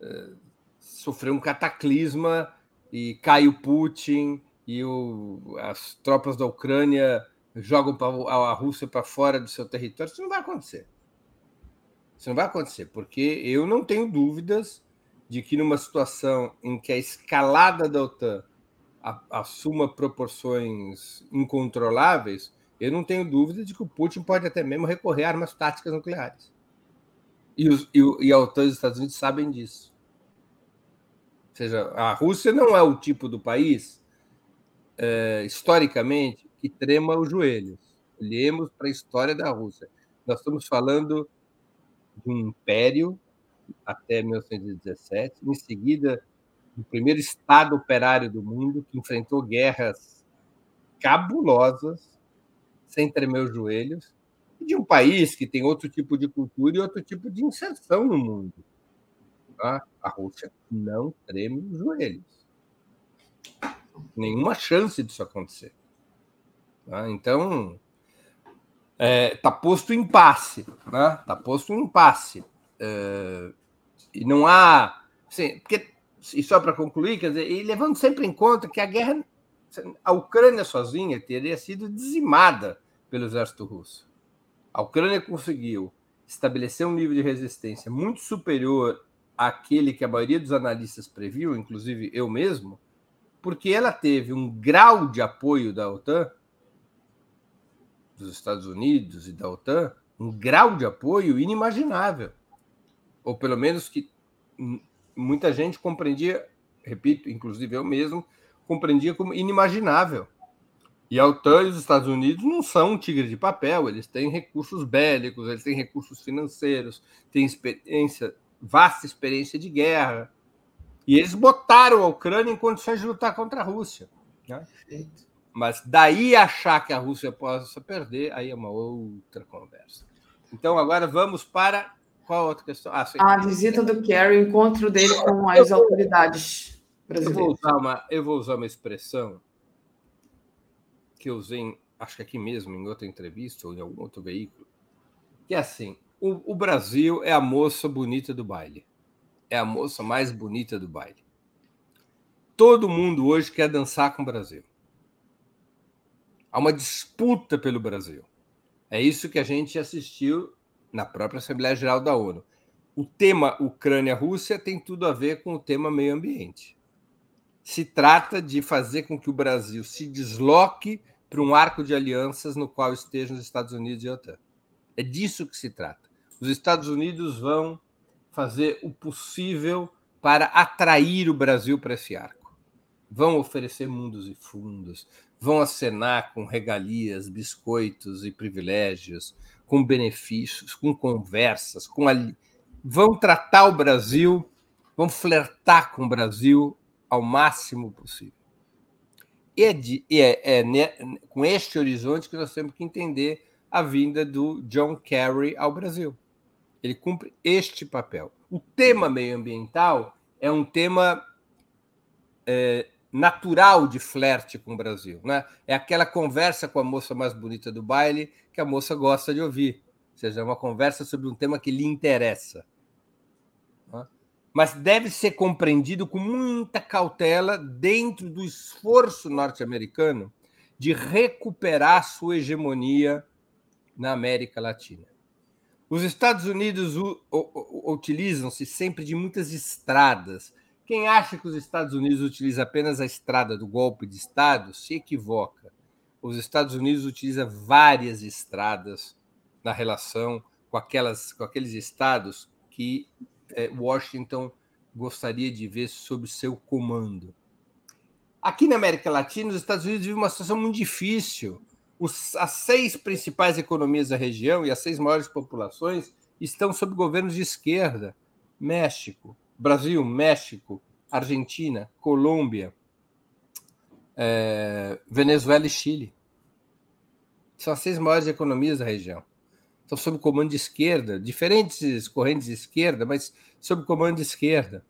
é, sofreu um cataclisma e cai o Putin e o, as tropas da Ucrânia jogam a Rússia para fora do seu território, isso não vai acontecer. Isso não vai acontecer, porque eu não tenho dúvidas de que numa situação em que a escalada da OTAN assuma proporções incontroláveis, eu não tenho dúvida de que o Putin pode até mesmo recorrer a armas táticas nucleares. E, os, e, e a OTAN e os Estados Unidos sabem disso. Ou seja, a Rússia não é o tipo do país é, historicamente, que trema os joelhos. Olhemos para a história da Rússia. Nós estamos falando de um império até 1917, em seguida, do primeiro Estado operário do mundo, que enfrentou guerras cabulosas, sem tremer os joelhos, e de um país que tem outro tipo de cultura e outro tipo de inserção no mundo. Tá? A Rússia não treme os joelhos nenhuma chance disso acontecer. Tá? Então, está é, tá posto em impasse. Está né? Tá posto em impasse. É, e não há. Assim, porque, e só para concluir, quer dizer, e levando sempre em conta que a guerra. A Ucrânia sozinha teria sido dizimada pelo exército russo. A Ucrânia conseguiu estabelecer um nível de resistência muito superior àquele que a maioria dos analistas previu, inclusive eu mesmo, porque ela teve um grau de apoio da OTAN, dos Estados Unidos e da OTAN, um grau de apoio inimaginável. Ou pelo menos que muita gente compreendia, repito, inclusive eu mesmo, compreendia como inimaginável. E a OTAN e os Estados Unidos não são um tigre de papel, eles têm recursos bélicos, eles têm recursos financeiros, têm experiência, vasta experiência de guerra. E eles botaram a Ucrânia em condições de lutar contra a Rússia. Né? Mas daí achar que a Rússia possa perder, aí é uma outra conversa. Então, agora vamos para qual outra questão? Ah, a visita do Kerry, o encontro dele com as autoridades brasileiras. Eu vou, usar uma, eu vou usar uma expressão que eu usei, acho que aqui mesmo, em outra entrevista ou em algum outro veículo, que é assim: o, o Brasil é a moça bonita do baile é a moça mais bonita do baile. Todo mundo hoje quer dançar com o Brasil. Há uma disputa pelo Brasil. É isso que a gente assistiu na própria Assembleia Geral da ONU. O tema Ucrânia-Rússia tem tudo a ver com o tema meio ambiente. Se trata de fazer com que o Brasil se desloque para um arco de alianças no qual estejam os Estados Unidos e a OTAN. É disso que se trata. Os Estados Unidos vão fazer o possível para atrair o Brasil para esse arco. Vão oferecer mundos e fundos, vão acenar com regalias, biscoitos e privilégios, com benefícios, com conversas, com ali... vão tratar o Brasil, vão flertar com o Brasil ao máximo possível. E é, de, é, é com este horizonte que nós temos que entender a vinda do John Kerry ao Brasil. Ele cumpre este papel. O tema meioambiental é um tema é, natural de flerte com o Brasil. Né? É aquela conversa com a moça mais bonita do baile que a moça gosta de ouvir. Ou seja, é uma conversa sobre um tema que lhe interessa. Né? Mas deve ser compreendido com muita cautela dentro do esforço norte-americano de recuperar sua hegemonia na América Latina. Os Estados Unidos utilizam-se sempre de muitas estradas quem acha que os Estados Unidos utiliza apenas a estrada do golpe de Estado se equivoca. Os Estados Unidos utiliza várias estradas na relação com, aquelas, com aqueles estados que é, Washington gostaria de ver sob seu comando. Aqui na América Latina, os Estados Unidos vivem uma situação muito difícil. Os, as seis principais economias da região e as seis maiores populações estão sob governos de esquerda. México, Brasil, México, Argentina, Colômbia, é, Venezuela e Chile. São as seis maiores economias da região. Estão sob comando de esquerda, diferentes correntes de esquerda, mas sob comando de esquerda.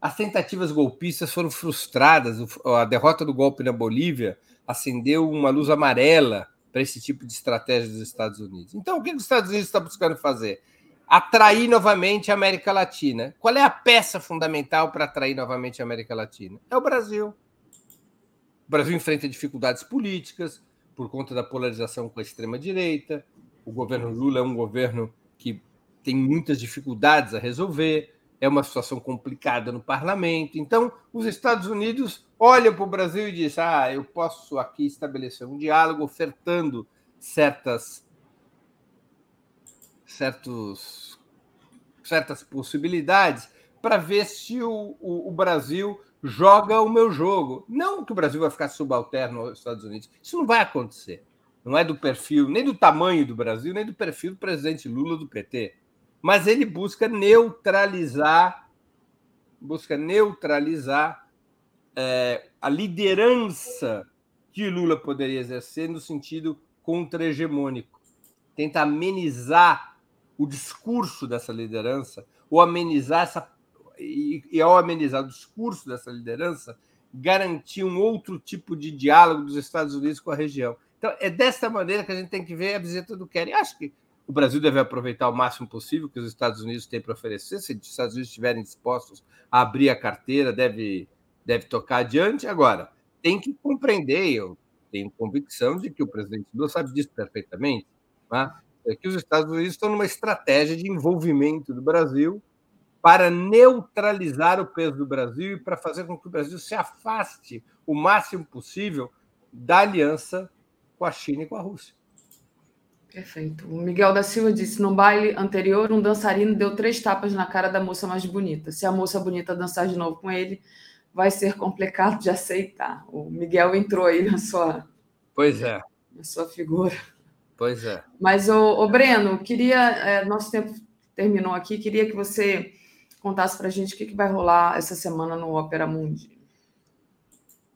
As tentativas golpistas foram frustradas. A derrota do golpe na Bolívia acendeu uma luz amarela para esse tipo de estratégia dos Estados Unidos. Então, o que os Estados Unidos estão buscando fazer? atrair novamente a América Latina. Qual é a peça fundamental para atrair novamente a América Latina? É o Brasil. O Brasil enfrenta dificuldades políticas por conta da polarização com a extrema-direita. O governo Lula é um governo que tem muitas dificuldades a resolver. É uma situação complicada no parlamento. Então, os Estados Unidos olham para o Brasil e dizem: ah, eu posso aqui estabelecer um diálogo ofertando certas certos, certas possibilidades para ver se o, o, o, Brasil joga o meu jogo. Não que o Brasil vai ficar subalterno aos Estados Unidos. Isso não vai acontecer. Não é do perfil, nem do tamanho do Brasil, nem do perfil do presidente Lula do PT. Mas ele busca neutralizar, busca neutralizar é, a liderança que Lula poderia exercer no sentido contra-hegemônico. Tenta amenizar o discurso dessa liderança, ou amenizar essa. E, e ao amenizar o discurso dessa liderança, garantir um outro tipo de diálogo dos Estados Unidos com a região. Então, é dessa maneira que a gente tem que ver a visita do Kerry. Acho que o Brasil deve aproveitar o máximo possível que os Estados Unidos têm para oferecer. Se os Estados Unidos estiverem dispostos a abrir a carteira, deve, deve tocar adiante. Agora, tem que compreender, eu tenho convicção de que o presidente Lula sabe disso perfeitamente, né? é que os Estados Unidos estão numa estratégia de envolvimento do Brasil para neutralizar o peso do Brasil e para fazer com que o Brasil se afaste o máximo possível da aliança com a China e com a Rússia. Perfeito. O Miguel da Silva disse: no baile anterior, um dançarino deu três tapas na cara da moça mais bonita. Se a moça bonita dançar de novo com ele, vai ser complicado de aceitar. O Miguel entrou aí na sua. Pois é. Na sua figura. Pois é. Mas, o, Breno, queria. É, nosso tempo terminou aqui, queria que você contasse para a gente o que, que vai rolar essa semana no Opera Mundi.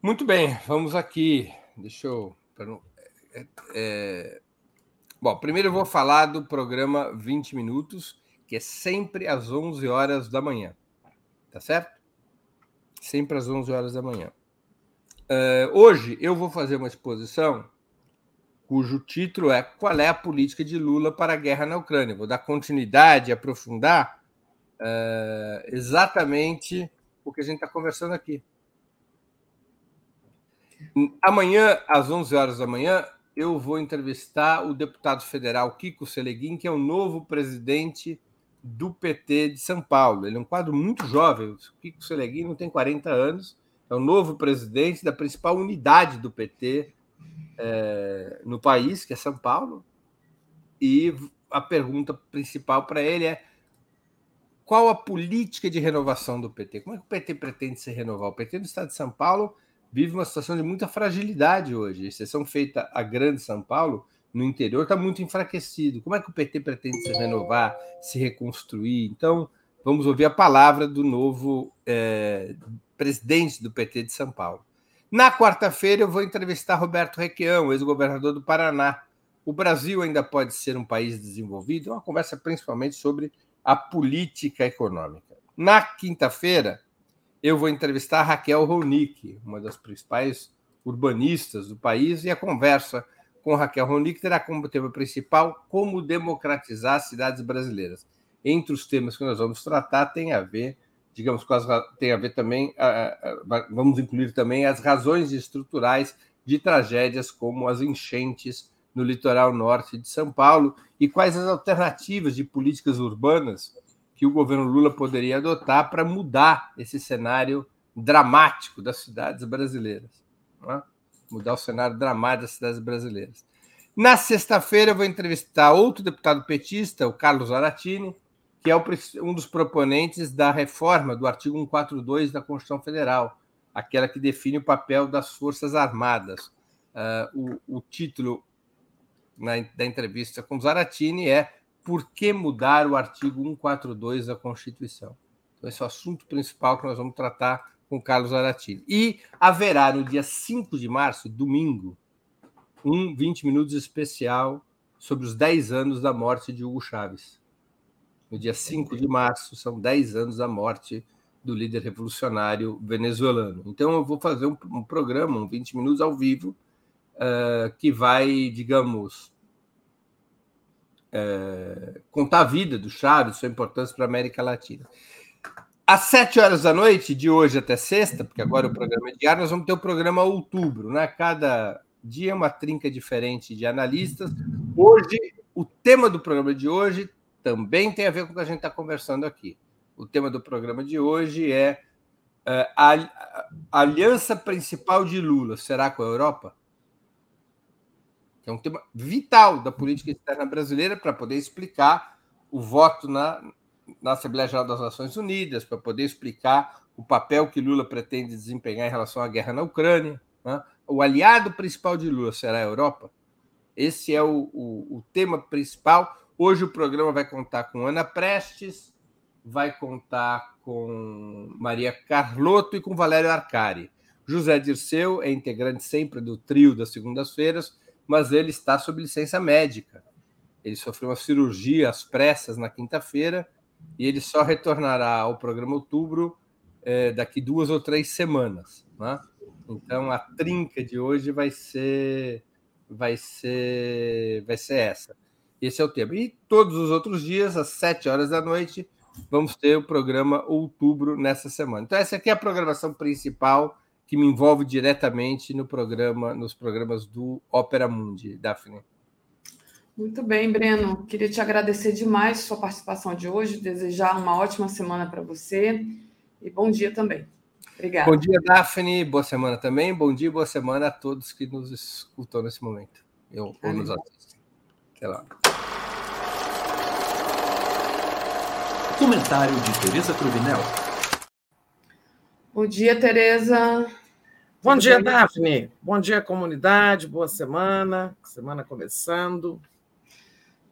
Muito bem, vamos aqui. Deixa eu. É, é... Bom, primeiro eu vou falar do programa 20 Minutos, que é sempre às 11 horas da manhã. Tá certo? Sempre às 11 horas da manhã. Uh, hoje eu vou fazer uma exposição cujo título é Qual é a política de Lula para a guerra na Ucrânia? Vou dar continuidade, aprofundar uh, exatamente o que a gente está conversando aqui. Amanhã, às 11 horas da manhã, eu vou entrevistar o deputado federal Kiko Seleguin, que é o novo presidente do PT de São Paulo. Ele é um quadro muito jovem. O Kiko Seleguin não tem 40 anos, é o novo presidente da principal unidade do PT é, no país, que é São Paulo. E a pergunta principal para ele é qual a política de renovação do PT? Como é que o PT pretende se renovar? O PT do Estado de São Paulo vive uma situação de muita fragilidade hoje. A exceção feita a Grande São Paulo, no interior, está muito enfraquecido. Como é que o PT pretende se renovar, se reconstruir? Então, vamos ouvir a palavra do novo é, presidente do PT de São Paulo. Na quarta-feira, eu vou entrevistar Roberto Requião, ex-governador do Paraná. O Brasil ainda pode ser um país desenvolvido? Uma conversa principalmente sobre a política econômica. Na quinta-feira, eu vou entrevistar Raquel Ronick, uma das principais urbanistas do país, e a conversa com Raquel Ronick terá como tema principal como democratizar as cidades brasileiras. Entre os temas que nós vamos tratar tem a ver, digamos, as, tem a ver também, vamos incluir também as razões estruturais de tragédias como as enchentes no litoral norte de São Paulo e quais as alternativas de políticas urbanas que o governo Lula poderia adotar para mudar esse cenário dramático das cidades brasileiras. É? Mudar o cenário dramático das cidades brasileiras. Na sexta-feira, eu vou entrevistar outro deputado petista, o Carlos Aratini, que é um dos proponentes da reforma do artigo 142 da Constituição Federal, aquela que define o papel das Forças Armadas. Uh, o, o, título na, da entrevista com Zaratini é por que mudar o artigo 142 da Constituição. Então, esse é o assunto principal que nós vamos tratar com Carlos Aratini. E haverá no dia 5 de março, domingo, um 20 minutos especial sobre os 10 anos da morte de Hugo Chávez. No dia 5 de março, são 10 anos da morte do líder revolucionário venezuelano. Então, eu vou fazer um, um programa, um 20 minutos ao vivo, uh, que vai, digamos, é, contar a vida do Chaves, sua importância para a América Latina. Às sete horas da noite, de hoje até sexta, porque agora o programa é diário, nós vamos ter o programa Outubro. Né? Cada dia é uma trinca diferente de analistas. Hoje, o tema do programa de hoje também tem a ver com o que a gente está conversando aqui. O tema do programa de hoje é, é a, a aliança principal de Lula será com a Europa? Que é um tema vital da política externa brasileira para poder explicar o voto na, na Assembleia Geral das Nações Unidas, para poder explicar o papel que Lula pretende desempenhar em relação à guerra na Ucrânia. Né? O aliado principal de Lula será a Europa? Esse é o, o, o tema principal. Hoje o programa vai contar com Ana Prestes, vai contar com Maria Carlotto e com Valério Arcari. José Dirceu é integrante sempre do trio das segundas-feiras mas ele está sob licença médica. Ele sofreu uma cirurgia às pressas na quinta-feira e ele só retornará ao programa Outubro é, daqui duas ou três semanas. Né? Então a trinca de hoje vai ser vai ser vai ser essa. Esse é o tema. E todos os outros dias, às sete horas da noite, vamos ter o programa Outubro nessa semana. Então, essa aqui é a programação principal que me envolve diretamente no programa, nos programas do Opera Mundi, Daphne. Muito bem, Breno. Queria te agradecer demais sua participação de hoje, desejar uma ótima semana para você e bom dia também. Obrigada. Bom dia, Daphne. Boa semana também. Bom dia, boa semana a todos que nos escutam nesse momento. Eu, ou nos assistem. Até lá. Comentário de Tereza Cruvinel. Bom dia, Tereza. Bom dia, bem? Daphne. Bom dia, comunidade. Boa semana. Semana começando.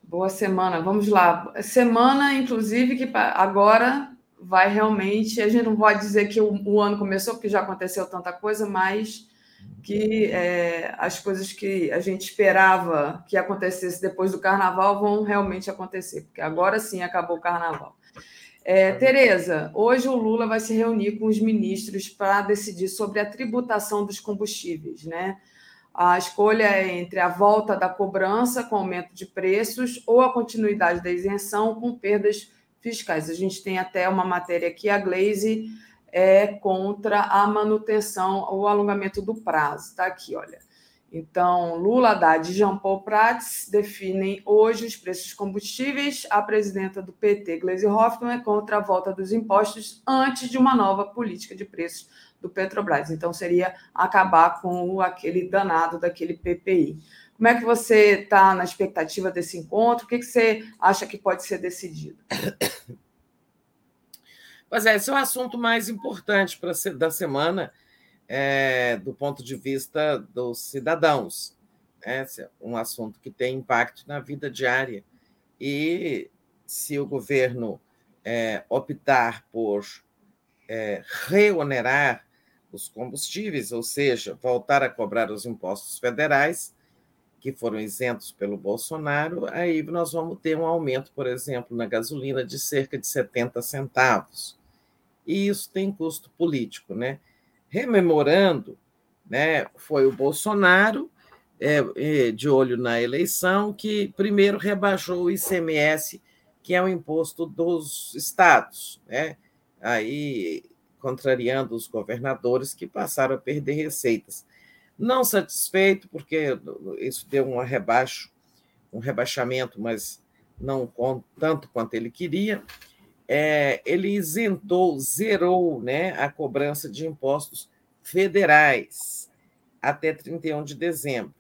Boa semana. Vamos lá. Semana, inclusive, que agora vai realmente. A gente não pode dizer que o, o ano começou, porque já aconteceu tanta coisa, mas que é, as coisas que a gente esperava que acontecesse depois do carnaval vão realmente acontecer, porque agora sim acabou o carnaval. É, Tereza, hoje o Lula vai se reunir com os ministros para decidir sobre a tributação dos combustíveis, né? A escolha é entre a volta da cobrança com aumento de preços ou a continuidade da isenção com perdas fiscais. A gente tem até uma matéria aqui, a Glaze é contra a manutenção, o alongamento do prazo. Está aqui, olha. Então, Lula, Haddad e Jean Paul Prats definem hoje os preços dos combustíveis. A presidenta do PT, Gleisi Hoffmann, é contra a volta dos impostos antes de uma nova política de preços do Petrobras. Então, seria acabar com aquele danado daquele PPI. Como é que você está na expectativa desse encontro? O que, que você acha que pode ser decidido? Pois é, esse é o assunto mais importante para da semana, é, do ponto de vista dos cidadãos. Né? É um assunto que tem impacto na vida diária. E se o governo é, optar por é, reonerar os combustíveis, ou seja, voltar a cobrar os impostos federais, que foram isentos pelo Bolsonaro, aí nós vamos ter um aumento, por exemplo, na gasolina de cerca de 70 centavos. E isso tem custo político, né? Rememorando, né, foi o Bolsonaro, é, é de olho na eleição, que primeiro rebaixou o ICMS, que é o imposto dos estados, né? Aí contrariando os governadores que passaram a perder receitas. Não satisfeito, porque isso deu um rebaixo, um rebaixamento, mas não tanto quanto ele queria. É, ele isentou, zerou né, a cobrança de impostos federais até 31 de dezembro.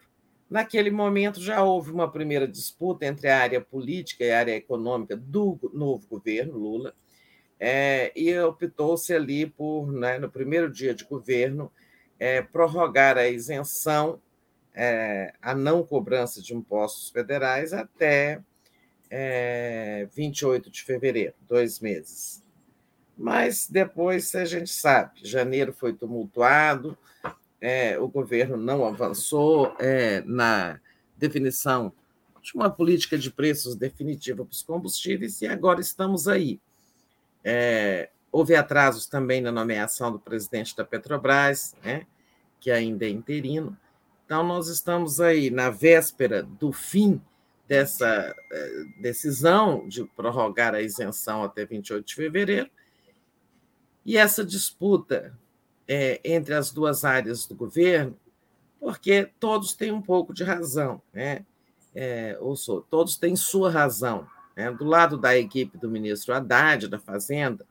Naquele momento já houve uma primeira disputa entre a área política e a área econômica do novo governo Lula, é, e optou-se ali por, né, no primeiro dia de governo, é, prorrogar a isenção, é, a não cobrança de impostos federais até é, 28 de fevereiro, dois meses. Mas depois a gente sabe, janeiro foi tumultuado, é, o governo não avançou é, na definição de uma política de preços definitiva para os combustíveis e agora estamos aí. É, houve atrasos também na nomeação do presidente da Petrobras, né? que ainda é interino. Então, nós estamos aí na véspera do fim dessa eh, decisão de prorrogar a isenção até 28 de fevereiro, e essa disputa é, entre as duas áreas do governo, porque todos têm um pouco de razão, né? É, ou sou, todos têm sua razão. Né? Do lado da equipe do ministro Haddad, da Fazenda,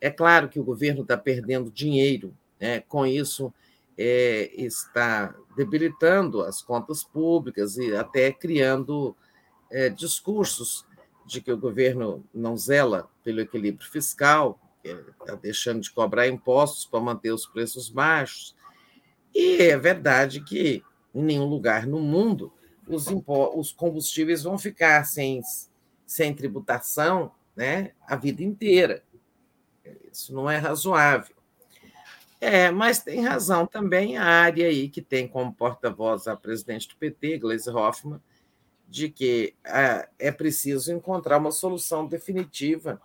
é claro que o governo está perdendo dinheiro, né? com isso é, está debilitando as contas públicas e até criando é, discursos de que o governo não zela pelo equilíbrio fiscal, está deixando de cobrar impostos para manter os preços baixos. E é verdade que em nenhum lugar no mundo os, os combustíveis vão ficar sem, sem tributação né, a vida inteira. Isso não é razoável. É, mas tem razão também a área aí que tem como porta-voz a presidente do PT, Gleisi Hoffmann, de que é, é preciso encontrar uma solução definitiva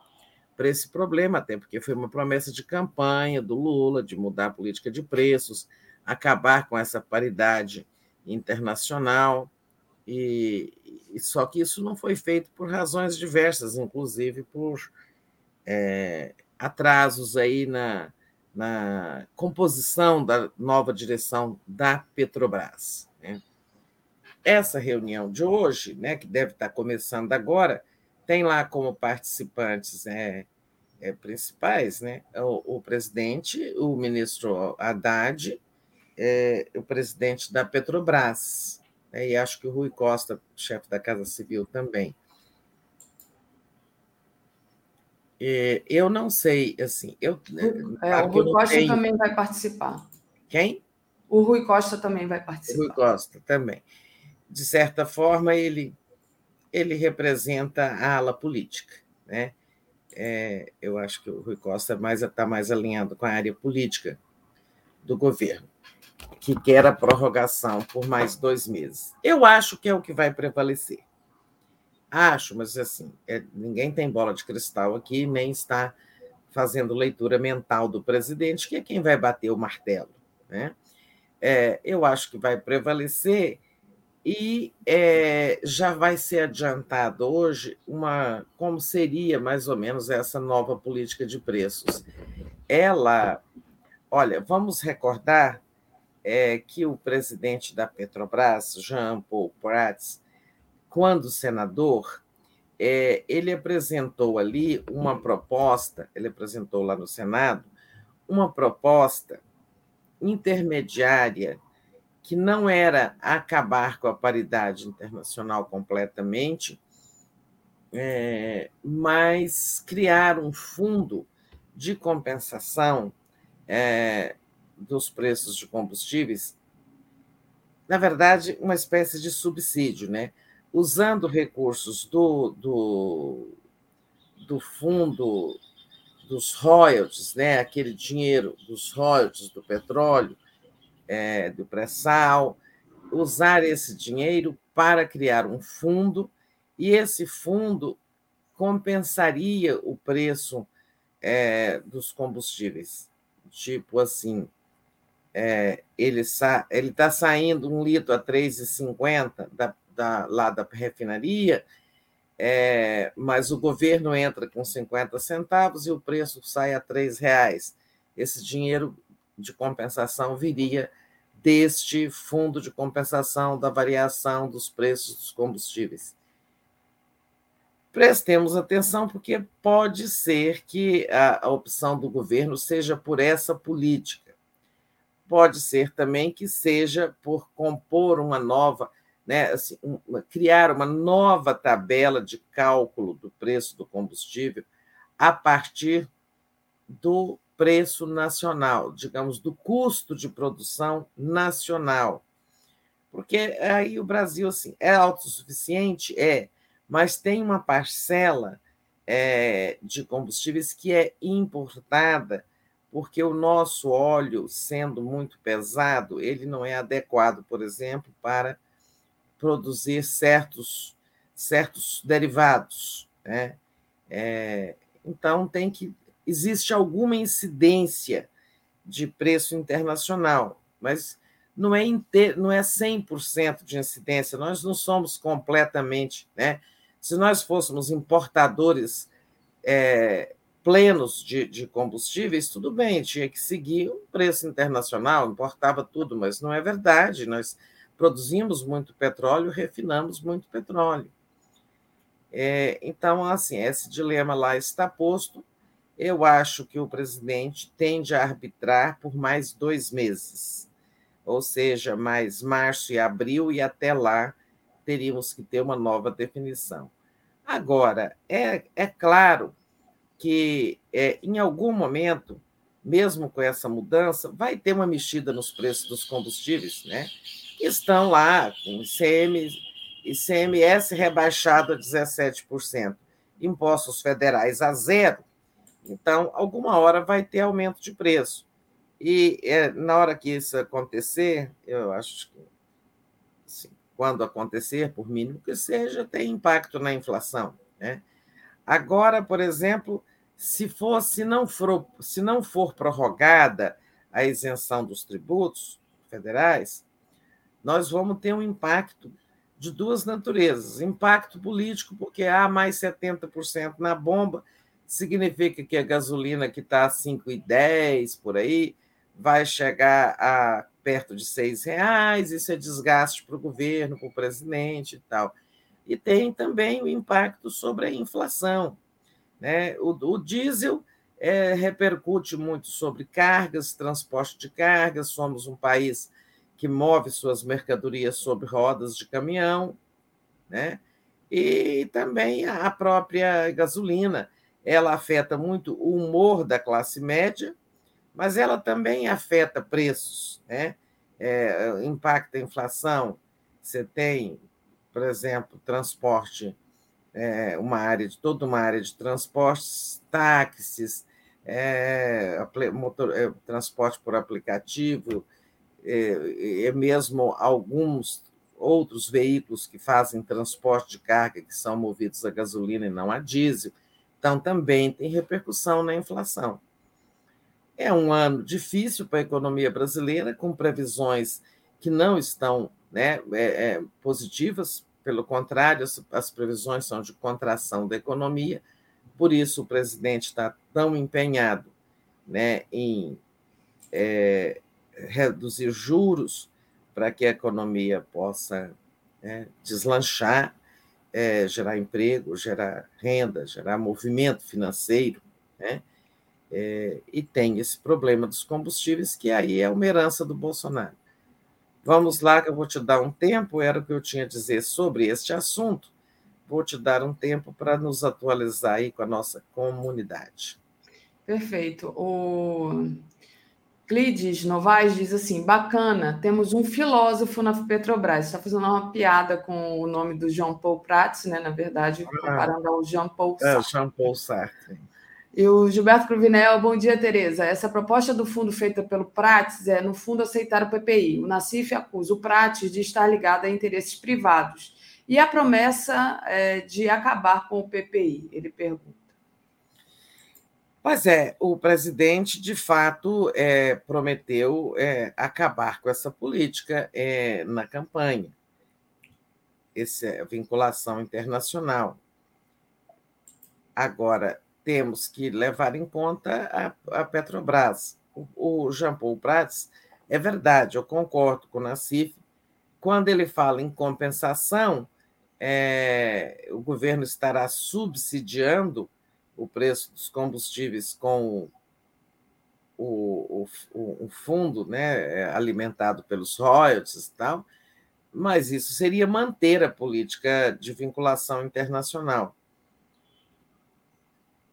para esse problema, até porque foi uma promessa de campanha do Lula de mudar a política de preços, acabar com essa paridade internacional, e, e só que isso não foi feito por razões diversas, inclusive por é, atrasos aí na, na composição da nova direção da Petrobras. Né? Essa reunião de hoje, né, que deve estar começando agora, tem lá como participantes é, é, principais né, o, o, presidente, o ministro Haddad, é, o presidente da Petrobras, né, e acho que o Rui Costa, chefe da Casa Civil, também. É, eu não sei, assim, eu. É, o Rui Costa tenho... também vai participar. Quem? O Rui Costa também vai participar. O Rui Costa também. De certa forma, ele, ele representa a ala política, né? É, eu acho que o Rui Costa está mais, tá mais alinhado com a área política do governo, que quer a prorrogação por mais dois meses. Eu acho que é o que vai prevalecer. Acho, mas assim, é, ninguém tem bola de cristal aqui, nem está fazendo leitura mental do presidente, que é quem vai bater o martelo. Né? É, eu acho que vai prevalecer e é, já vai ser adiantado hoje uma como seria mais ou menos essa nova política de preços. ela, olha, vamos recordar é, que o presidente da Petrobras, Jean Paul Prats, quando senador, é, ele apresentou ali uma proposta, ele apresentou lá no Senado, uma proposta intermediária que não era acabar com a paridade internacional completamente, é, mas criar um fundo de compensação é, dos preços de combustíveis, na verdade, uma espécie de subsídio, né? Usando recursos do, do, do fundo dos royalties, né? aquele dinheiro dos royalties do petróleo, é, do pré-sal, usar esse dinheiro para criar um fundo, e esse fundo compensaria o preço é, dos combustíveis. Tipo assim, é, ele está ele tá saindo um litro a 3,50 da, da, lá da refinaria, é, mas o governo entra com 50 centavos e o preço sai a R$ reais. Esse dinheiro de compensação viria deste fundo de compensação da variação dos preços dos combustíveis. Prestemos atenção, porque pode ser que a, a opção do governo seja por essa política. Pode ser também que seja por compor uma nova né, assim, uma, criar uma nova tabela de cálculo do preço do combustível a partir do preço nacional, digamos, do custo de produção nacional. Porque aí o Brasil assim, é autossuficiente? É, mas tem uma parcela é, de combustíveis que é importada, porque o nosso óleo, sendo muito pesado, ele não é adequado, por exemplo, para produzir certos, certos derivados. Né? É, então, tem que. Existe alguma incidência de preço internacional, mas não é, inter, não é 100% de incidência, nós não somos completamente. Né? Se nós fôssemos importadores é, plenos de, de combustíveis, tudo bem, tinha que seguir o preço internacional, importava tudo, mas não é verdade. Nós produzimos muito petróleo, refinamos muito petróleo. É, então, assim, esse dilema lá está posto. Eu acho que o presidente tende a arbitrar por mais dois meses, ou seja, mais março e abril, e até lá teríamos que ter uma nova definição. Agora, é, é claro que é, em algum momento, mesmo com essa mudança, vai ter uma mexida nos preços dos combustíveis, né? Estão lá com ICM, ICMS rebaixado a 17%, impostos federais a zero. Então, alguma hora vai ter aumento de preço. E é, na hora que isso acontecer, eu acho que assim, quando acontecer, por mínimo que seja, tem impacto na inflação. Né? Agora, por exemplo, se for, se não for, se não for prorrogada a isenção dos tributos federais, nós vamos ter um impacto de duas naturezas. Impacto político, porque há mais 70% na bomba, significa que a gasolina que está a 5,10 por aí vai chegar a perto de R$ reais, isso é desgaste para o governo, para o presidente e tal. E tem também o impacto sobre a inflação. Né? O, o diesel é, repercute muito sobre cargas, transporte de cargas, somos um país que move suas mercadorias sobre rodas de caminhão, né? E também a própria gasolina, ela afeta muito o humor da classe média, mas ela também afeta preços, né? É, impacta a inflação. Você tem, por exemplo, transporte, é, uma área de toda uma área de transportes, táxis, é, motor, é, transporte por aplicativo, é, é mesmo alguns outros veículos que fazem transporte de carga que são movidos a gasolina e não a diesel. Então, também tem repercussão na inflação. É um ano difícil para a economia brasileira, com previsões que não estão né, é, é, positivas, pelo contrário, as, as previsões são de contração da economia, por isso o presidente está tão empenhado né, em é, reduzir juros para que a economia possa é, deslanchar, é, gerar emprego, gerar renda, gerar movimento financeiro, né? É, e tem esse problema dos combustíveis, que aí é uma herança do Bolsonaro. Vamos lá, que eu vou te dar um tempo, era o que eu tinha a dizer sobre este assunto. Vou te dar um tempo para nos atualizar aí com a nossa comunidade. Perfeito. O Clides Novaes diz assim: bacana, temos um filósofo na Petrobras. Está fazendo uma piada com o nome do Jean Paul Prats, né? Na verdade, ah. comparando ao Jean Paul Sartre. É, Jean Paul Sartre. E o Gilberto Cruvinel, bom dia, Tereza. Essa proposta do fundo feita pelo Prates é, no fundo, aceitar o PPI. O Nacif acusa o Prates de estar ligado a interesses privados. E a promessa é, de acabar com o PPI? Ele pergunta. Pois é, o presidente, de fato, é, prometeu é, acabar com essa política é, na campanha, essa é vinculação internacional. Agora, temos que levar em conta a, a Petrobras. O, o Jean Paul Prats, é verdade, eu concordo com o Nassif, quando ele fala em compensação, é, o governo estará subsidiando o preço dos combustíveis com o, o, o, fundo né, é, alimentado pelos royalties e tal, mas isso seria manter a política de vinculação internacional.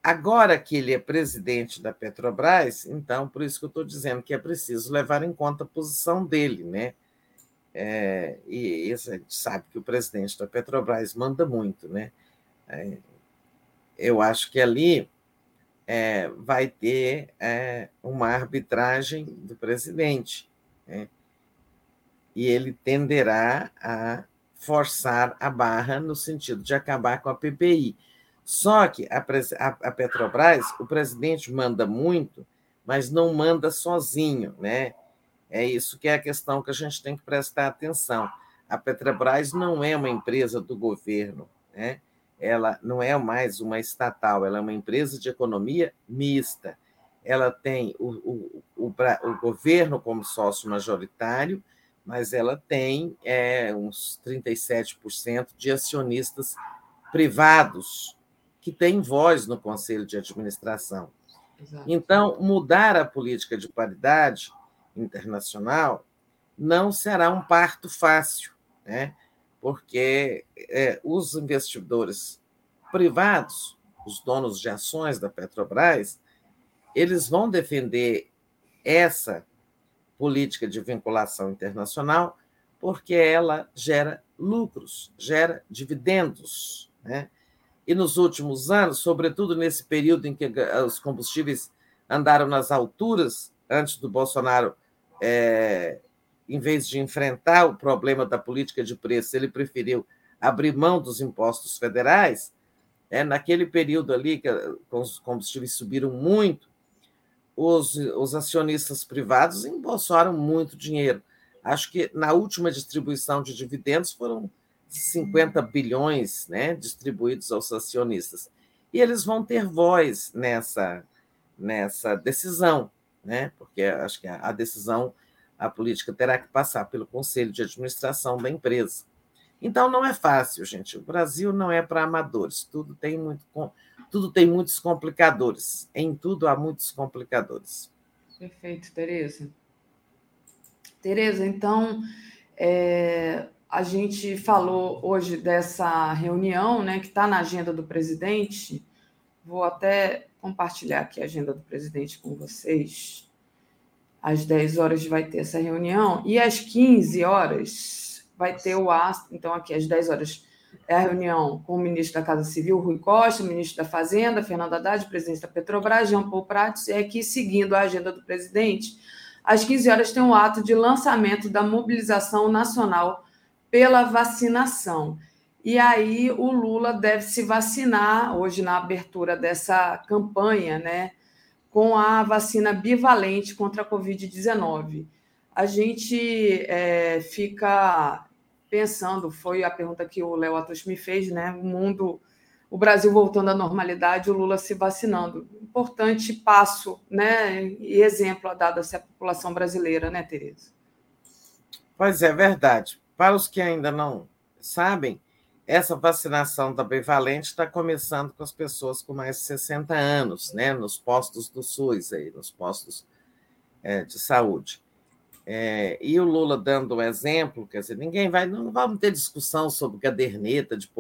Agora que ele é presidente da Petrobras, então, por isso que eu estou dizendo que é preciso levar em conta a posição dele, né? É, e isso a gente sabe que o presidente da Petrobras manda muito, né? É, eu acho que ali é, vai ter é, uma arbitragem do presidente, né? e ele tenderá a forçar a barra no sentido de acabar com a PPI. Só que a, a, Petrobras, o presidente manda muito, mas não manda sozinho, né? É isso que é a questão que a gente tem que prestar atenção. A Petrobras não é uma empresa do governo, né? Ela não é mais uma estatal, ela é uma empresa de economia mista. Ela tem o, o, o, o governo como sócio majoritário, mas ela tem é, uns 37% de acionistas privados que tem voz no conselho de administração. Exato. Então, mudar a política de paridade internacional não será um parto fácil, né? Porque é, os investidores privados, os donos de ações da Petrobras, eles vão defender essa política de vinculação internacional porque ela gera lucros, gera dividendos, né? E nos últimos anos, sobretudo nesse período em que os combustíveis andaram nas alturas, antes do Bolsonaro, é, em vez de enfrentar o problema da política de preço, ele preferiu abrir mão dos impostos federais. É, naquele período ali, que os combustíveis subiram muito, os, os acionistas privados embolsaram muito dinheiro. Acho que na última distribuição de dividendos foram 50 bilhões né, distribuídos aos acionistas. E eles vão ter voz nessa, nessa decisão, né? porque acho que a decisão, a política terá que passar pelo conselho de administração da empresa. Então não é fácil, gente. O Brasil não é para amadores. Tudo tem muito, tudo tem muitos complicadores. Em tudo há muitos complicadores. Perfeito, Tereza. Tereza, então é, a gente falou hoje dessa reunião, né, que está na agenda do presidente. Vou até compartilhar aqui a agenda do presidente com vocês. Às 10 horas vai ter essa reunião e às 15 horas vai ter o astro. Então, aqui às 10 horas é a reunião com o ministro da Casa Civil, Rui Costa, o ministro da Fazenda, Fernando Haddad, presidente da Petrobras, Jean Paul Prats, e aqui, seguindo a agenda do presidente, às 15 horas tem um ato de lançamento da mobilização nacional pela vacinação. E aí o Lula deve se vacinar hoje na abertura dessa campanha, né, com a vacina bivalente contra a Covid-19. A gente é, fica pensando, foi a pergunta que o Léo Atos me fez, né? O mundo, o Brasil voltando à normalidade, o Lula se vacinando. importante passo né, e exemplo a dado à população brasileira, né, Tereza? Pois é, verdade. Para os que ainda não sabem, essa vacinação da bivalente está começando com as pessoas com mais de 60 anos, né, nos postos do SUS, aí, nos postos é, de saúde. É, e o Lula dando um exemplo, quer dizer, ninguém vai, não vamos ter discussão sobre caderneta de,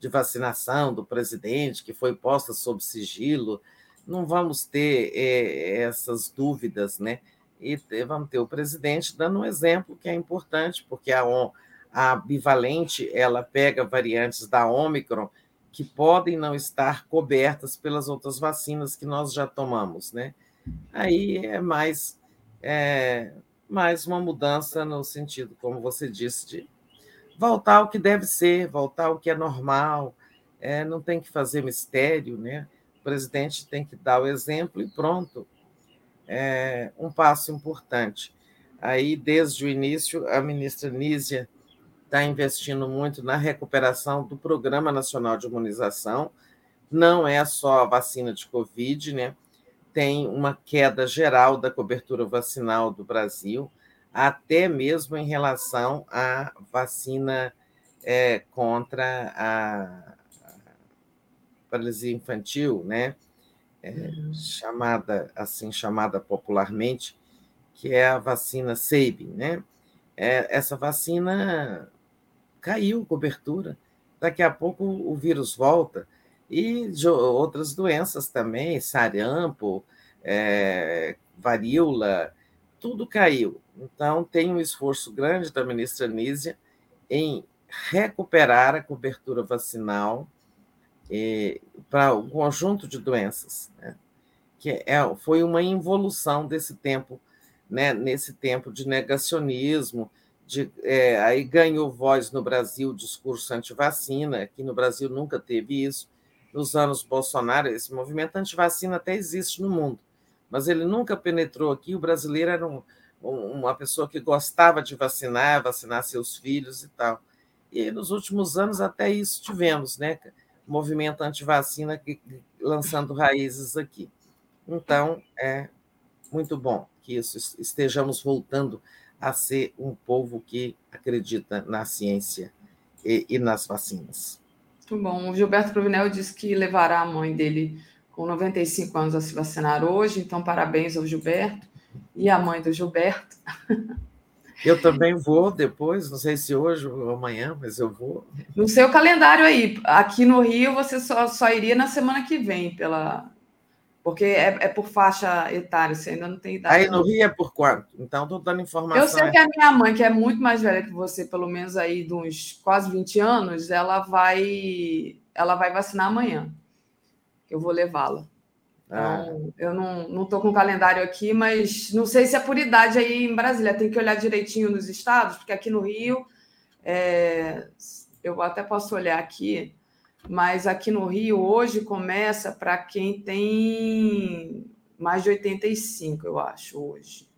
de vacinação do presidente que foi posta sob sigilo, não vamos ter é, essas dúvidas, né? E vamos ter o presidente dando um exemplo que é importante, porque a, a bivalente ela pega variantes da Omicron que podem não estar cobertas pelas outras vacinas que nós já tomamos, né? Aí é mais é, mais uma mudança no sentido, como você disse, de voltar ao que deve ser, voltar ao que é normal, é, não tem que fazer mistério, né? O presidente tem que dar o exemplo e pronto. É um passo importante. Aí, desde o início, a ministra Nízia está investindo muito na recuperação do Programa Nacional de Imunização. Não é só a vacina de Covid, né? Tem uma queda geral da cobertura vacinal do Brasil até mesmo em relação à vacina é, contra a, paralisia infantil, né? É, uhum. chamada assim chamada popularmente, que é a vacina Sabin, né? É, essa vacina caiu cobertura. Daqui a pouco o vírus volta e outras doenças também, sarampo, é, varíola, tudo caiu. Então, tem um esforço grande da ministra Nízia em recuperar a cobertura vacinal para um conjunto de doenças, né? que é, foi uma involução desse tempo, né? nesse tempo de negacionismo, de, é, aí ganhou voz no Brasil o discurso anti-vacina, aqui no Brasil nunca teve isso. Nos anos Bolsonaro, esse movimento anti-vacina até existe no mundo, mas ele nunca penetrou aqui. O brasileiro era um, uma pessoa que gostava de vacinar, vacinar seus filhos e tal. E nos últimos anos até isso tivemos, né? Movimento anti-vacina lançando raízes aqui. Então, é muito bom que isso estejamos voltando a ser um povo que acredita na ciência e, e nas vacinas. Muito bom. O Gilberto Provinel disse que levará a mãe dele com 95 anos a se vacinar hoje, então parabéns ao Gilberto e a mãe do Gilberto. Eu também vou depois, não sei se hoje ou amanhã, mas eu vou. No seu calendário aí, aqui no Rio você só, só iria na semana que vem, pela porque é, é por faixa etária, você ainda não tem idade. Aí no Rio é por quanto? Então estou dando informação. Eu sei que a minha mãe, que é muito mais velha que você, pelo menos aí de uns quase 20 anos, ela vai, ela vai vacinar amanhã. Eu vou levá-la. Ah. Então, eu não estou com o calendário aqui, mas não sei se é por idade aí em Brasília. Tem que olhar direitinho nos estados, porque aqui no Rio, é, eu até posso olhar aqui, mas aqui no Rio hoje começa para quem tem mais de 85, eu acho, hoje.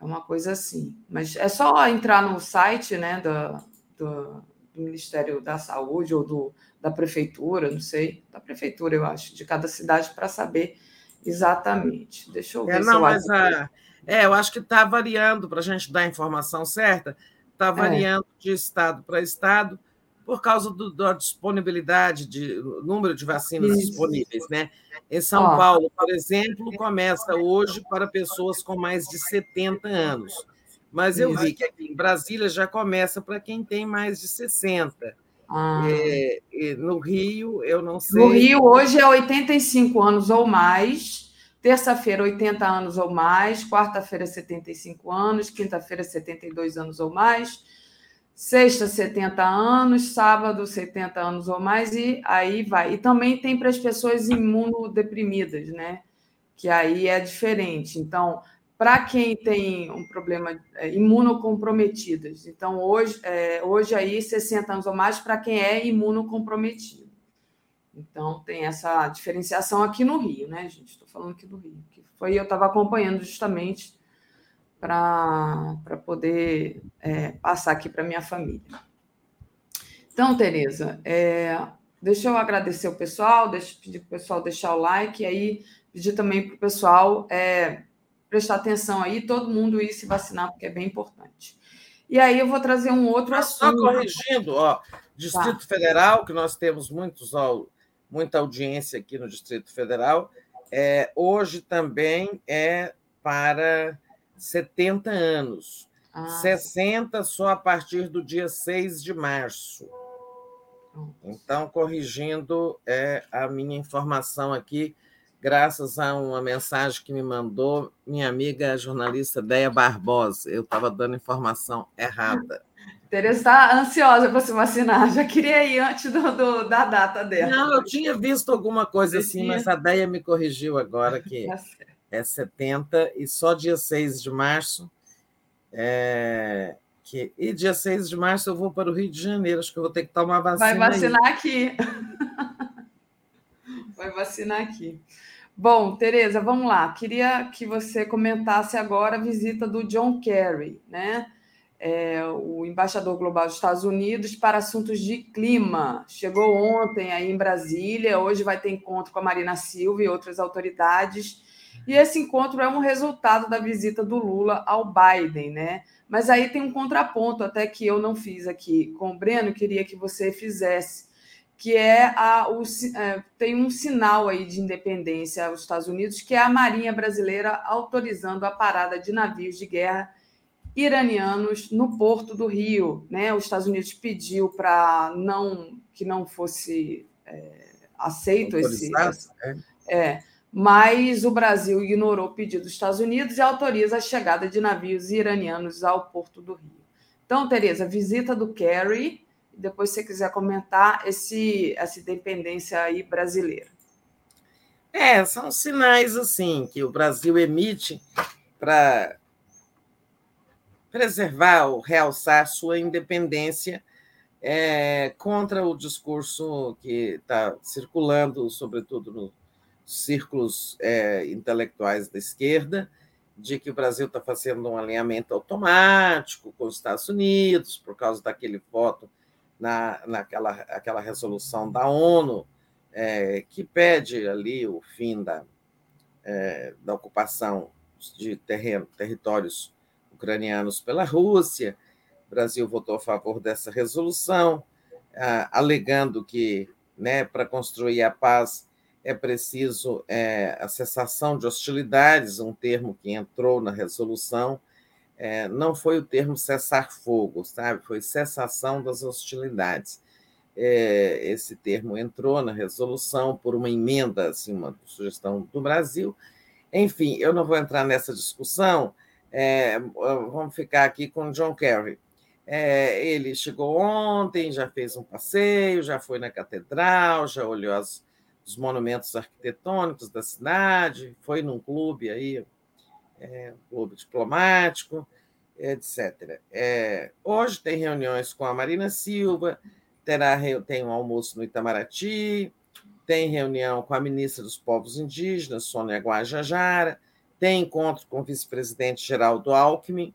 É uma coisa assim. Mas é só entrar no site né, do, do, do Ministério da Saúde ou do, da prefeitura, não sei, da prefeitura, eu acho, de cada cidade para saber exatamente. Deixa eu ver. É, não, mas a, é, eu acho que está variando para a gente dar a informação certa, está é. variando é. de estado para estado por causa do, da disponibilidade de número de vacinas Isso. disponíveis, né? Em São Ó. Paulo, por exemplo, começa hoje para pessoas com mais de 70 anos. Mas eu Isso. vi que aqui em Brasília já começa para quem tem mais de 60. Ah. É, no Rio, eu não sei. No Rio, hoje é 85 anos ou mais. Terça-feira, 80 anos ou mais. Quarta-feira, 75 anos. Quinta-feira, 72 anos ou mais. Sexta, 70 anos. Sábado, 70 anos ou mais. E aí vai. E também tem para as pessoas imunodeprimidas, né? Que aí é diferente. Então, para quem tem um problema é, imunocomprometidas. Então, hoje, é, hoje aí, 60 anos ou mais para quem é imunocomprometido. Então, tem essa diferenciação aqui no Rio, né, gente? Estou falando aqui do Rio. Que foi eu estava acompanhando justamente para poder é, passar aqui para minha família. Então, Tereza, é, deixa eu agradecer o pessoal, deixa eu pedir para o pessoal deixar o like, e aí pedir também para o pessoal é, prestar atenção aí, todo mundo ir se vacinar, porque é bem importante. E aí eu vou trazer um outro assunto. Só corrigindo, ó, Distrito tá. Federal, que nós temos muitos, ó, muita audiência aqui no Distrito Federal, é, hoje também é para 70 anos. Ah. 60 só a partir do dia 6 de março. Então, corrigindo é, a minha informação aqui, graças a uma mensagem que me mandou minha amiga jornalista Deia Barbosa. Eu estava dando informação errada. Tereza está ansiosa para se vacinar, já queria ir antes do, do, da data dela. Não, eu tinha visto alguma coisa assim, mas a Deia me corrigiu agora que tá é 70 e só dia 6 de março. É, que, e dia 6 de março eu vou para o Rio de Janeiro, acho que eu vou ter que tomar vacina. Vai vacinar aí. aqui. Vai vacinar aqui. Bom, Tereza, vamos lá. Queria que você comentasse agora a visita do John Kerry, né? É, o embaixador global dos Estados Unidos para assuntos de clima. Chegou ontem aí em Brasília, hoje vai ter encontro com a Marina Silva e outras autoridades. E esse encontro é um resultado da visita do Lula ao Biden, né? Mas aí tem um contraponto, até que eu não fiz aqui com o Breno, queria que você fizesse que é a, o, é, tem um sinal aí de independência aos Estados Unidos, que é a Marinha Brasileira autorizando a parada de navios de guerra iranianos no porto do Rio. Né? Os Estados Unidos pediu para não que não fosse é, aceito esse. É. é, mas o Brasil ignorou o pedido dos Estados Unidos e autoriza a chegada de navios iranianos ao porto do Rio. Então, Tereza, visita do Kerry depois, se você quiser comentar esse, essa independência aí brasileira. É, são sinais assim que o Brasil emite para preservar ou realçar sua independência é, contra o discurso que está circulando, sobretudo nos círculos é, intelectuais da esquerda, de que o Brasil está fazendo um alinhamento automático com os Estados Unidos por causa daquele voto na, naquela aquela resolução da ONU é, que pede ali o fim da, é, da ocupação de terreno, territórios ucranianos pela Rússia. O Brasil votou a favor dessa resolução, ah, alegando que né, para construir a paz é preciso é, a cessação de hostilidades, um termo que entrou na resolução, é, não foi o termo cessar fogo, sabe? Foi cessação das hostilidades. É, esse termo entrou na resolução por uma emenda, assim, uma sugestão do Brasil. Enfim, eu não vou entrar nessa discussão, é, vamos ficar aqui com John Kerry. É, ele chegou ontem, já fez um passeio, já foi na catedral, já olhou as, os monumentos arquitetônicos da cidade, foi num clube aí, é, clube diplomático, etc. É, hoje tem reuniões com a Marina Silva, terá tem um almoço no Itamaraty, tem reunião com a ministra dos Povos Indígenas, Sônia Guajajara, tem encontro com o vice-presidente Geraldo Alckmin.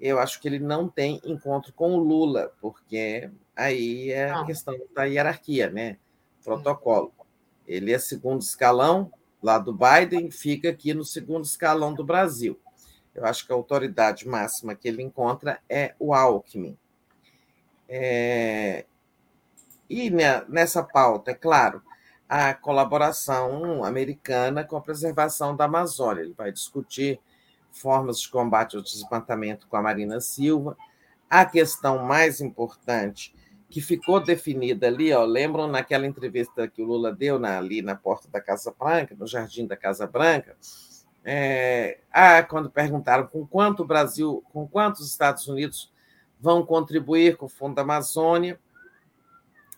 Eu acho que ele não tem encontro com o Lula, porque aí é a questão da hierarquia, né? Protocolo. Ele é segundo escalão, lá do Biden, fica aqui no segundo escalão do Brasil. Eu acho que a autoridade máxima que ele encontra é o Alckmin. É... E nessa pauta, é claro, a colaboração americana com a preservação da Amazônia. Ele vai discutir formas de combate ao desmatamento com a Marina Silva. A questão mais importante que ficou definida ali, ó, lembram naquela entrevista que o Lula deu na, ali na porta da Casa Branca, no jardim da Casa Branca, é, ah, quando perguntaram com quanto o Brasil, com quantos Estados Unidos vão contribuir com o Fundo da Amazônia,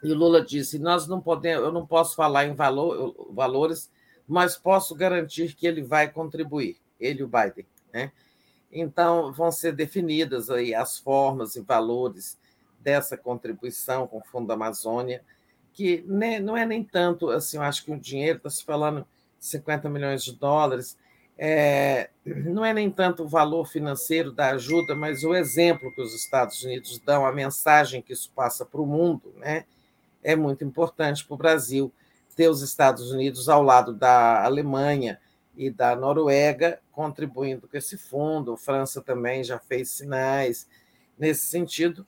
e o Lula disse: nós não podemos, eu não posso falar em valor, valores, mas posso garantir que ele vai contribuir, ele e o Biden, né? Então vão ser definidas aí as formas e valores dessa contribuição com o Fundo da Amazônia, que né, não é nem tanto, assim, eu acho que o dinheiro, está se falando 50 milhões de dólares, é, não é nem tanto o valor financeiro da ajuda, mas o exemplo que os Estados Unidos dão, a mensagem que isso passa para o mundo, né? é muito importante para o Brasil ter os Estados Unidos ao lado da Alemanha e da Noruega contribuindo com esse fundo. A França também já fez sinais nesse sentido.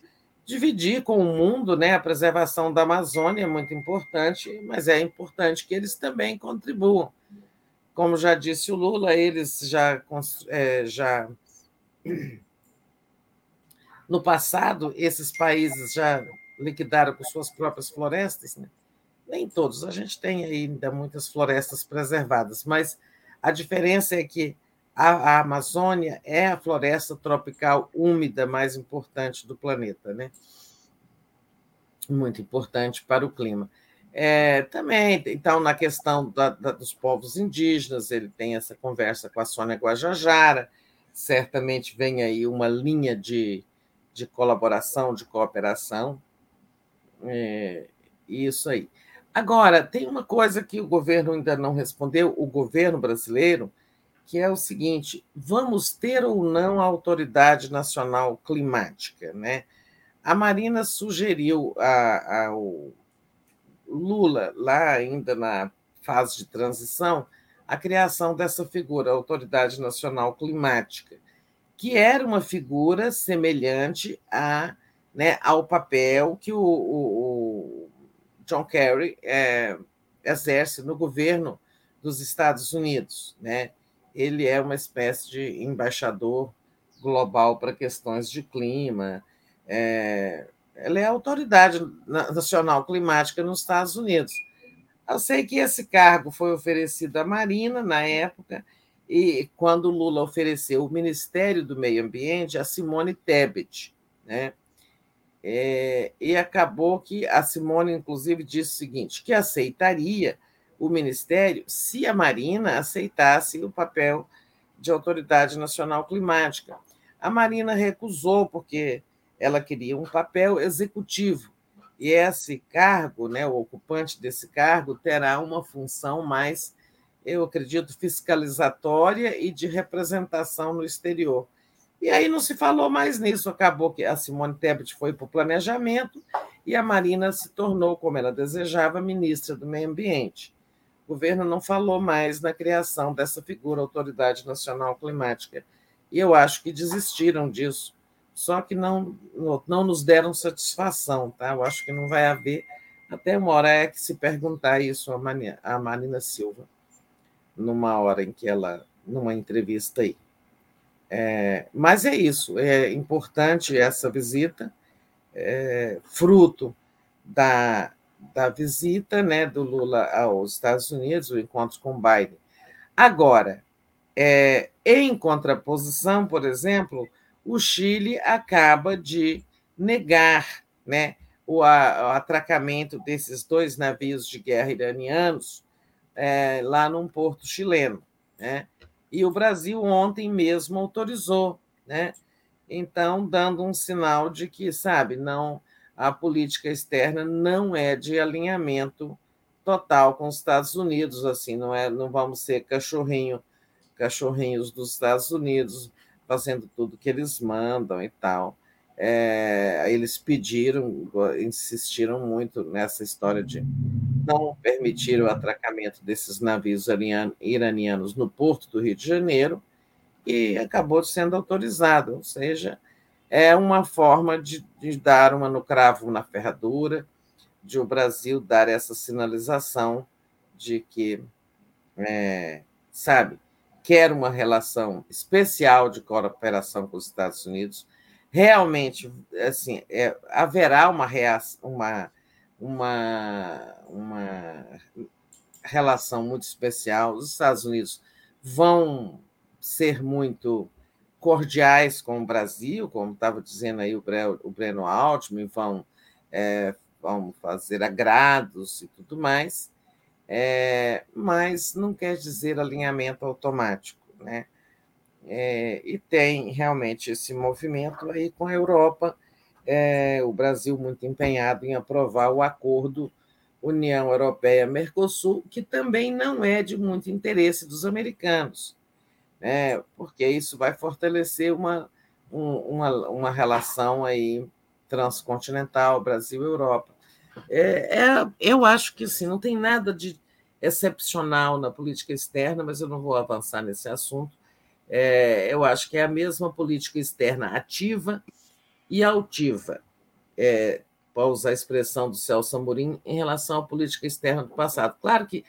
Dividir com o mundo né, a preservação da Amazônia é muito importante, mas é importante que eles também contribuam. Como já disse o Lula, eles já, é, já no passado, esses países já liquidaram com suas próprias florestas, né? nem todos, a gente tem ainda muitas florestas preservadas, mas a diferença é que a, a, Amazônia é a floresta tropical úmida mais importante do planeta, né? Muito importante para o clima. É, também, então, na questão da, da, dos povos indígenas, ele tem essa conversa com a Sônia Guajajara, certamente vem aí uma linha de, de colaboração, de cooperação. É, isso aí. Agora, tem uma coisa que o governo ainda não respondeu, o governo brasileiro, que é o seguinte: vamos ter ou não a autoridade nacional climática, né? A Marina sugeriu ao Lula, lá ainda na fase de transição, a criação dessa figura, a Autoridade Nacional Climática, que era uma figura semelhante a, né, ao papel que o, o, John Kerry é, exerce no governo dos Estados Unidos. Né? Ele é uma espécie de embaixador global para questões de clima. É, ela é autoridade nacional climática nos Estados Unidos. Eu sei que esse cargo foi oferecido à Marina na época, e quando Lula ofereceu o Ministério do Meio Ambiente a Simone Tebet, né? É, e acabou que a Simone, inclusive, disse o seguinte: que aceitaria o Ministério se a Marina aceitasse o papel de Autoridade Nacional Climática. A Marina recusou, porque ela queria um papel executivo. E esse cargo, né, o ocupante desse cargo, terá uma função mais, eu acredito, fiscalizatória e de representação no exterior. E aí não se falou mais nisso. Acabou que a Simone Tebet foi para o planejamento e a Marina se tornou, como ela desejava, ministra do Meio Ambiente. O governo não falou mais na criação dessa figura, Autoridade Nacional Climática. E eu acho que desistiram disso, só que não, não nos deram satisfação. Tá? Eu acho que não vai haver. Até uma hora é que se perguntar isso a Marina Silva, numa hora em que ela, numa entrevista aí. É, mas é isso, é importante essa visita, é, fruto da, da visita né, do Lula aos Estados Unidos, o encontro com Biden. Agora, é, em contraposição, por exemplo, o Chile acaba de negar né, o, a, o atracamento desses dois navios de guerra iranianos é, lá num porto chileno. Né? E o Brasil ontem mesmo autorizou, né? Então, dando um sinal de que, sabe, não a política externa não é de alinhamento total com os Estados Unidos, assim, não é, não vamos ser cachorrinho, cachorrinhos dos Estados Unidos fazendo tudo que eles mandam e tal. É, eles pediram, insistiram muito nessa história de não permitir o atracamento desses navios iranianos no porto do Rio de Janeiro e acabou sendo autorizado, ou seja, é uma forma de, de dar uma no cravo na ferradura, de o Brasil dar essa sinalização de que, é, sabe, quer uma relação especial de cooperação com os Estados Unidos, realmente assim é, haverá uma, reação, uma, uma, uma relação muito especial. Os Estados Unidos vão ser muito cordiais com o Brasil, como estava dizendo aí o Breno Altman, vão, é, vão fazer agrados e tudo mais, é, mas não quer dizer alinhamento automático, né? É, e tem realmente esse movimento aí com a Europa, é, o Brasil muito empenhado em aprovar o acordo União Europeia-Mercosul, que também não é de muito interesse dos americanos, né, porque isso vai fortalecer uma, um, uma, uma relação aí transcontinental Brasil-Europa. É, é, eu acho que assim, não tem nada de excepcional na política externa, mas eu não vou avançar nesse assunto. É, eu acho que é a mesma política externa ativa e altiva, é, para usar a expressão do Celso Amorim, em relação à política externa do passado. Claro que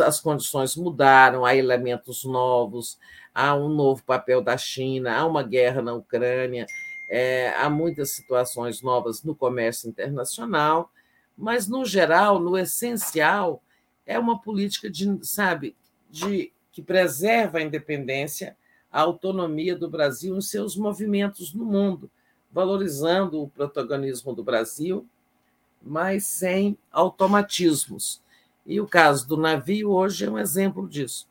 as condições mudaram, há elementos novos, há um novo papel da China, há uma guerra na Ucrânia, é, há muitas situações novas no comércio internacional, mas, no geral, no essencial, é uma política de, sabe, de que preserva a independência, a autonomia do Brasil em seus movimentos no mundo, valorizando o protagonismo do Brasil, mas sem automatismos. E o caso do navio hoje é um exemplo disso.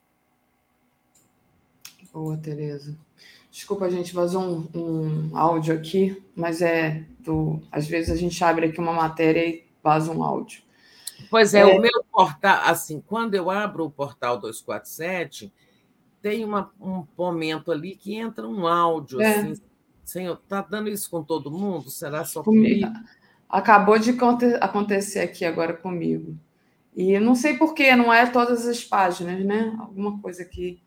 Boa, Tereza. Desculpa, a gente vazou um, um, áudio aqui, mas é do. Às vezes a gente abre aqui uma matéria e vaza um áudio. Pois é, é, o meu portal, assim, quando eu abro o portal 247, tem uma, um momento ali que entra um áudio, é. assim. Senhor, tá dando isso com todo mundo? Será só comigo? comigo? Acabou de acontecer aqui agora comigo. E não sei porquê, não é todas as páginas, né? Alguma coisa que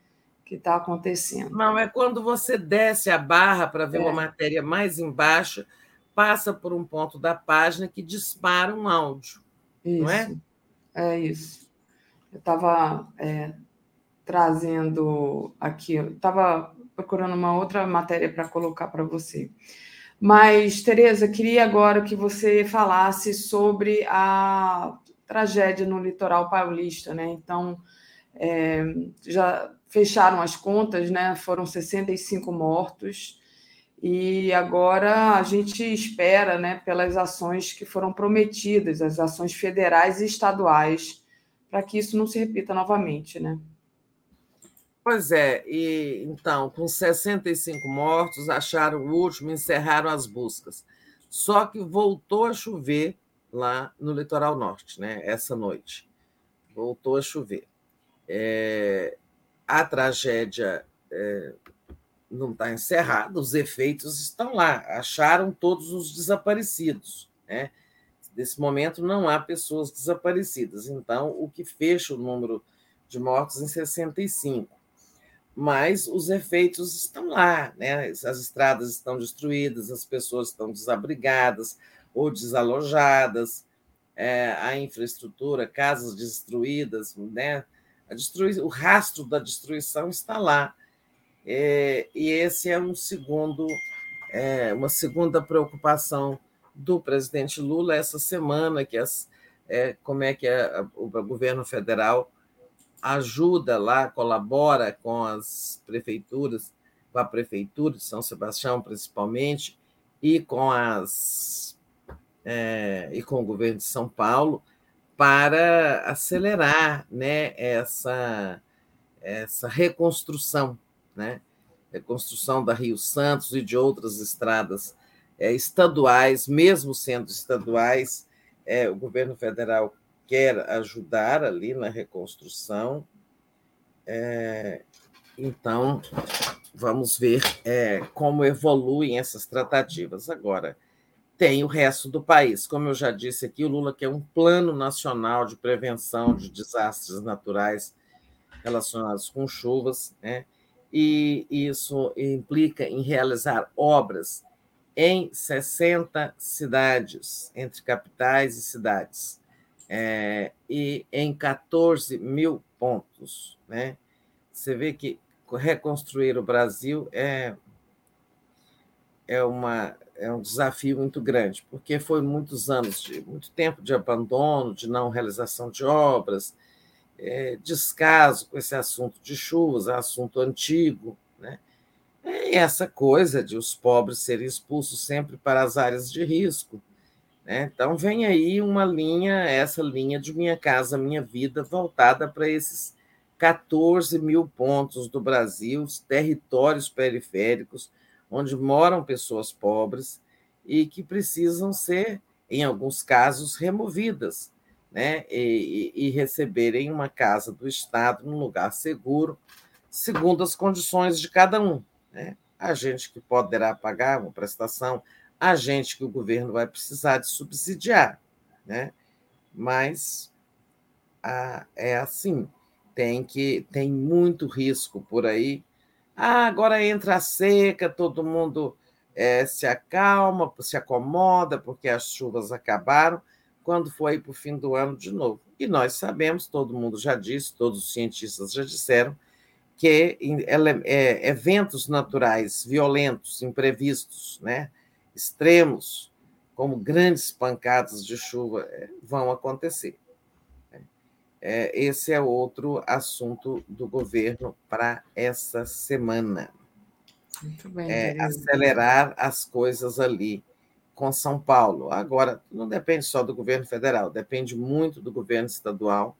que está acontecendo. Não, é quando você desce a barra para ver é. uma matéria mais embaixo, passa por um ponto da página que dispara um áudio. Isso. Não é? É isso. Eu estava é, trazendo aqui, eu estava procurando uma outra matéria para colocar para você. Mas, Tereza, queria agora que você falasse sobre a tragédia no litoral paulista, né? Então, é, já fecharam as contas, né? Foram 65 mortos e agora a gente espera, né, pelas ações que foram prometidas, as ações federais e estaduais, para que isso não se repita novamente, né? Pois é, e então, com 65 mortos, acharam o último, encerraram as buscas. Só que voltou a chover lá no litoral norte, né? Essa noite voltou a chover. É, a tragédia é, não está encerrada, os efeitos estão lá. Acharam todos os desaparecidos, né? Nesse momento não há pessoas desaparecidas, então o que fecha o número de mortos em 65. Mas os efeitos estão lá, né? As estradas estão destruídas, as pessoas estão desabrigadas, ou desalojadas, é, a infraestrutura, casas destruídas, né? A destrui... o rastro da destruição está lá. É, e esse é um segundo, é, uma segunda preocupação do presidente Lula essa semana, que as, é, como é que a, o governo federal ajuda lá, colabora com as prefeituras, com a prefeitura de São Sebastião principalmente, e com as é, e com o governo de São Paulo para acelerar né, essa, essa reconstrução, né? reconstrução da Rio Santos e de outras estradas é, estaduais, mesmo sendo estaduais, é, o governo federal quer ajudar ali na reconstrução. É, então, vamos ver como evoluem essas tratativas. Agora, tem o resto do país. Como eu já disse aqui, o Lula quer um plano nacional de prevenção de desastres naturais relacionados com chuvas, né? e isso implica em realizar obras em 60 cidades, entre capitais e cidades, é, e em 14 mil pontos. Né? Você vê que reconstruir o Brasil é, é uma é um desafio muito grande, porque foi muitos anos de muito tempo de abandono, de não realização de obras, é, descaso com esse assunto de chuvas, é assunto antigo, né? E essa coisa de os pobres serem expulsos sempre para as áreas de risco. Né? Então, vem aí uma linha, essa linha de Minha Casa Minha Vida, voltada para esses 14 mil pontos do Brasil, os territórios periféricos, onde moram pessoas pobres e que precisam ser, em alguns casos, removidas, né? E, e, receberem uma casa do Estado num lugar seguro, segundo as condições de cada um. Né? A gente que poderá pagar uma prestação, a gente que o governo vai precisar de subsidiar. Né? mas ah, é assim, tem que tem muito risco por aí. Ah, agora entra a seca, todo mundo é, se acalma, se acomoda, porque as chuvas acabaram, quando foi para o fim do ano de novo. E nós sabemos, todo mundo já disse, todos os cientistas já disseram, que é, eventos naturais violentos, imprevistos, né, extremos, como grandes pancadas de chuva, é, vão acontecer. É, esse é outro assunto do governo para essa semana. Bem, é, acelerar as coisas ali com São Paulo. Agora, não depende só do governo federal, depende muito do governo estadual.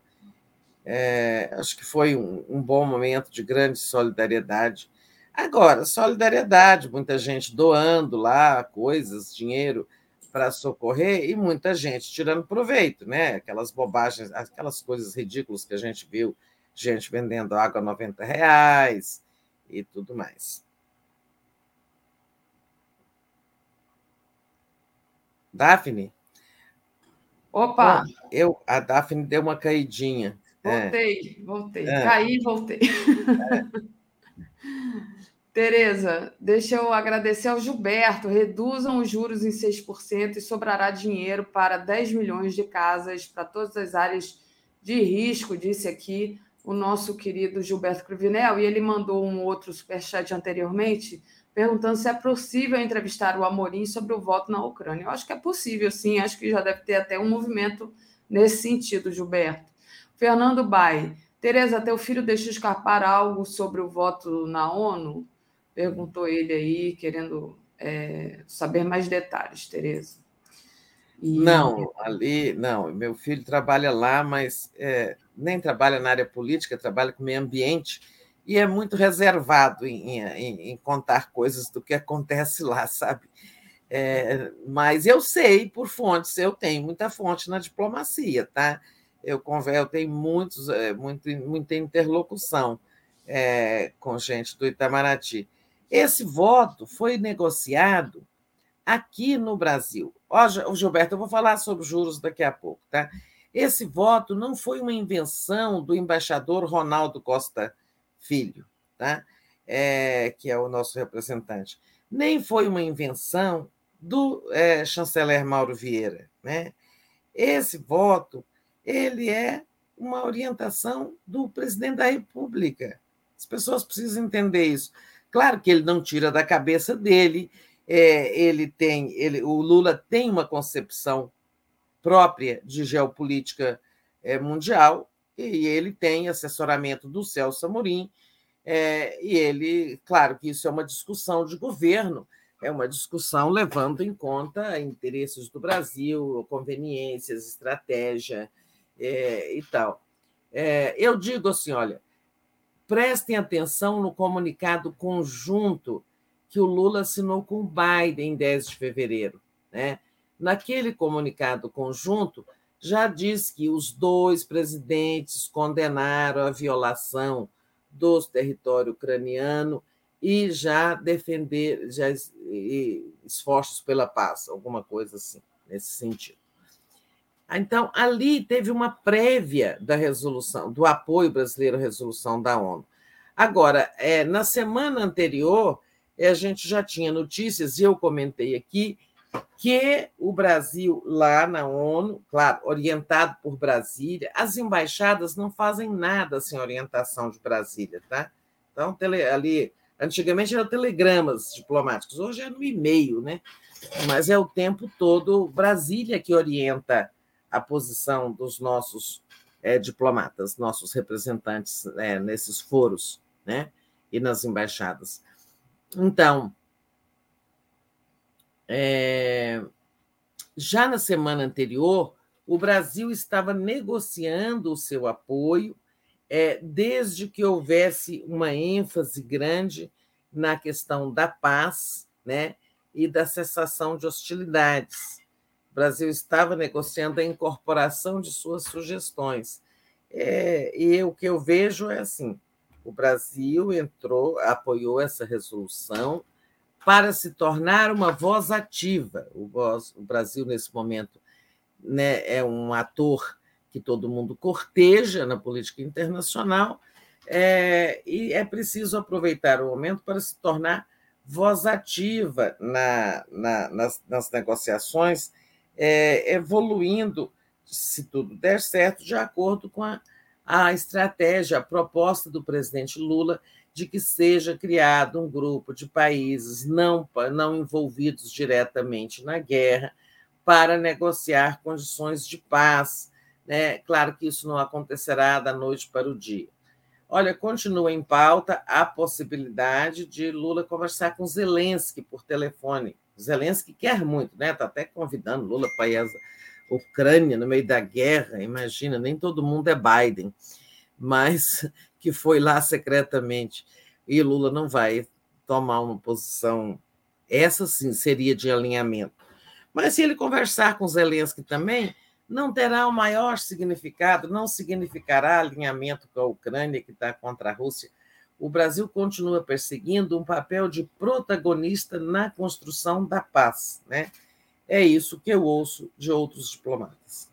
É, acho que foi um, um bom momento de grande solidariedade. Agora, solidariedade, muita gente doando lá coisas, dinheiro para socorrer e muita gente tirando proveito, né? Aquelas bobagens, aquelas coisas ridículas que a gente viu, gente vendendo água a 90 reais e tudo mais. Daphne? Opa! Eu, a Daphne deu uma caidinha. Voltei, é. voltei. É. Caí e voltei. É. Tereza, deixa eu agradecer ao Gilberto. Reduzam os juros em 6% e sobrará dinheiro para 10 milhões de casas para todas as áreas de risco, disse aqui o nosso querido Gilberto Cruvinel. E ele mandou um outro superchat anteriormente, perguntando se é possível entrevistar o Amorim sobre o voto na Ucrânia. Eu acho que é possível, sim. Acho que já deve ter até um movimento nesse sentido, Gilberto. Fernando Bai. Tereza, teu filho deixou escapar algo sobre o voto na ONU? Perguntou ele aí, querendo é, saber mais detalhes, Tereza. E... Não, ali, não. Meu filho trabalha lá, mas é, nem trabalha na área política, trabalha com meio ambiente e é muito reservado em, em, em contar coisas do que acontece lá, sabe? É, mas eu sei por fontes, eu tenho muita fonte na diplomacia, tá? Eu, eu tenho muitos, é, muito, muita interlocução é, com gente do Itamaraty. Esse voto foi negociado aqui no Brasil. Ó, Gilberto, eu vou falar sobre juros daqui a pouco, tá? Esse voto não foi uma invenção do embaixador Ronaldo Costa Filho, tá? É, que é o nosso representante, nem foi uma invenção do é, chanceler Mauro Vieira, né? Esse voto ele é uma orientação do presidente da República. As pessoas precisam entender isso. Claro que ele não tira da cabeça dele, é, ele tem, ele, o Lula tem uma concepção própria de geopolítica é, mundial e ele tem assessoramento do Celso Amorim é, e ele, claro que isso é uma discussão de governo, é uma discussão levando em conta interesses do Brasil, conveniências, estratégia é, e tal. É, eu digo assim, olha, prestem atenção no comunicado conjunto que o Lula assinou com o Biden em 10 de fevereiro. Né? Naquele comunicado conjunto, já diz que os dois presidentes condenaram a violação do território ucraniano e já defender já esforços pela paz, alguma coisa assim, nesse sentido. Então, ali teve uma prévia da resolução, do apoio brasileiro à resolução da ONU. Agora, é, na semana anterior, é, a gente já tinha notícias, e eu comentei aqui, que o Brasil, lá na ONU, claro, orientado por Brasília, as embaixadas não fazem nada sem orientação de Brasília, tá? Então, tele, ali, antigamente eram telegramas diplomáticos, hoje é no e-mail, né? Mas é o tempo todo Brasília que orienta a posição dos nossos é, diplomatas, nossos representantes é, nesses foros né, e nas embaixadas. Então, é, já na semana anterior, o Brasil estava negociando o seu apoio, é, desde que houvesse uma ênfase grande na questão da paz né, e da cessação de hostilidades. O Brasil estava negociando a incorporação de suas sugestões. É, e o que eu vejo é assim: o Brasil entrou, apoiou essa resolução para se tornar uma voz ativa. O, voz, o Brasil, nesse momento, né, é um ator que todo mundo corteja na política internacional, é, e é preciso aproveitar o momento para se tornar voz ativa na, na, nas, nas, negociações, é, evoluindo, se tudo der certo, de acordo com a, a estratégia, a proposta do presidente Lula de que seja criado um grupo de países não, não envolvidos diretamente na guerra para negociar condições de paz. Né? Claro que isso não acontecerá da noite para o dia. Olha, continua em pauta a possibilidade de Lula conversar com Zelensky por telefone. Zelensky quer muito, né? Está até convidando Lula para ir à Ucrânia no meio da guerra. Imagina, nem todo mundo é Biden, mas que foi lá secretamente. E Lula não vai tomar uma posição. Essa sim seria de alinhamento. Mas se ele conversar com Zelensky também, não terá o maior significado, não significará alinhamento com a Ucrânia, que está contra a Rússia. O Brasil continua perseguindo um papel de protagonista na construção da paz. Né? É isso que eu ouço de outros diplomatas.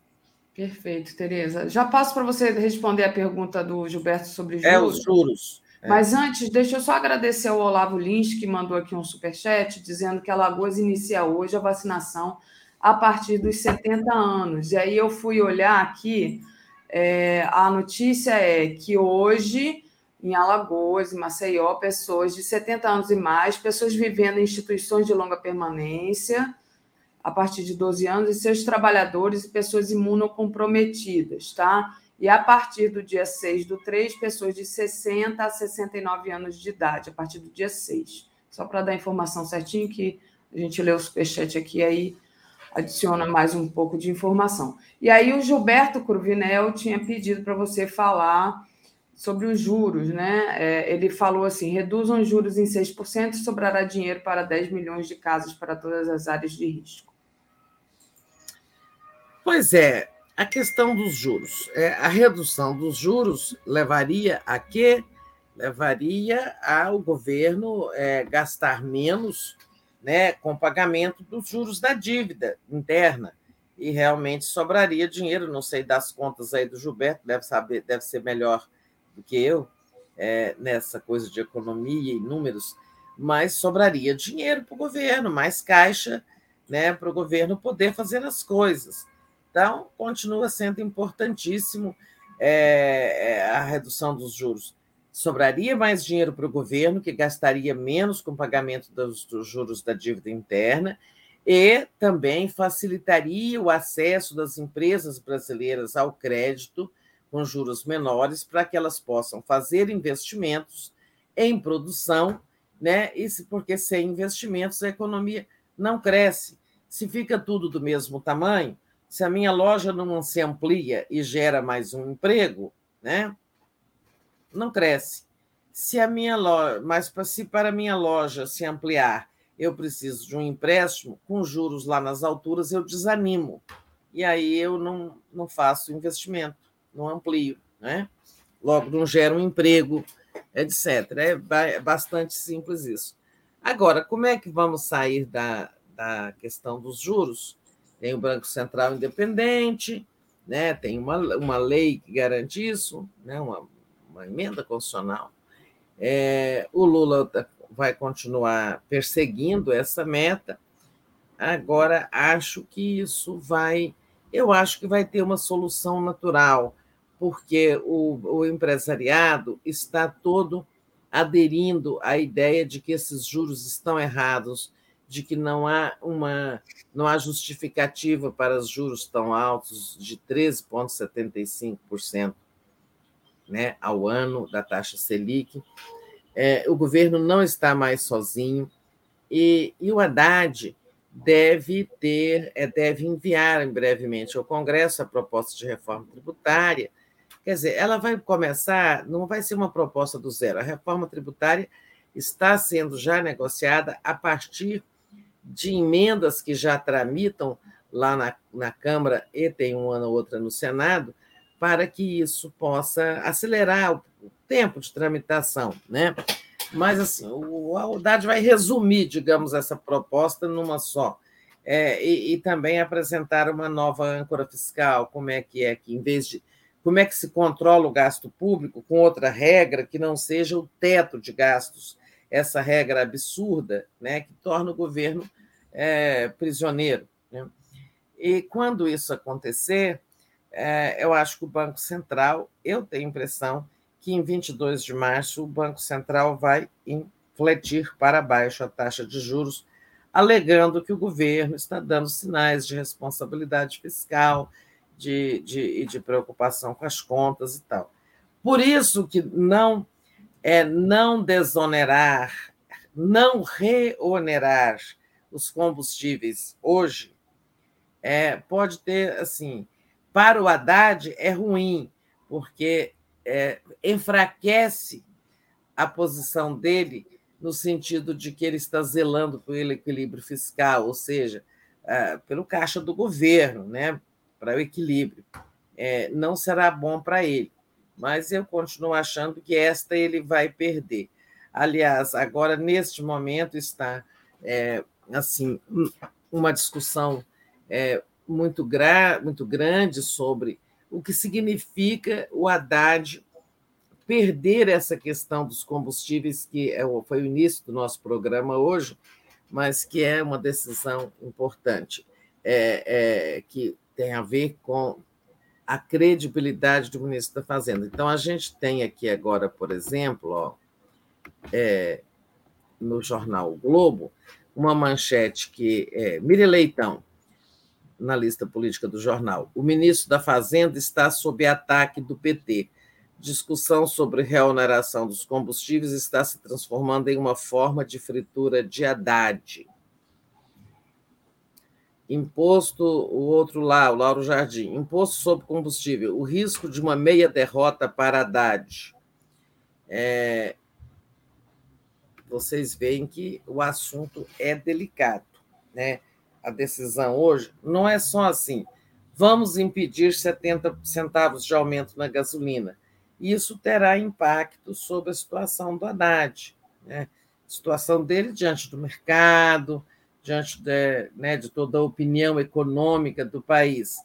Perfeito, Tereza. Já passo para você responder a pergunta do Gilberto sobre juros. É, os juros. É. Mas antes, deixa eu só agradecer ao Olavo Lins, que mandou aqui um superchat, dizendo que a Lagoas inicia hoje a vacinação a partir dos 70 anos. E aí eu fui olhar aqui, é, a notícia é que hoje, em Alagoas, em Maceió, pessoas de 70 anos e mais, pessoas vivendo em instituições de longa permanência, a partir de 12 anos, e seus trabalhadores e pessoas imunocomprometidas, tá? E a partir do dia 6 do 3, pessoas de 60 a 69 anos de idade, a partir do dia 6. Só para dar a informação certinho, que a gente leu o superchat aqui, aí adiciona mais um pouco de informação. E aí o Gilberto Cruvinel tinha pedido para você falar sobre os juros, né? É, ele falou assim: reduzam os juros em 6%, sobrará dinheiro para 10 milhões de casas para todas as áreas de risco. Pois é, a questão dos juros. É, a redução dos juros levaria a quê? Levaria ao governo é, gastar menos né, com pagamento dos juros da dívida interna. E realmente sobraria dinheiro, não sei das contas aí do Gilberto, deve saber, deve ser melhor do que eu é, nessa coisa de economia e números, mas sobraria dinheiro para o governo, mais caixa né, para o governo poder fazer as coisas. Então, continua sendo importantíssimo é, a redução dos juros sobraria mais dinheiro para o governo, que gastaria menos com o pagamento dos, dos juros da dívida interna, e também facilitaria o acesso das empresas brasileiras ao crédito com juros menores para que elas possam fazer investimentos em produção, né? Isso porque sem investimentos a economia não cresce. Se fica tudo do mesmo tamanho, se a minha loja não se amplia e gera mais um emprego, né? não cresce. Se a minha loja, mas se para a minha loja se ampliar, eu preciso de um empréstimo com juros lá nas alturas, eu desanimo. E aí eu não, não faço investimento, não amplio, né? Logo não gero um emprego, etc. É bastante simples isso. Agora, como é que vamos sair da, da questão dos juros? Tem o Banco Central independente, né? tem uma, uma lei que garante isso, né? uma, uma emenda constitucional, é, o Lula vai continuar perseguindo essa meta. Agora, acho que isso vai. Eu acho que vai ter uma solução natural, porque o, o empresariado está todo aderindo à ideia de que esses juros estão errados, de que não há uma não há justificativa para os juros tão altos de 13,75% né, ao ano da taxa Selic. É, o governo não está mais sozinho e, e o Haddad deve ter, é, deve enviar brevemente ao Congresso a proposta de reforma tributária. Quer dizer, ela vai começar, não vai ser uma proposta do zero. A reforma tributária está sendo já negociada a partir de emendas que já tramitam lá na, na Câmara e tem uma ou outra no Senado, para que isso possa acelerar o tempo de tramitação, né? Mas assim, o Haddad vai resumir, digamos, essa proposta numa só. é, e, e, também apresentar uma nova âncora fiscal, como é que é que, em vez de. Como é que se controla o gasto público com outra regra que não seja o teto de gastos, essa regra absurda, né, que torna o governo é, prisioneiro. Né? E quando isso acontecer, é, eu acho que o Banco Central, eu tenho a impressão que em 22 de março o Banco Central vai infletir para baixo a taxa de juros alegando que o governo está dando sinais de responsabilidade fiscal, de, de, de preocupação com as contas e tal. Por isso que não é não desonerar, não reonerar os combustíveis hoje é, pode ter assim para o Haddad é ruim porque é, enfraquece a posição dele no sentido de que ele está zelando pelo equilíbrio fiscal, ou seja, ah, pelo caixa do governo, né, para o equilíbrio. É, não será bom para ele, mas eu continuo achando que esta ele vai perder. Aliás, agora, neste momento, está é, assim uma discussão é, muito, gra muito grande sobre o que significa o Haddad perder essa questão dos combustíveis, que é foi o início do nosso programa hoje, mas que é uma decisão importante, é, é, que tem a ver com a credibilidade do ministro da Fazenda. Então, a gente tem aqui agora, por exemplo, ó, é, no jornal o Globo, uma manchete que é Mire Leitão, na lista política do jornal. O ministro da Fazenda está sob ataque do PT discussão sobre reoneração dos combustíveis está se transformando em uma forma de fritura de Haddad. Imposto, o outro lá, o Lauro Jardim, imposto sobre combustível, o risco de uma meia derrota para Haddad. É, vocês veem que o assunto é delicado. Né? A decisão hoje não é só assim, vamos impedir 70 centavos de aumento na gasolina isso terá impacto sobre a situação do Haddad, né? situação dele diante do mercado, diante de, né, de toda a opinião econômica do país.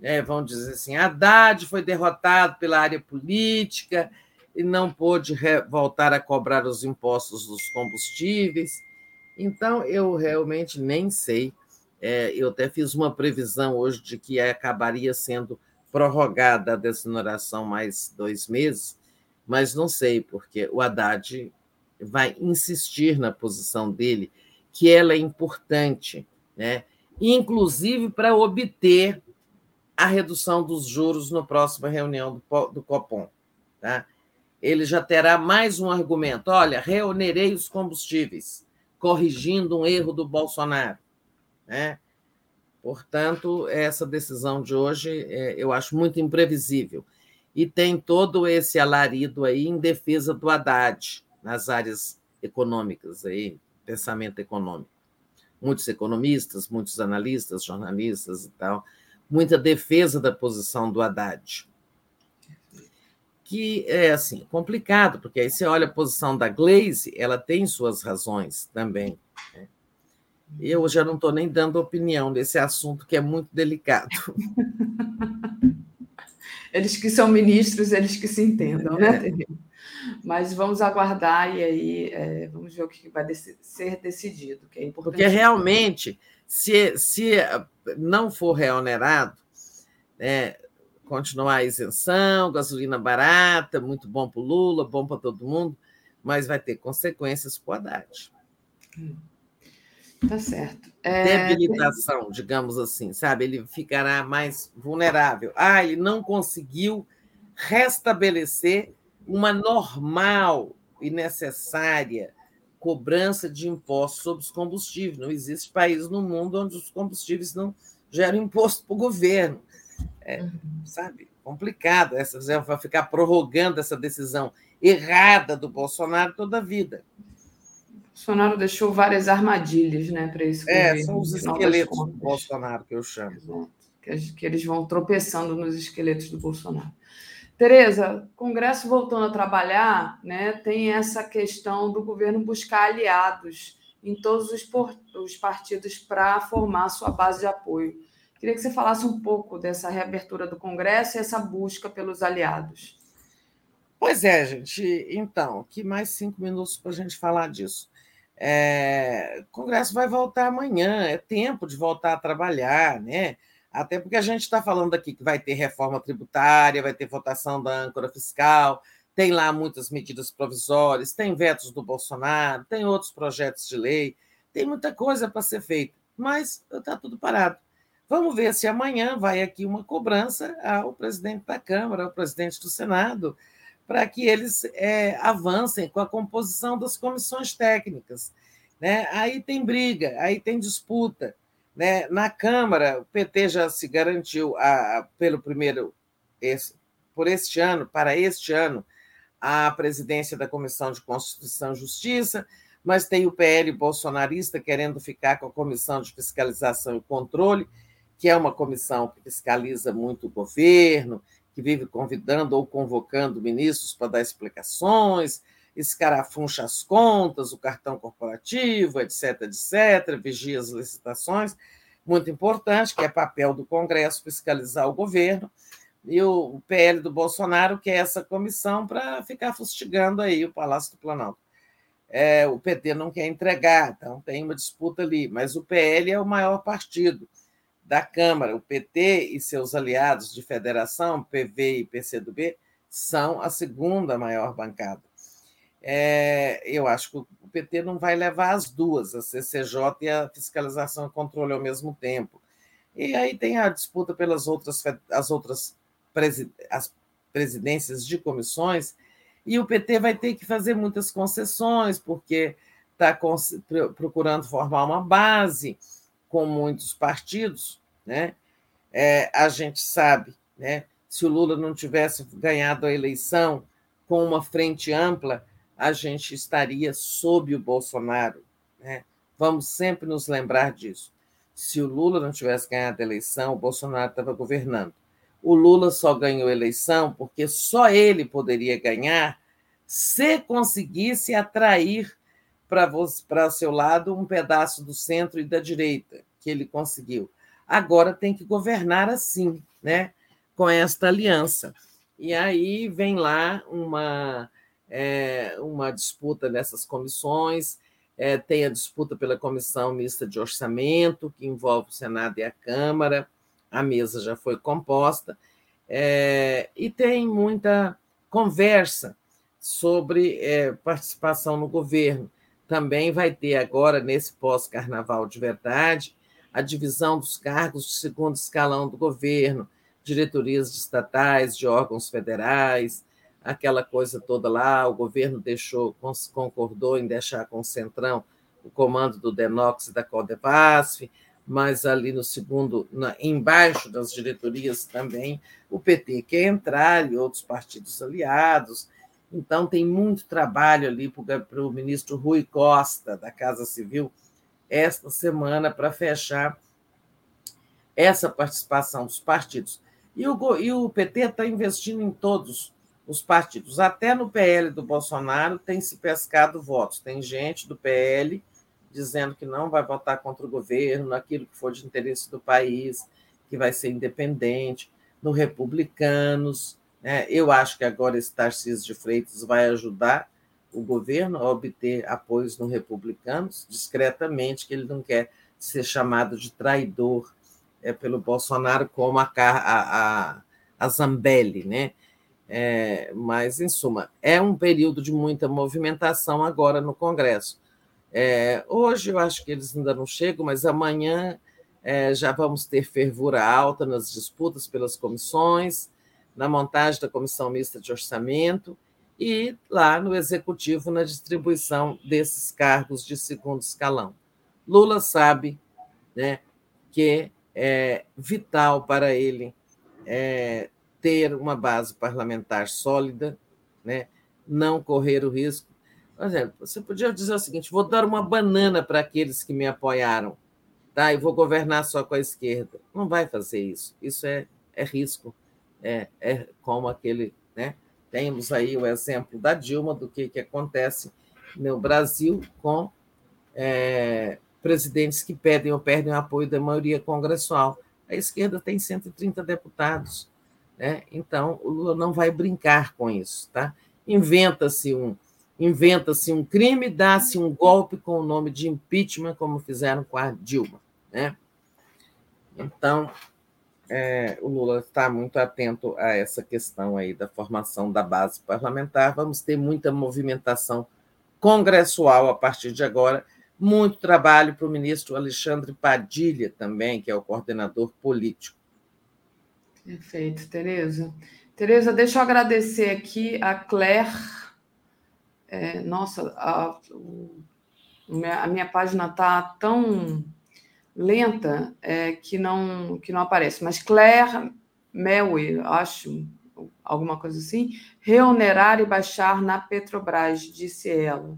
É, vão dizer assim: Haddad foi derrotado pela área política e não pôde voltar a cobrar os impostos dos combustíveis. Então, eu realmente nem sei. É, eu até fiz uma previsão hoje de que acabaria sendo prorrogada a desoneração mais dois meses, mas não sei, porque o Haddad vai insistir na posição dele, que ela é importante, né? inclusive para obter a redução dos juros na próxima reunião do, do Copom. Tá? Ele já terá mais um argumento: olha, reonerei os combustíveis, corrigindo um erro do Bolsonaro. Né? Portanto, essa decisão de hoje é, eu acho muito imprevisível. E tem todo esse alarido aí em defesa do Haddad, nas áreas econômicas, aí, pensamento econômico. Muitos economistas, muitos analistas, jornalistas e tal, muita defesa da posição do Haddad. Que é assim, complicado, porque aí você olha a posição da Glaze, ela tem suas razões também. Né? Eu já não estou nem dando opinião desse assunto que é muito delicado. Eles que são ministros, eles que se entendam, né? É. Mas vamos aguardar e aí é, vamos ver o que vai ser decidido, que é. Porque realmente, se, se não for reonerado, né, continuar a isenção, gasolina barata, muito bom para o Lula, bom para todo mundo, mas vai ter consequências para o Haddad. Hum. Tá certo. É... Debilitação, digamos assim, sabe? Ele ficará mais vulnerável. Ah, ele não conseguiu restabelecer uma normal e necessária cobrança de impostos sobre os combustíveis. Não existe país no mundo onde os combustíveis não geram imposto para o governo. É, uhum. Sabe? Complicado. Essa, vai ficar prorrogando essa decisão errada do Bolsonaro toda a vida. Bolsonaro deixou várias armadilhas né, para esse é, governo. São os esqueletos do Bolsonaro que eu chamo. Que, que eles vão tropeçando nos esqueletos do Bolsonaro. Tereza, Congresso voltando a trabalhar, né, tem essa questão do governo buscar aliados em todos os, os partidos para formar sua base de apoio. Queria que você falasse um pouco dessa reabertura do Congresso e essa busca pelos aliados. Pois é, gente. Então, que mais cinco minutos para a gente falar disso. É, o Congresso vai voltar amanhã, é tempo de voltar a trabalhar, né? Até porque a gente está falando aqui que vai ter reforma tributária, vai ter votação da âncora fiscal, tem lá muitas medidas provisórias, tem vetos do Bolsonaro, tem outros projetos de lei, tem muita coisa para ser feita, mas está tudo parado. Vamos ver se amanhã vai aqui uma cobrança ao presidente da Câmara, ao presidente do Senado, para que eles é, avancem com a composição das comissões técnicas. Né? Aí tem briga, aí tem disputa. Né? Na Câmara, o PT já se garantiu a, a, pelo primeiro, esse, por este ano, para este ano, a presidência da Comissão de Constituição e Justiça, mas tem o PL bolsonarista querendo ficar com a Comissão de Fiscalização e Controle, que é uma comissão que fiscaliza muito o governo, que vive convidando ou convocando ministros para dar explicações, escarafuncha as contas, o cartão corporativo, etc., etc., vigia as licitações. Muito importante, que é papel do Congresso fiscalizar o governo, e o PL do Bolsonaro quer essa comissão para ficar fustigando aí o Palácio do Planalto. É, o PT não quer entregar, então tem uma disputa ali, mas o PL é o maior partido da Câmara, o PT e seus aliados de federação, PV e PCdoB, são a segunda maior bancada. É, eu acho que o PT não vai levar as duas, a CCJ e a fiscalização e controle ao mesmo tempo. E aí tem a disputa pelas outras, as outras as presidências de comissões, e o PT vai ter que fazer muitas concessões, porque está procurando formar uma base com muitos partidos, né? É, a gente sabe, né? Se o Lula não tivesse ganhado a eleição com uma frente ampla, a gente estaria sob o Bolsonaro, né? Vamos sempre nos lembrar disso. Se o Lula não tivesse ganhado a eleição, o Bolsonaro estava governando. O Lula só ganhou a eleição porque só ele poderia ganhar se conseguisse atrair para seu lado um pedaço do centro e da direita, que ele conseguiu. Agora tem que governar assim, né? com esta aliança. E aí vem lá uma, é, uma disputa nessas comissões, é, tem a disputa pela comissão mista de orçamento, que envolve o Senado e a Câmara, a mesa já foi composta, é, e tem muita conversa sobre é, participação no governo também vai ter agora, nesse pós-carnaval de verdade, a divisão dos cargos de segundo escalão do governo, diretorias de estatais, de órgãos federais, aquela coisa toda lá. O governo deixou, concordou em deixar com o Centrão o comando do Denox e da Codevasf, mas ali no segundo, na, embaixo das diretorias também, o PT quer entrar e outros partidos aliados. Então, tem muito trabalho ali para o ministro Rui Costa, da Casa Civil, esta semana, para fechar essa participação dos partidos. E o, e o PT está investindo em todos os partidos, até no PL do Bolsonaro tem se pescado votos. Tem gente do PL dizendo que não vai votar contra o governo, naquilo que for de interesse do país, que vai ser independente. No Republicanos, né? Eu acho que agora esse Tarcísio de Freitas vai ajudar o governo a obter apoios no republicanos, discretamente, que ele não quer ser chamado de traidor é, pelo Bolsonaro, como a, a, a Zambelli. Né? É, mas, em suma, é um período de muita movimentação agora no Congresso. É, hoje eu acho que eles ainda não chegam, mas amanhã é, já vamos ter fervura alta nas disputas pelas comissões na montagem da comissão mista de orçamento e lá no executivo na distribuição desses cargos de segundo escalão. Lula sabe né, que é vital para ele é, ter uma base parlamentar sólida, né, não correr o risco. Por exemplo, você podia dizer o seguinte: vou dar uma banana para aqueles que me apoiaram, tá? E vou governar só com a esquerda. Não vai fazer isso. Isso é, é risco é, é como aquele. Né? Temos aí o exemplo da Dilma, do que, que acontece no Brasil com é, presidentes que pedem ou perdem o apoio da maioria congressual. A esquerda tem 130 deputados, né? então o Lula não vai brincar com isso. Tá? Inventa-se um, inventa-se um crime, dá-se um golpe com o nome de impeachment, como fizeram com a Dilma. Né? Então, é, o Lula está muito atento a essa questão aí da formação da base parlamentar. Vamos ter muita movimentação congressual a partir de agora, muito trabalho para o ministro Alexandre Padilha também, que é o coordenador político. Perfeito, Tereza. Tereza, deixa eu agradecer aqui a Claire. É, nossa, a, a minha página está tão lenta é, que não que não aparece. Mas Claire Melwe, acho, alguma coisa assim, reonerar e baixar na Petrobras, disse ela.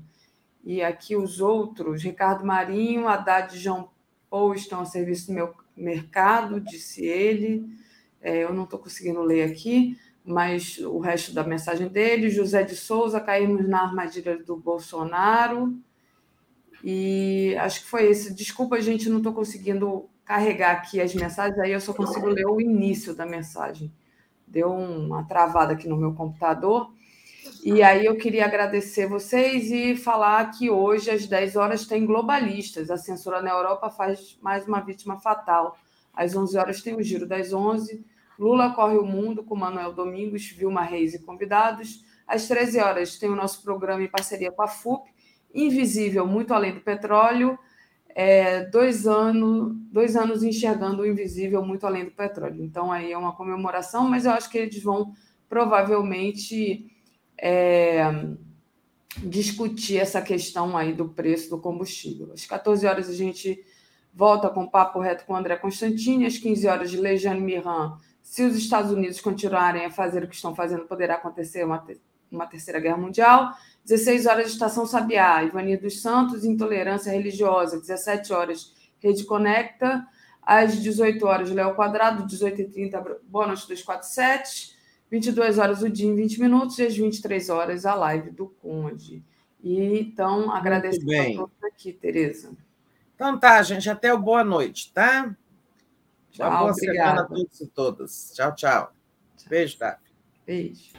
E aqui os outros, Ricardo Marinho, Haddad João Paul estão a serviço do meu mercado, disse ele. É, eu não estou conseguindo ler aqui, mas o resto da mensagem dele. José de Souza, caímos na armadilha do Bolsonaro. E acho que foi esse. Desculpa, gente, não estou conseguindo carregar aqui as mensagens, aí eu só consigo ler o início da mensagem. Deu uma travada aqui no meu computador. E aí eu queria agradecer vocês e falar que hoje, às 10 horas, tem globalistas. A censura na Europa faz mais uma vítima fatal. Às 11 horas tem o Giro das 11. Lula corre o mundo com Manuel Domingos, Vilma Reis e convidados. Às 13 horas tem o nosso programa em parceria com a FUP, Invisível, muito além do petróleo, é, dois, anos, dois anos enxergando o invisível muito além do petróleo. Então, aí é uma comemoração, mas eu acho que eles vão provavelmente é, discutir essa questão aí do preço do combustível. Às 14 horas a gente volta com papo reto com o André Constantini, às 15 horas de Lejane Miran. Se os Estados Unidos continuarem a fazer o que estão fazendo, poderá acontecer uma, uma terceira guerra mundial. 16 horas, Estação Sabiá, Ivani dos Santos, Intolerância Religiosa, 17 horas, Rede Conecta, às 18 horas, Léo Quadrado, 18h30, Boa Noite 247, 22 horas o dia em 20 minutos, e às 23 horas a live do Conde. E, então, agradeço a todos aqui, Tereza. Então tá, gente, até o boa noite, tá? Tchau, boa obrigada. semana a todos e todas. Tchau, tchau. Beijo, tá? Beijo.